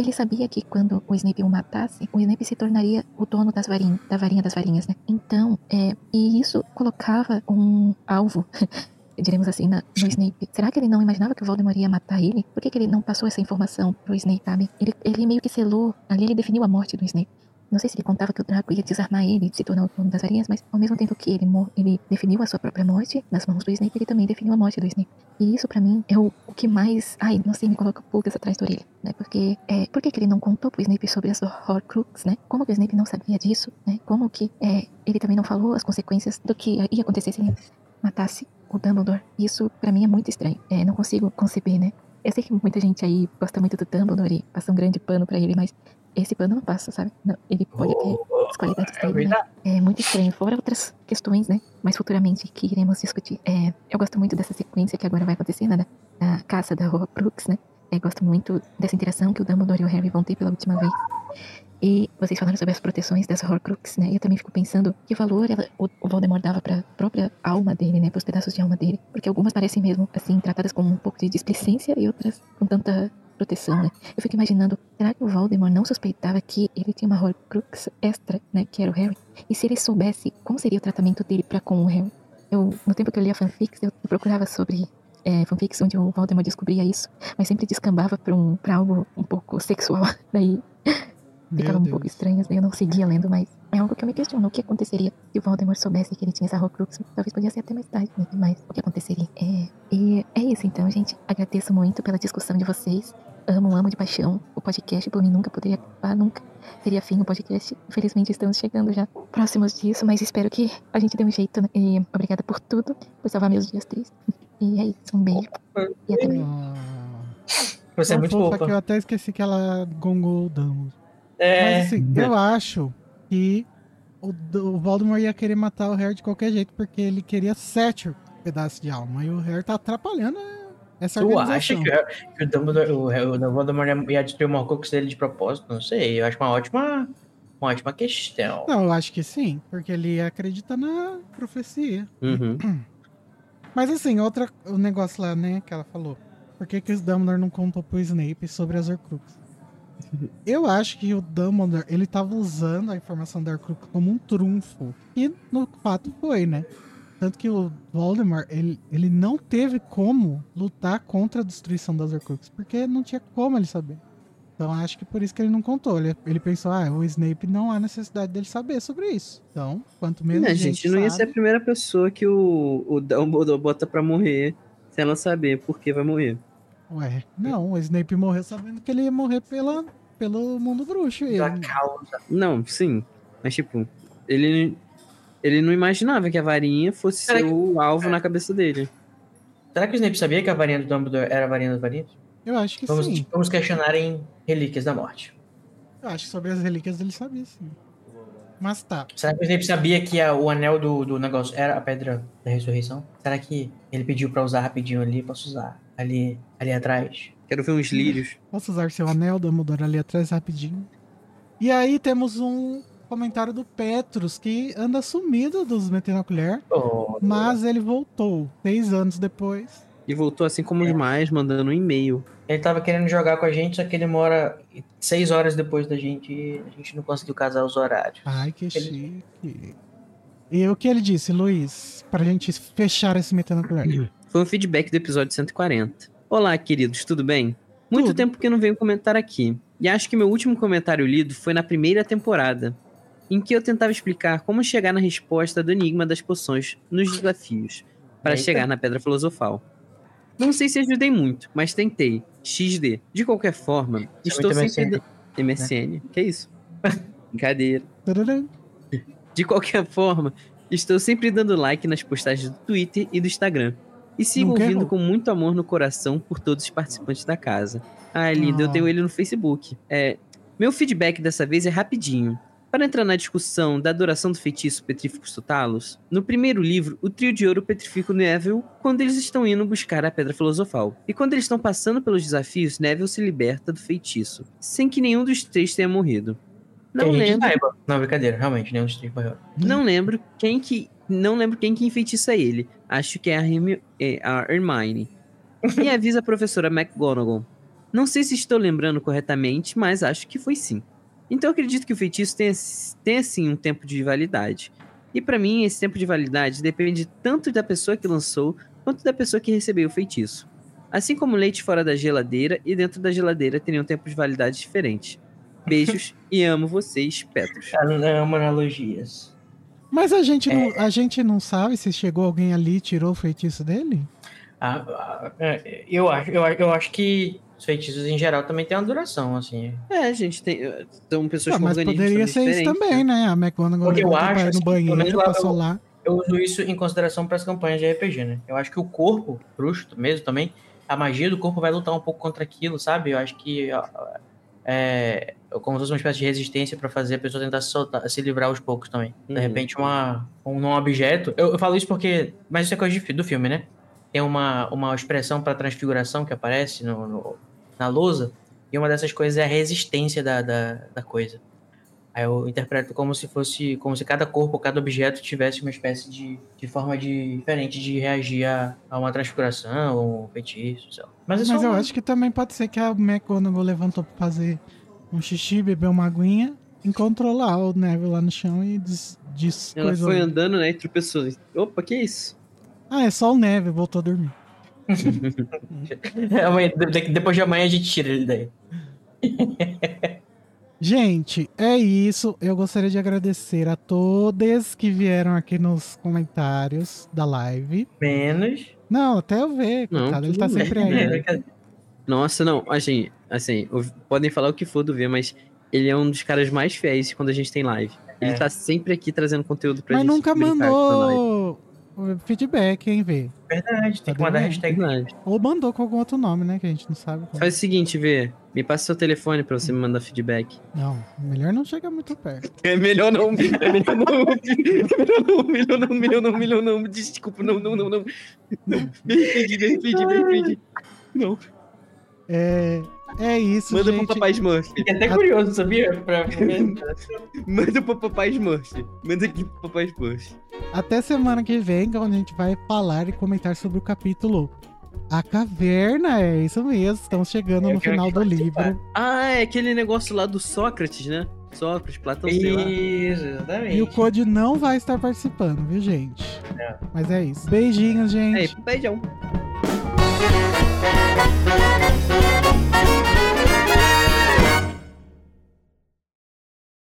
ele sabia que quando o Snape o matasse, o Snape se tornaria o dono das varinhas, da varinha das varinhas, né? Então, é, e isso colocava um alvo diremos assim, na, no Snape. Será que ele não imaginava que o Voldemort ia matar ele? Por que, que ele não passou essa informação pro Snape, sabe? Ele, ele meio que selou, ali ele definiu a morte do Snape. Não sei se ele contava que o Draco ia desarmar ele e se tornar o dono das varinhas, mas ao mesmo tempo que ele, ele definiu a sua própria morte nas mãos do Snape, ele também definiu a morte do Snape. E isso para mim é o, o, que mais, ai, não sei, me coloca pulgas atrás da orelha, né? Porque, é, por que, que ele não contou pro Snape sobre as Horcrux, né? Como que o Snape não sabia disso, né? Como que é, ele também não falou as consequências do que ia acontecer se ele matasse o Dumbledore. Isso para mim é muito estranho. É, não consigo conceber, né? Eu sei que muita gente aí gosta muito do Dumbledore e passa um grande pano para ele, mas esse pano não passa, sabe? Não, ele pode ter as qualidades É dele, né? É muito estranho. Fora outras questões, né? Mas futuramente que iremos discutir. É, eu gosto muito dessa sequência que agora vai acontecer, né? Da, da caça da Horcrux, né? Eu gosto muito dessa interação que o Dumbledore e o Harry vão ter pela última vez. E vocês falaram sobre as proteções das Horcrux, né? Eu também fico pensando que valor ela, o, o Voldemort dava pra própria alma dele, né? Pros pedaços de alma dele. Porque algumas parecem mesmo, assim, tratadas com um pouco de displicência e outras com tanta proteção, né? Eu fico imaginando, será que o Voldemort não suspeitava que ele tinha uma Horcrux extra, né? Que era o Harry? E se ele soubesse como seria o tratamento dele pra com o Harry? Eu, no tempo que eu lia fanfics, eu, procurava sobre é, fanfics onde o Voldemort descobria isso, mas sempre descambava pra, um, pra algo um pouco sexual. Daí ficava um pouco estranho, eu não seguia lendo, mas é algo que eu me questiono. O que aconteceria se o Voldemort soubesse que ele tinha essa Horcrux? Talvez podia ser até mais tarde, né? mas o que aconteceria? É, e é isso então, gente. Agradeço muito pela discussão de vocês. Amo, amo de paixão o podcast. Por mim nunca poderia acabar, nunca teria fim o podcast. Infelizmente estamos chegando já próximos disso, mas espero que a gente dê um jeito. Né? E obrigada por tudo, por salvar meus dias tristes. E é isso, um beijo. E até mais. Você é Tão muito fofa que eu até esqueci que ela gongou o Dumbledore. É. Mas assim, eu acho que o, o Voldemort ia querer matar o Harry de qualquer jeito, porque ele queria sete pedaços de alma. E o Harry tá atrapalhando essa Tu organização. acha que, o- que o Dumbledore, o, o Voldemort ia destruir o Horcrux dele de propósito? Não sei. Eu acho uma ótima, uma ótima questão. Não, eu acho que sim, porque ele acredita na profecia. Uhum. Mas assim, outra o negócio lá, né, que ela falou. Por que, que o Dumbledore não contou pro Snape sobre as Horcruxes? Eu acho que o Dumbledore, ele tava usando a informação da Horcrux como um trunfo. E no fato foi, né? Tanto que o Voldemort, ele, ele não teve como lutar contra a destruição das Horcruxes, porque não tinha como ele saber. Então acho que por isso que ele não contou. Ele, ele pensou, ah, o Snape não há necessidade dele saber sobre isso. Então, quanto menos Não, gente, gente, não ia sabe, ser a primeira pessoa que o, o Dumbledore bota pra morrer sem ela saber por que vai morrer. Ué, não, o Snape morreu sabendo que ele ia morrer pela, pelo mundo bruxo. Da Ele, causa. Não, sim. Mas, tipo, ele, ele não imaginava que a varinha fosse Será ser que- o alvo é. na cabeça dele. Será que o Snape sabia que a varinha do Dumbledore era a varinha das varinhas? eu acho que Vamos, sim. vamos questionar em Relíquias da Morte. Eu acho que sobre as relíquias ele sabia sim. Mas tá. Será que o Snape sabia que a- o anel do, do negócio era a pedra da ressurreição? Será que ele pediu pra usar rapidinho ali? Posso usar ali, ali atrás? Quero ver uns lírios. Posso usar seu anel, Dumbledore, ali atrás rapidinho. E aí temos um comentário do Petrus, que anda sumido dos Metendo a Colher, Oh, mas ele voltou seis anos depois. E voltou assim como os mais, mandando um e-mail. Ele tava querendo jogar com a gente, só que ele mora seis horas depois da gente e a gente não conseguiu casar os horários. Ai, que chique. E o que ele disse, Luiz? Pra gente fechar esse Metendo a Colher. Foi um feedback do episódio 140. Olá, queridos, tudo bem? Muito Tudo. tempo que eu não venho comentar aqui. E acho que meu último comentário lido foi na primeira temporada, em que eu tentava explicar como chegar na resposta do enigma das poções nos desafios, para Eita. chegar na Pedra Filosofal. Não sei se ajudei muito, mas tentei. XD. De qualquer forma, Isso estou muito sempre. da- MSN? Que isso? Brincadeira. De qualquer forma, estou sempre dando like nas postagens do Twitter e do Instagram. E sigo ouvindo com muito amor no coração por todos os participantes da casa. Ah, lindo, eu Ah. tenho ele no Facebook. É, meu feedback dessa vez é rapidinho. Para entrar na discussão da duração do feitiço Petríficos Totalos, no primeiro livro, o trio de ouro petrifica o Neville quando eles estão indo buscar a Pedra Filosofal. E quando eles estão passando pelos desafios, Neville se liberta do feitiço, sem que nenhum dos três tenha morrido. Não lembro, saiba. Não, brincadeira, realmente, nenhum dos três morreu. não lembro quem que não lembro quem que enfeitiça ele. Acho que é a, Hermi- é a Hermione. E avisa a professora McGonagall. Não sei se estou lembrando corretamente, mas acho que foi sim. Então acredito que o feitiço tenha, tenha sim um tempo de validade. E pra mim, esse tempo de validade depende tanto da pessoa que lançou quanto da pessoa que recebeu o feitiço. Assim como leite fora da geladeira e dentro da geladeira teriam tempos de validade diferentes. Beijos e amo vocês, Petros. Amo analogias. Mas a gente, É. não, a gente não sabe se chegou alguém ali e tirou o feitiço dele? Ah, ah, é, eu, acho, eu, acho- eu acho que os feitiços em geral também tem uma duração, assim. É, gente, tem, são pessoas Ah, com mas poderia ser isso também, né? A McGonagall Porque eu acho, ir assim, no menos banheiro, lá passou eu- lá. Eu uso isso em consideração para as campanhas de RPG, né? Eu acho que o corpo, bruxo mesmo também, a magia do corpo vai lutar um pouco contra aquilo, sabe? Eu acho que ó, é como se fosse uma espécie de resistência para fazer a pessoa tentar se, soltar, se livrar aos poucos também. De Uhum. repente, uma, um não objeto. Eu, eu falo isso porque. Mas isso é coisa de do filme, né? Tem uma, uma expressão para transfiguração que aparece no, no- na lousa, e uma dessas coisas é a resistência da, da, da coisa. Aí eu interpreto como se fosse, como se cada corpo, cada objeto tivesse uma espécie de, de forma de, diferente de reagir a, a uma transfiguração ou um feitiço, sei lá. Mas, é Mas eu uma- acho que também pode ser que a McGonagall levantou pra fazer um xixi, bebeu uma aguinha, encontrou lá o Neville lá no chão e des, des Ela foi ele. andando, né, entre pessoas. Opa, que isso? Ah, é só o Neville, voltou a dormir. Amanhã- de- depois de amanhã a gente tira ele daí. Gente, é isso. Eu gostaria de agradecer a todos que vieram aqui nos comentários da live. Menos. Não, até eu ver, Não, ele tá bem. sempre aí. É. Nossa, não, assim, assim, podem falar o que for do V, mas ele é um dos caras mais fiéis quando a gente tem live. Ele É. tá sempre aqui trazendo conteúdo pra Mas gente. nunca brincar com a live. mandou feedback, hein, Vê? Verdade, tem que Tá mandar hashtag. Verdade. Ou mandou com algum outro nome, né? Que a gente não sabe. qual. Faz o seguinte, Vê, me passa seu telefone pra você me mandar feedback. Não, melhor não chegar muito perto. É melhor não, é melhor não, melhor não, melhor não, melhor não, melhor não, desculpa, não, não, não, não. Não, me arrependi, me arrependi, me arrependi. Não, É, é isso, manda gente. pro Papai Smurf. Fiquei até curioso, sabia? Pra. Manda pro Papai Smurf. Manda aqui pro Papai Smurf. Até semana que vem, onde a gente vai falar e comentar sobre o capítulo A Caverna. É isso mesmo, estamos chegando Eu no final do participar. livro. Ah, é aquele negócio lá do Sócrates, né? Sócrates, Platão, sei lá. Isso, exatamente. E o Code não vai estar participando, viu, gente? É. Mas é isso. Beijinhos, gente. Aí, beijão.